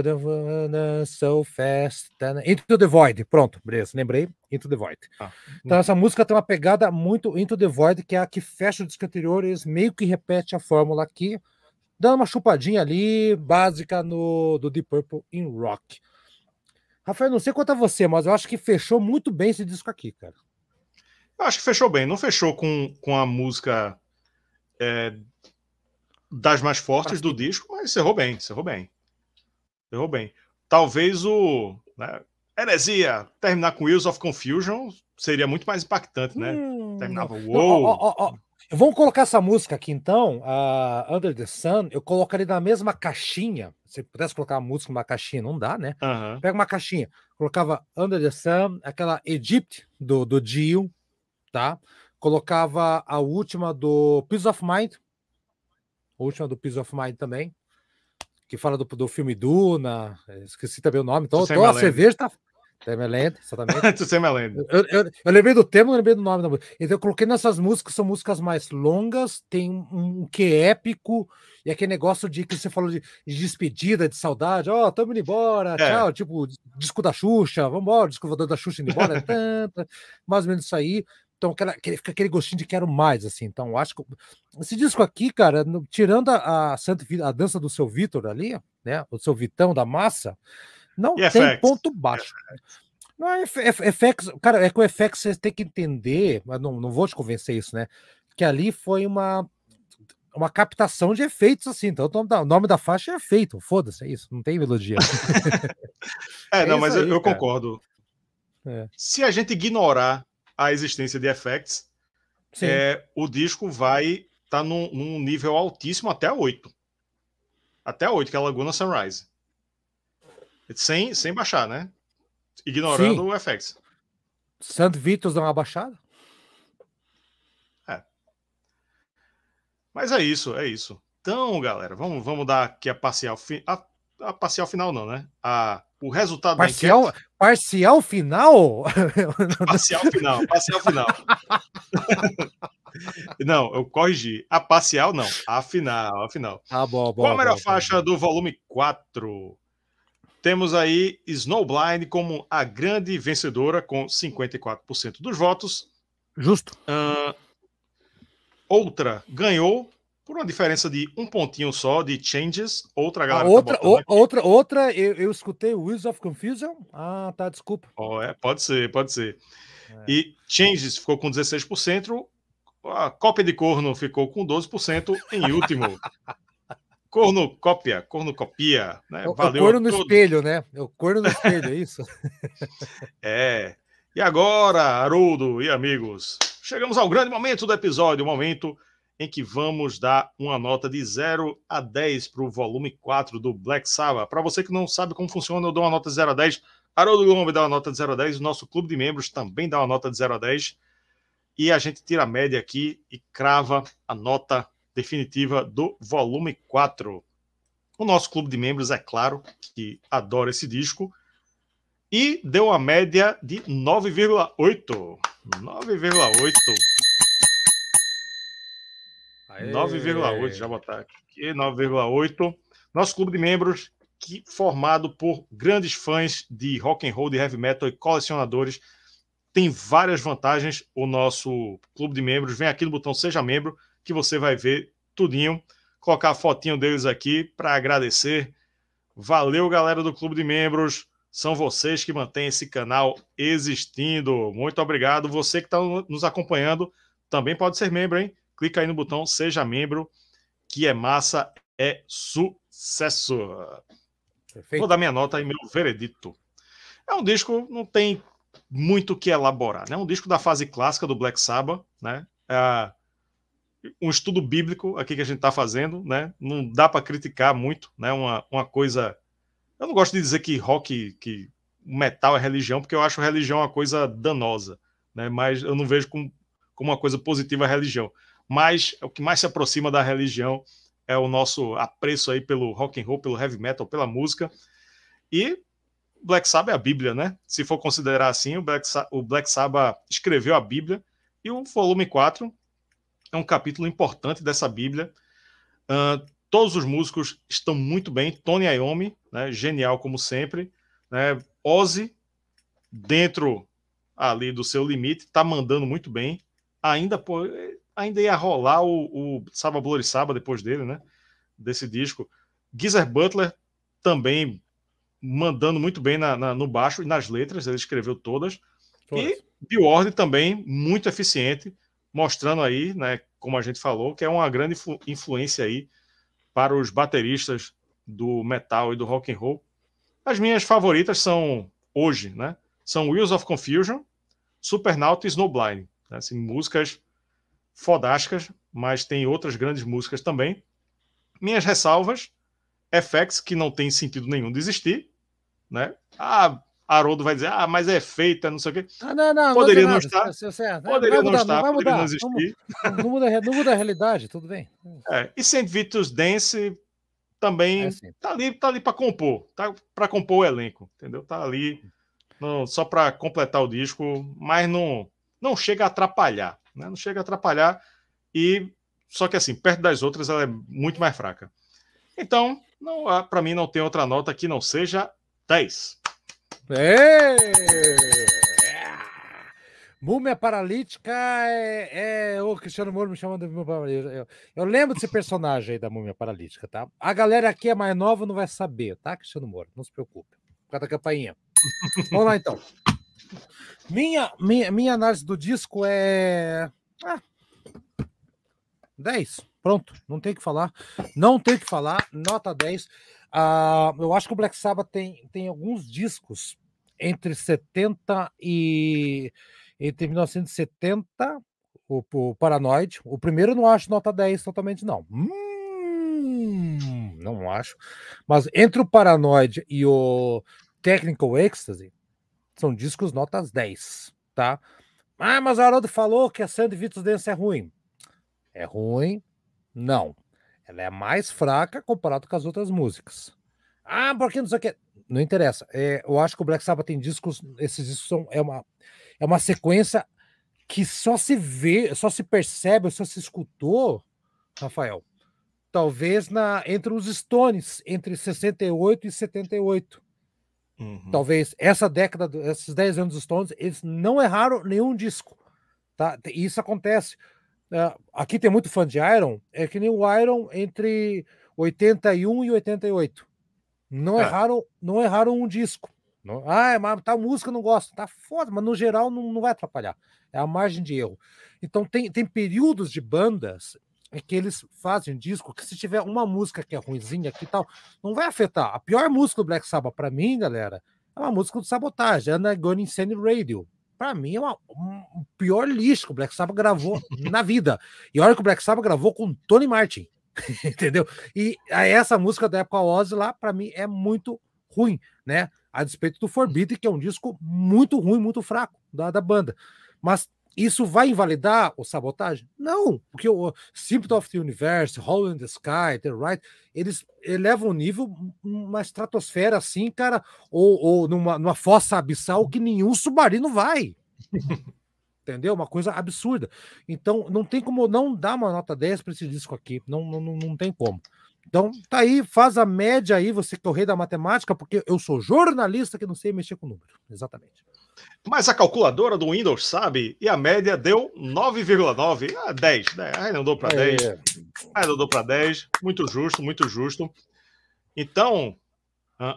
So Fast. Into the Void. Pronto, beleza. Lembrei. Into the Void. Ah. Então, essa música tem uma pegada muito Into the Void, que é a que fecha o disco anterior. Eles meio que repete a fórmula aqui, dando uma chupadinha ali, básica no do Deep Purple em rock. Rafael, não sei quanto a você, mas eu acho que fechou muito bem esse disco aqui, cara. Eu acho que fechou bem. Não fechou com, com a música é, das mais fortes do disco, mas cerrou bem, cerrou bem. Cerrou bem. Talvez o né, Heresia terminar com Wheels of Confusion seria muito mais impactante, né? Hum, Terminava o WoW. Vamos colocar essa música aqui então, uh, Under the Sun. Eu colocaria na mesma caixinha. Se pudesse colocar a música numa caixinha, não dá, né? Uhum. Pega uma caixinha, colocava Under the Sun, aquela Egypt do, do Dio, tá? Colocava a última do Peace of Mind, a última do Peace of Mind também, que fala do, do filme Duna. Esqueci também o nome. Então, a cerveja tá, Temeland, exatamente. <laughs> Temeland. Eu, eu, eu lembrei do tema, não lembrei do nome da música. Então eu coloquei nessas músicas, são músicas mais longas, tem um, um que épico, e aquele negócio de que você falou de, de despedida, de saudade, ó, oh, tamo indo embora, é. tchau, tipo, disco da Xuxa, vambora, disco da Xuxa indo embora, <laughs> tanta, mais ou menos isso aí. Então, aquela, aquele, fica aquele gostinho de quero mais, assim. Então, acho que esse disco aqui, cara, no, tirando a, a, Santa, a dança do seu Vitor ali, né? O seu Vitão da massa, não e tem FX? ponto baixo. Não, é FX, cara, é que o FX você tem que entender, mas não, não vou te convencer isso, né? Que ali foi uma, uma captação de efeitos, assim. Então, o nome da, o nome da faixa é efeito, foda-se, é isso, não tem melodia. <laughs> é, é, não, mas aí, eu, eu concordo. É. Se a gente ignorar a existência de effects, é, o disco vai estar tá num, num, nível altíssimo até 8. Até 8, que é a Laguna Sunrise. Sem, sem baixar, né? Ignorando Sim. o FX. Santo Vitor dá uma baixada? É. Mas é isso, é isso. Então, galera, vamos, vamos dar aqui a parcial, fi... a, a parcial final, não, né? A, o resultado parcial, da enquete... Parcial final? <laughs> Parcial final, parcial final. <laughs> não, eu corrigi. A parcial, não. A final, a final. Ah, bom, bom. Qual a melhor faixa bom. do volume 4? Temos aí Snowblind como a grande vencedora, com 54% dos votos. Justo. Uh, outra ganhou por uma diferença de um pontinho só de changes. Outra A galera. outra, tá o- outra, outra, eu, eu escutei Wheels of Confusion. Ah, tá, desculpa. Ó, é, pode ser, pode ser. É. E Changes ficou com 16%, a cópia de corno ficou com 12% em último. <laughs> corno cópia, corno copia, né? É o- é o Valeu corno a no espelho, né? É o corno no espelho, é isso? <laughs> É. E agora, Haroldo e amigos, chegamos ao grande momento do episódio, o momento em que vamos dar uma nota de 0 a 10 para o volume 4 do Black Sabbath. Para você que não sabe como funciona, eu dou uma nota de 0 a 10. Haroldo Gomes dá uma nota de 0 a 10. O nosso clube de membros também dá uma nota de 0 a 10. E a gente tira a média aqui e crava a nota definitiva do volume 4. O nosso clube de membros, é claro, que adora esse disco e deu uma média de 9,8. 9,8. 9,8, já botar aqui, 9,8. Nosso clube de membros, que formado por grandes fãs de rock and roll, de heavy metal e colecionadores, tem várias vantagens. O nosso clube de membros, vem aqui no botão seja membro, que você vai ver tudinho. Colocar a fotinho deles aqui para agradecer. Valeu, galera do clube de membros. São vocês que mantêm esse canal existindo. Muito obrigado. Você que está nos acompanhando também pode ser membro, hein? Clica aí no botão Seja Membro, que é massa, é sucesso. Perfeito. Vou dar minha nota e meu veredito. É um disco, não tem muito o que elaborar, né? É um disco da fase clássica do Black Sabbath, né? É um estudo bíblico aqui que a gente está fazendo, né? Não dá para criticar muito, né? Uma, uma coisa. Eu não gosto de dizer que rock, que metal é religião, porque eu acho religião uma coisa danosa, né? Mas eu não vejo como, como uma coisa positiva a religião. Mas o que mais se aproxima da religião é o nosso apreço aí pelo rock and roll, pelo heavy metal, pela música. E Black Sabbath é a Bíblia, né? Se for considerar assim, o Black, o Black Sabbath escreveu a Bíblia e o volume 4 é um capítulo importante dessa Bíblia. Uh, todos os músicos estão muito bem. Tony Iommi, né, genial como sempre. Né? Ozzy, dentro ali do seu limite, está mandando muito bem. Ainda, pô, ainda ia rolar o, o Saba Bloody Saba depois dele, né? Desse disco. Geezer Butler também mandando muito bem na, na, no baixo e nas letras, ele escreveu todas. todas. E Bjorn também muito eficiente, mostrando aí, né, como a gente falou, que é uma grande influ influência aí para os bateristas do metal e do rock and roll. As minhas favoritas são hoje, né? São Wheels of Confusion, Supernaut e Snowblind. Né? Assim, músicas fodásticas, mas tem outras grandes músicas também. Minhas ressalvas, FX, que não tem sentido nenhum de existir, né? Ah, Haroldo vai dizer, ah, mas é feita, não sei o quê. Ah, não, não, poderia não, não estar. se- Poderia vai não mudar, estar, vai poderia mudar. não existir. Não, <laughs> não muda, não muda a realidade, tudo bem. É, e St. Vitus Dance também É assim. tá ali, tá ali para compor, tá para compor o elenco, entendeu? Tá ali não, só para completar o disco, mas não não chega a atrapalhar, né? Não chega a atrapalhar e só que assim, perto das outras ela é muito mais fraca. Então, não, para mim não tem outra nota que não seja 10. Ê! Múmia Paralítica é, é- O Cristiano Moro me chama de Múmia Paralítica. Eu, eu lembro desse personagem aí da Múmia Paralítica, tá? A galera aqui é mais nova não vai saber, tá, Cristiano Moro? Não se preocupe. Por causa da campainha. <laughs> Vamos lá, então. Minha, minha, minha análise do disco é. Ah, 10. Pronto, não tem o que falar. Não tem o que falar. Nota 10. Ah, eu acho que o Black Sabbath tem, tem alguns discos entre 70 e. Entre 1970, o, o Paranoid. O primeiro eu não acho nota 10 totalmente, não. Hum, não acho. Mas entre o Paranoid e o Technical Ecstasy, são discos notas 10, tá? Ah, mas o Haroldo falou que a Sandy Vitus Dance é ruim. É ruim? Não. Ela é mais fraca comparado com as outras músicas. Ah, porque não sei o que. Não interessa. É, eu acho que o Black Sabbath tem discos. Esses discos são, é, uma, é uma sequência que só se vê, só se percebe, só se escutou, Rafael. Talvez na, entre os Stones, entre 68 e 78. Uhum. Talvez essa década, esses 10 anos dos Stones, eles não erraram nenhum disco. Tá? Isso acontece. É, aqui tem muito fã de Iron, é que nem o Iron entre 81 e 88. Não é. erraram, não erraram um disco. Não, ah, mas tá música não gosto. Tá foda, mas no geral não, não vai atrapalhar. É a margem de erro. Então tem, tem períodos de bandas em que eles fazem disco que se tiver uma música que é ruimzinha aqui e tal, não vai afetar. A pior música do Black Sabbath para mim, galera, é uma música do Sabotagem, Anna Gone Insane Radio. Para mim é uma, um pior lixo que o Black Sabbath gravou <laughs> na vida. E olha que o Black Sabbath gravou com Tony Martin. <laughs> entendeu? E essa música da época Ozzy lá, para mim, é muito ruim, né? A despeito do Forbidden, que é um disco muito ruim, muito fraco da, da banda. Mas isso vai invalidar o sabotagem? Não, porque o Symptom of the Universe, Hole in the Sky, The Right, eles elevam o nível uma estratosfera assim, cara, ou, ou numa, numa fossa abissal que nenhum submarino vai. <laughs> entendeu? Uma coisa absurda. Então, não tem como não dar uma nota 10 para esse disco aqui, não, não, não tem como. Então, tá aí, faz a média aí, você que é o rei da matemática, porque eu sou jornalista que não sei mexer com número. Exatamente. Mas a calculadora do Windows sabe, e a média deu 9,9 a 10. Né? Deu para 10. É. Deu para 10. Muito justo, muito justo. Então,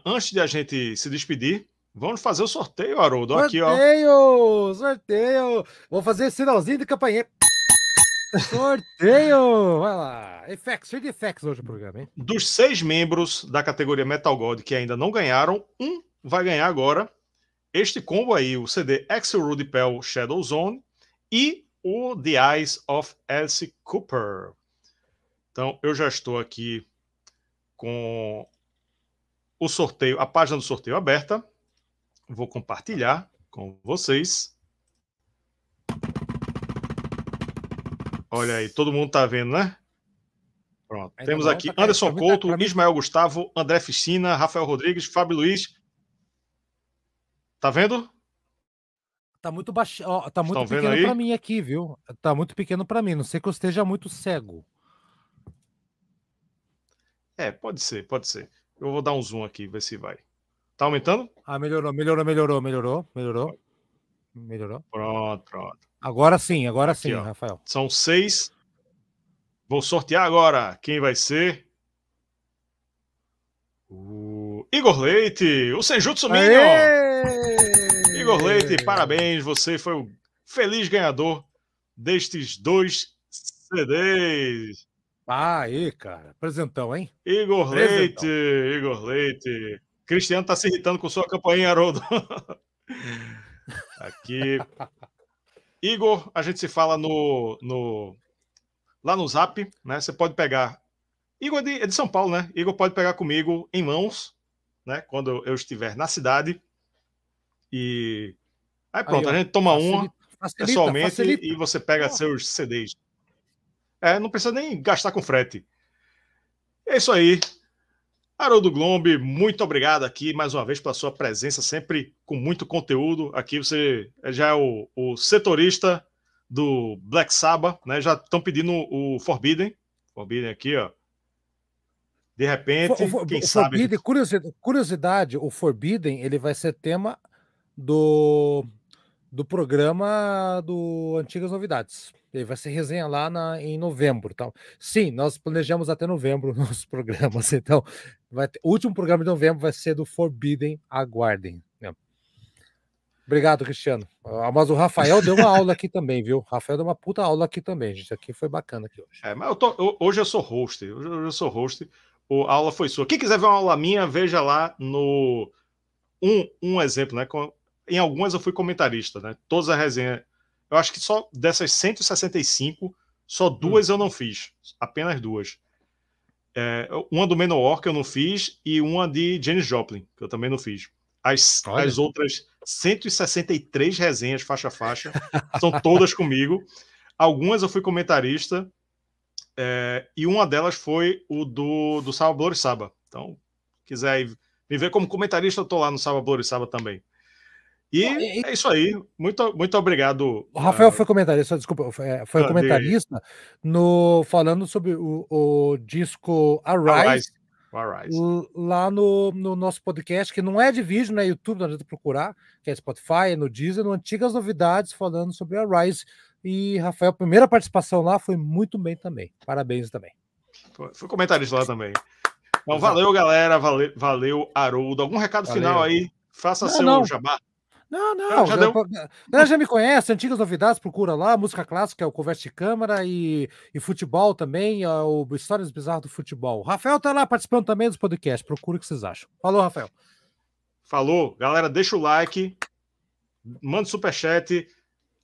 antes de a gente se despedir, Vamos fazer o sorteio, Haroldo. Aqui, ó. Sorteio! Sorteio! Vou fazer sinalzinho de campanha. Sorteio! Vai lá. Effects, cheio de effects hoje o programa, hein? Dos seis membros da categoria Metal God que ainda não ganharam, um vai ganhar agora. Este combo aí, o CD Axel Rudy Pell Shadow Zone e o The Eyes of Elsie Cooper. Então, eu já estou aqui com o sorteio, a página do sorteio aberta. Vou compartilhar com vocês. Olha aí, todo mundo tá vendo, né? Pronto. Ainda Temos aqui tá Anderson Couto, Ismael Gustavo, André Ficina, Rafael Rodrigues, Fábio Luiz. Tá vendo? Tá muito baixo, ó, tá muito Estão pequeno para mim aqui, viu? Tá muito pequeno para mim, não sei que eu esteja muito cego. É, pode ser, pode ser. Eu vou dar um zoom aqui, ver se vai. Tá aumentando? Ah, melhorou, melhorou, melhorou, melhorou, melhorou. Melhorou. Pronto, pronto. Agora sim, agora Aqui, sim, ó. Rafael. São seis. Vou sortear agora quem vai ser. O Igor Leite, o Senjutsu Minion. Igor Leite, parabéns, você foi o feliz ganhador destes dois CDs. Ah, aí, cara. Presentão, hein? Igor Presentão. Leite, Igor Leite. Cristiano está se irritando com sua campainha, Haroldo. <laughs> Aqui. Igor, a gente se fala no, no lá no Zap, né? Você pode pegar. Igor é de, é de São Paulo, né? Igor pode pegar comigo em mãos, né? Quando eu estiver na cidade. E aí pronto, aí, a gente toma facilita, uma facilita, pessoalmente facilita. e você pega oh. seus CDs. É, não precisa nem gastar com frete. É isso aí. Haroldo Glombe, muito obrigado aqui mais uma vez pela sua presença, sempre com muito conteúdo. Aqui você já é o, o setorista do Black Sabbath, né? Já estão pedindo o Forbidden. Forbidden aqui, ó. De repente, o, quem o sabe. Forbidden, curiosidade, curiosidade, o Forbidden ele vai ser tema do, do programa do Antigas Novidades. Ele vai ser resenha lá na, em novembro. Tal. Sim, nós planejamos até novembro <laughs> nos programas. Então, vai ter, o último programa de novembro vai ser do Forbidden. Aguardem. Né? Obrigado, Cristiano. Ah, mas o Rafael deu uma <laughs> aula aqui também, viu? O Rafael deu uma puta aula aqui também, gente. Aqui foi bacana aqui hoje. É, mas eu tô, eu, hoje eu sou host. Hoje eu sou host. O, a aula foi sua. Quem quiser ver uma aula minha, veja lá no. Um, um exemplo, né? Com, em algumas eu fui comentarista, né? Todas as resenhas eu acho que só dessas 165, só duas hum. eu não fiz. Apenas duas. É, uma do Menor que eu não fiz e uma de Janis Joplin, que eu também não fiz. As, as outras 163 resenhas faixa a faixa são todas comigo. Algumas eu fui comentarista é, e uma delas foi o do, do Saba Blorissaba. Então, quiser me ver como comentarista, eu tô lá no Saba Blorissaba também. E é isso aí. Muito, muito obrigado. O Rafael foi comentarista, desculpa, foi, foi comentarista no, falando sobre o, o disco Arise, Arise. lá no, no, nosso podcast, que não é de vídeo, não é YouTube, não adianta procurar, que é Spotify, é no Deezer, no Antigas Novidades, falando sobre Arise, E Rafael, primeira participação lá foi muito bem também. Parabéns também. Foi, foi comentarista lá também. Então, valeu, galera. Valeu, valeu Haroldo. Algum recado valeu. final aí? Faça não, seu não. jabá. Não, não. Já, já, já, já me conhece, antigas novidades, procura lá, música clássica, o Conversa de Câmara e, e futebol também, o Histórias Bizarras do Futebol. O Rafael tá lá participando também dos podcasts, procura o que vocês acham. Falou, Rafael. Falou. Galera, deixa o like, manda superchat,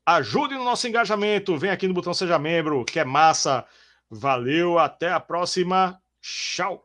ajude no nosso engajamento, vem aqui no botão Seja Membro, que é massa. Valeu, até a próxima. Tchau.